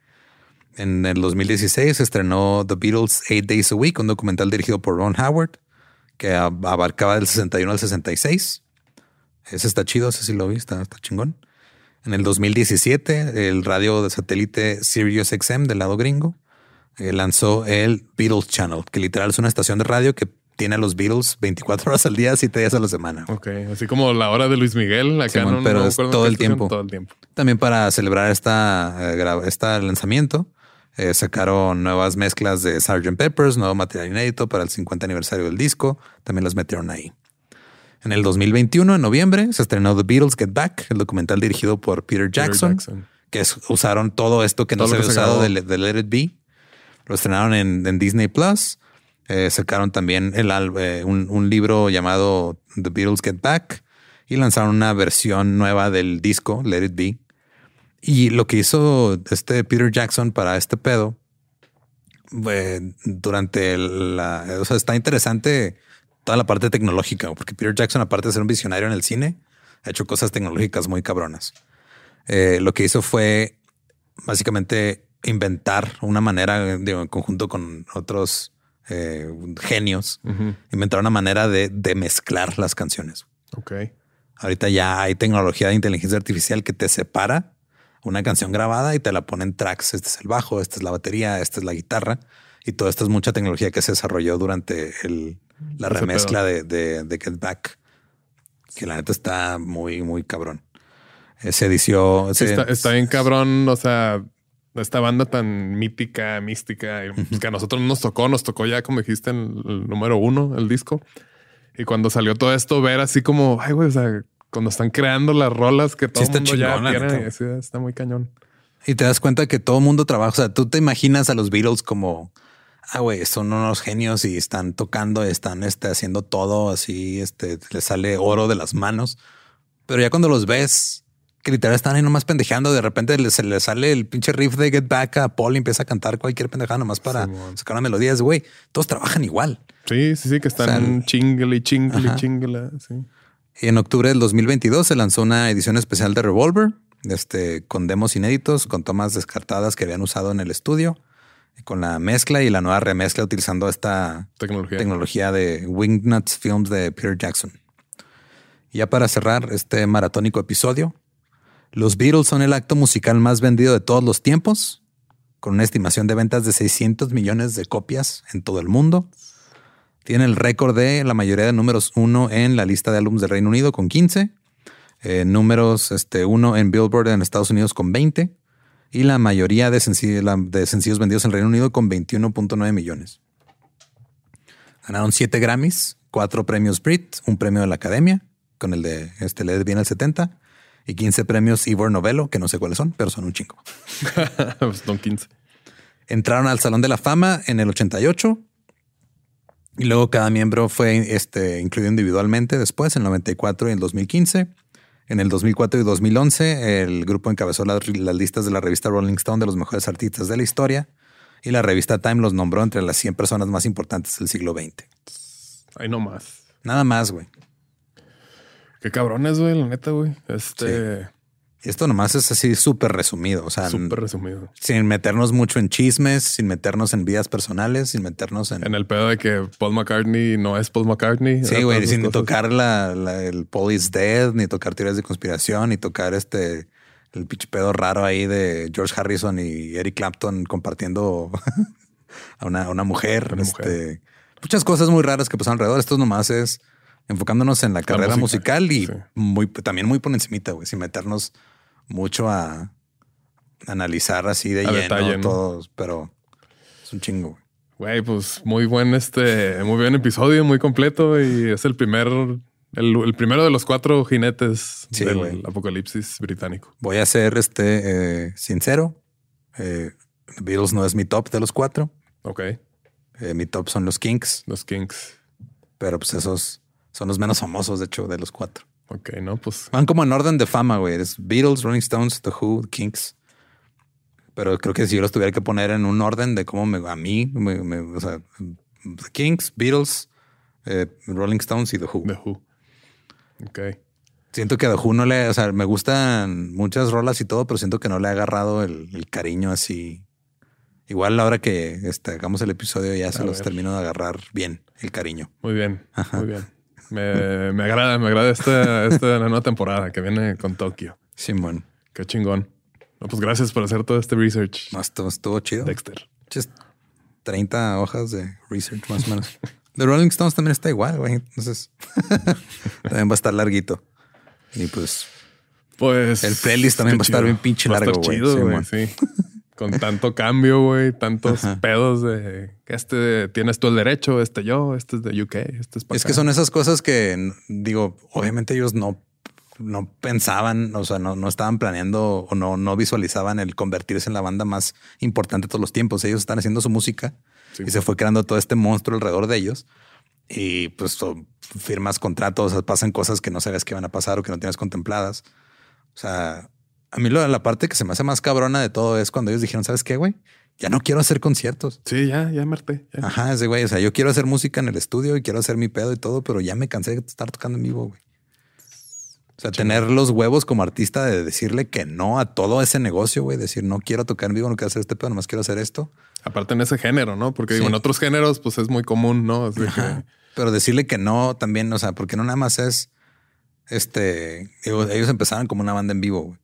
En el 2016 se estrenó The Beatles Eight Days a Week, un documental dirigido por Ron Howard, que ab- abarcaba del 61 al 66. Ese está chido, ese sí lo vi, está, está chingón. En el 2017, el radio de satélite Sirius XM del lado gringo eh, lanzó el Beatles Channel, que literal es una estación de radio que tiene a los Beatles 24 horas al día, 7 días a la semana.
Ok. Así como la hora de Luis Miguel. Acá
Simón,
no,
pero
no
es todo el tiempo.
Todo el tiempo.
También para celebrar esta, eh, este lanzamiento, eh, sacaron nuevas mezclas de Sgt. Peppers, nuevo material inédito para el 50 aniversario del disco. También las metieron ahí. En el 2021, en noviembre, se estrenó The Beatles Get Back, el documental dirigido por Peter
Peter
Jackson, que es- usaron todo esto que no
Todo
se
lo
había
se
usado de, Let It Be. Lo estrenaron en, en Disney Plus. Eh, sacaron también el, eh, un, un libro llamado The Beatles Get Back y lanzaron una versión nueva del disco Let It Be. Y lo que hizo este Peter Jackson para este pedo eh, durante la, o sea, está interesante toda la parte tecnológica, porque Peter Jackson, aparte de ser un visionario en el cine, ha hecho cosas tecnológicas muy cabronas. Eh, lo que hizo fue básicamente inventar una manera, digo, en conjunto con otros eh, genios, inventar una manera de, de mezclar las canciones.
Ok.
Ahorita ya hay tecnología de inteligencia artificial que te separa una canción grabada y te la pone en tracks. Este es el bajo, esta es la batería, esta es la guitarra. Y todo esto es mucha tecnología que se desarrolló durante el- la
Ese
remezcla de, de, de Get Back. Que la neta está muy, muy cabrón. Eh, Se edició.
Sí,
se-
está, está bien cabrón. O sea, esta banda tan mítica, mística, pues, que a nosotros no nos tocó, nos tocó ya, como dijiste, el, el número uno, el disco. Y cuando salió todo esto, ver así como, ay, güey, o sea, cuando están creando las rolas que todo el
está
mundo ya tiene, sí, está muy cañón.
Y te das cuenta que todo el mundo trabaja. O sea, tú te imaginas a los Beatles como, ah, güey, son unos genios y están tocando, están este, haciendo todo así, este, les sale oro de las manos. Pero ya cuando los ves, que literal están ahí nomás pendejeando, de repente se les sale el pinche riff de Get Back a Paul y empieza a cantar cualquier pendejada nomás para sacar una melodía. Es, Güey, todos trabajan igual.
Sí, sí, sí, que están chingle y chingle y chingle.
Y en octubre del 2022 se lanzó una edición especial de Revolver, este, con demos inéditos, con tomas descartadas que habían usado en el estudio, con la mezcla y la nueva remezcla utilizando esta
Tecnología.
tecnología de Wingnuts Films de Peter Jackson. Y ya para cerrar este maratónico episodio, los Beatles son el acto musical más vendido de todos los tiempos, con una estimación de ventas de 600 millones de copias en todo el mundo. Tiene el récord de la mayoría de números uno en la lista de álbumes del Reino Unido con 15, eh, números este, uno en Billboard en Estados Unidos con 20 y la mayoría de, sencillos, de sencillos vendidos en el Reino Unido con 21.9 millones. Ganaron 7 Grammys, 4 premios Brit, un premio de la Academia, con el de este LED viene el 70, y 15 premios Ivor Novello, que no sé cuáles son, pero son un chingo.
son 15.
Entraron al Salón de la Fama en el 88 y luego cada miembro fue este, incluido individualmente después, en el 94 y en el 2015. En el 2004 y 2011, el grupo encabezó las, listas de la revista Rolling Stone de los mejores artistas de la historia y la revista Time los nombró entre las 100 personas más importantes del siglo XX.
Ahí no más.
Nada más, güey.
Qué cabrones, güey, la neta, güey. Este.
Esto nomás es así súper resumido. O sea,
súper resumido.
Sin meternos mucho en chismes, sin meternos en vidas personales, sin meternos en.
En el pedo de que Paul McCartney no es Paul McCartney.
Sí, güey, sin tocar la, el Paul is dead, ni tocar teorías de conspiración, ni tocar este. El pinche pedo raro ahí de George Harrison y Eric Clapton compartiendo a, una, una mujer. este, Muchas cosas muy raras que pasan alrededor. Esto nomás es enfocándonos en la, carrera musical y muy, también muy por encimita, güey, sin meternos mucho a analizar así de lleno todos, pero es un chingo, güey.
Güey, pues muy buen este, muy buen episodio, muy completo y es el primer, el, primero de los cuatro jinetes del apocalipsis británico.
Voy a ser este eh, sincero. Eh, Beatles no es mi top de los cuatro.
Ok.
Eh, mi top son los Kinks.
Los Kinks.
Pero pues esos son los menos famosos, de hecho, de los cuatro.
Ok, no, pues.
Van como en orden de fama, güey. Es Beatles, Rolling Stones, The Who, The Kinks. Pero creo que si yo los tuviera que poner en un orden de cómo me, a mí, me, o sea, The Kinks, Beatles, eh, Rolling Stones y The Who.
The Who. Ok.
Siento que a The Who no le, o sea, me gustan muchas rolas y todo, pero siento que no le ha agarrado el, cariño así. Igual la hora que este, hagamos el episodio ya se los termino de agarrar bien el cariño.
Muy bien, muy bien. Me, me agrada, me agrada esta, esta nueva temporada que viene con Tokio.
Simón.
Qué chingón. No, pues gracias por hacer todo este research.
No, estuvo, estuvo chido.
Dexter.
Just 30 hojas de research más o menos. The Rolling Stones también está igual, güey. Entonces también va a estar larguito. Y pues,
pues
el playlist también va a estar bien pinche largo, güey.
Sí, con tanto cambio, güey, tantos pedos de que este tienes tú el derecho, este yo, este es de UK, este es
Es que son esas cosas que digo, obviamente ellos no, no pensaban, o sea, no, no estaban planeando o no, no visualizaban el convertirse en la banda más importante de todos los tiempos. Ellos están haciendo su música y se fue creando todo este monstruo alrededor de ellos. Y pues firmas contratos, pasan cosas que no sabes que van a pasar o que no tienes contempladas. O sea, a mí la parte que se me hace más cabrona de todo es cuando ellos dijeron, ¿sabes qué, güey? Ya no quiero hacer conciertos.
Sí, ya, ya me
Ajá, ese güey. O sea, yo quiero hacer música en el estudio y quiero hacer mi pedo y todo, pero ya me cansé de estar tocando en vivo, güey. O sea, tener los huevos como artista de decirle que no a todo ese negocio, güey. Decir, no quiero tocar en vivo, no quiero hacer este pedo, nomás quiero hacer esto.
Aparte en ese género, ¿no? Porque en otros géneros, pues es muy común, ¿no?
Pero decirle que no también, o sea, porque no nada más es, este, ellos empezaron como una banda en vivo, güey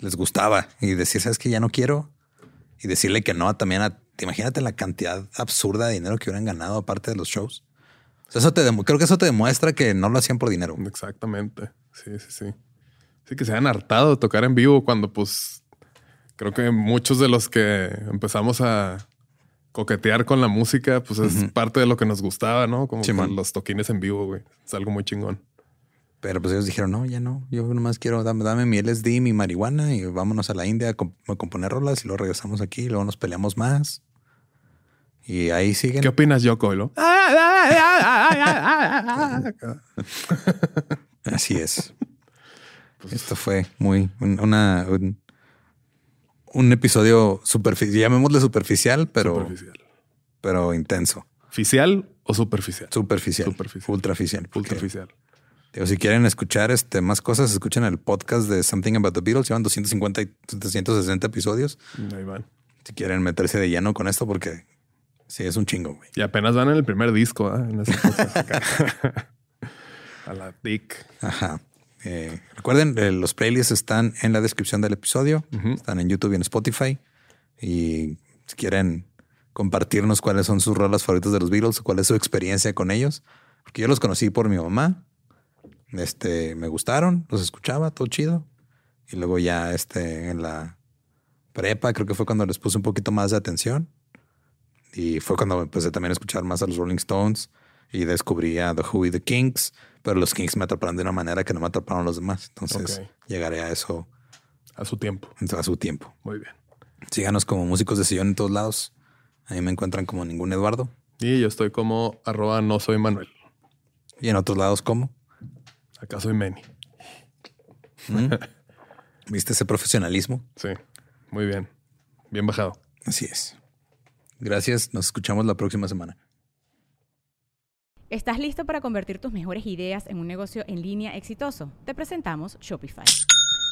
les gustaba y decir, sabes que ya no quiero y decirle que no también a, imagínate la cantidad absurda de dinero que hubieran ganado aparte de los shows. eso te creo que eso te demuestra que no lo hacían por dinero.
Exactamente. Sí, sí, sí. Sí que se han hartado de tocar en vivo cuando pues creo que muchos de los que empezamos a coquetear con la música, pues es parte de lo que nos gustaba, ¿no? Como los toquines en vivo, güey. Es algo muy chingón.
Pero pues ellos dijeron, no, ya no, yo nomás quiero, dame, dame mi LSD, mi marihuana y vámonos a la India a, componer rolas y luego regresamos aquí y luego nos peleamos más. Y ahí siguen.
¿Qué opinas, Yoko?
Así es. Pues Esto fue muy una, un, episodio superficial, llamémosle superficial, pero,
superficial.
pero intenso.
¿Ficial o superficial?
Superficial.
Superficial.
Ultraficial.
Ultraficial
si quieren escuchar este, más cosas, escuchen el podcast de Something About the Beatles. Llevan 250 y 760 episodios.
Ahí van.
Si quieren meterse de lleno con esto, porque sí, es un chingo, güey.
Y apenas van en el primer disco, ¿eh? en ese A la Dick.
Ajá. Eh, recuerden, eh, los playlists están en la descripción del episodio. Están en YouTube y en Spotify. Y si quieren compartirnos cuáles son sus rolas favoritas de los Beatles, cuál es su experiencia con ellos. Porque yo los conocí por mi mamá este, me gustaron, los escuchaba, todo chido. Y luego ya este, en la prepa, creo que fue cuando les puse un poquito más de atención. Y fue cuando empecé también a escuchar más a los Rolling Stones y descubrí a The Who y The Kings, pero los Kings me atraparon de una manera que no me atraparon los demás. Entonces llegaré a eso
A su tiempo.
a su tiempo.
Muy bien.
Síganos como músicos de sillón en todos lados. Ahí me encuentran como ningún Eduardo.
Y yo estoy como arroba no soy Manuel.
Y en otros lados como.
Acá soy Manny.
¿Viste ese profesionalismo?
Sí. Muy bien. Bien bajado.
Así es. Gracias. Nos escuchamos la próxima semana.
¿Estás listo para convertir tus mejores ideas en un negocio en línea exitoso? Te presentamos Shopify.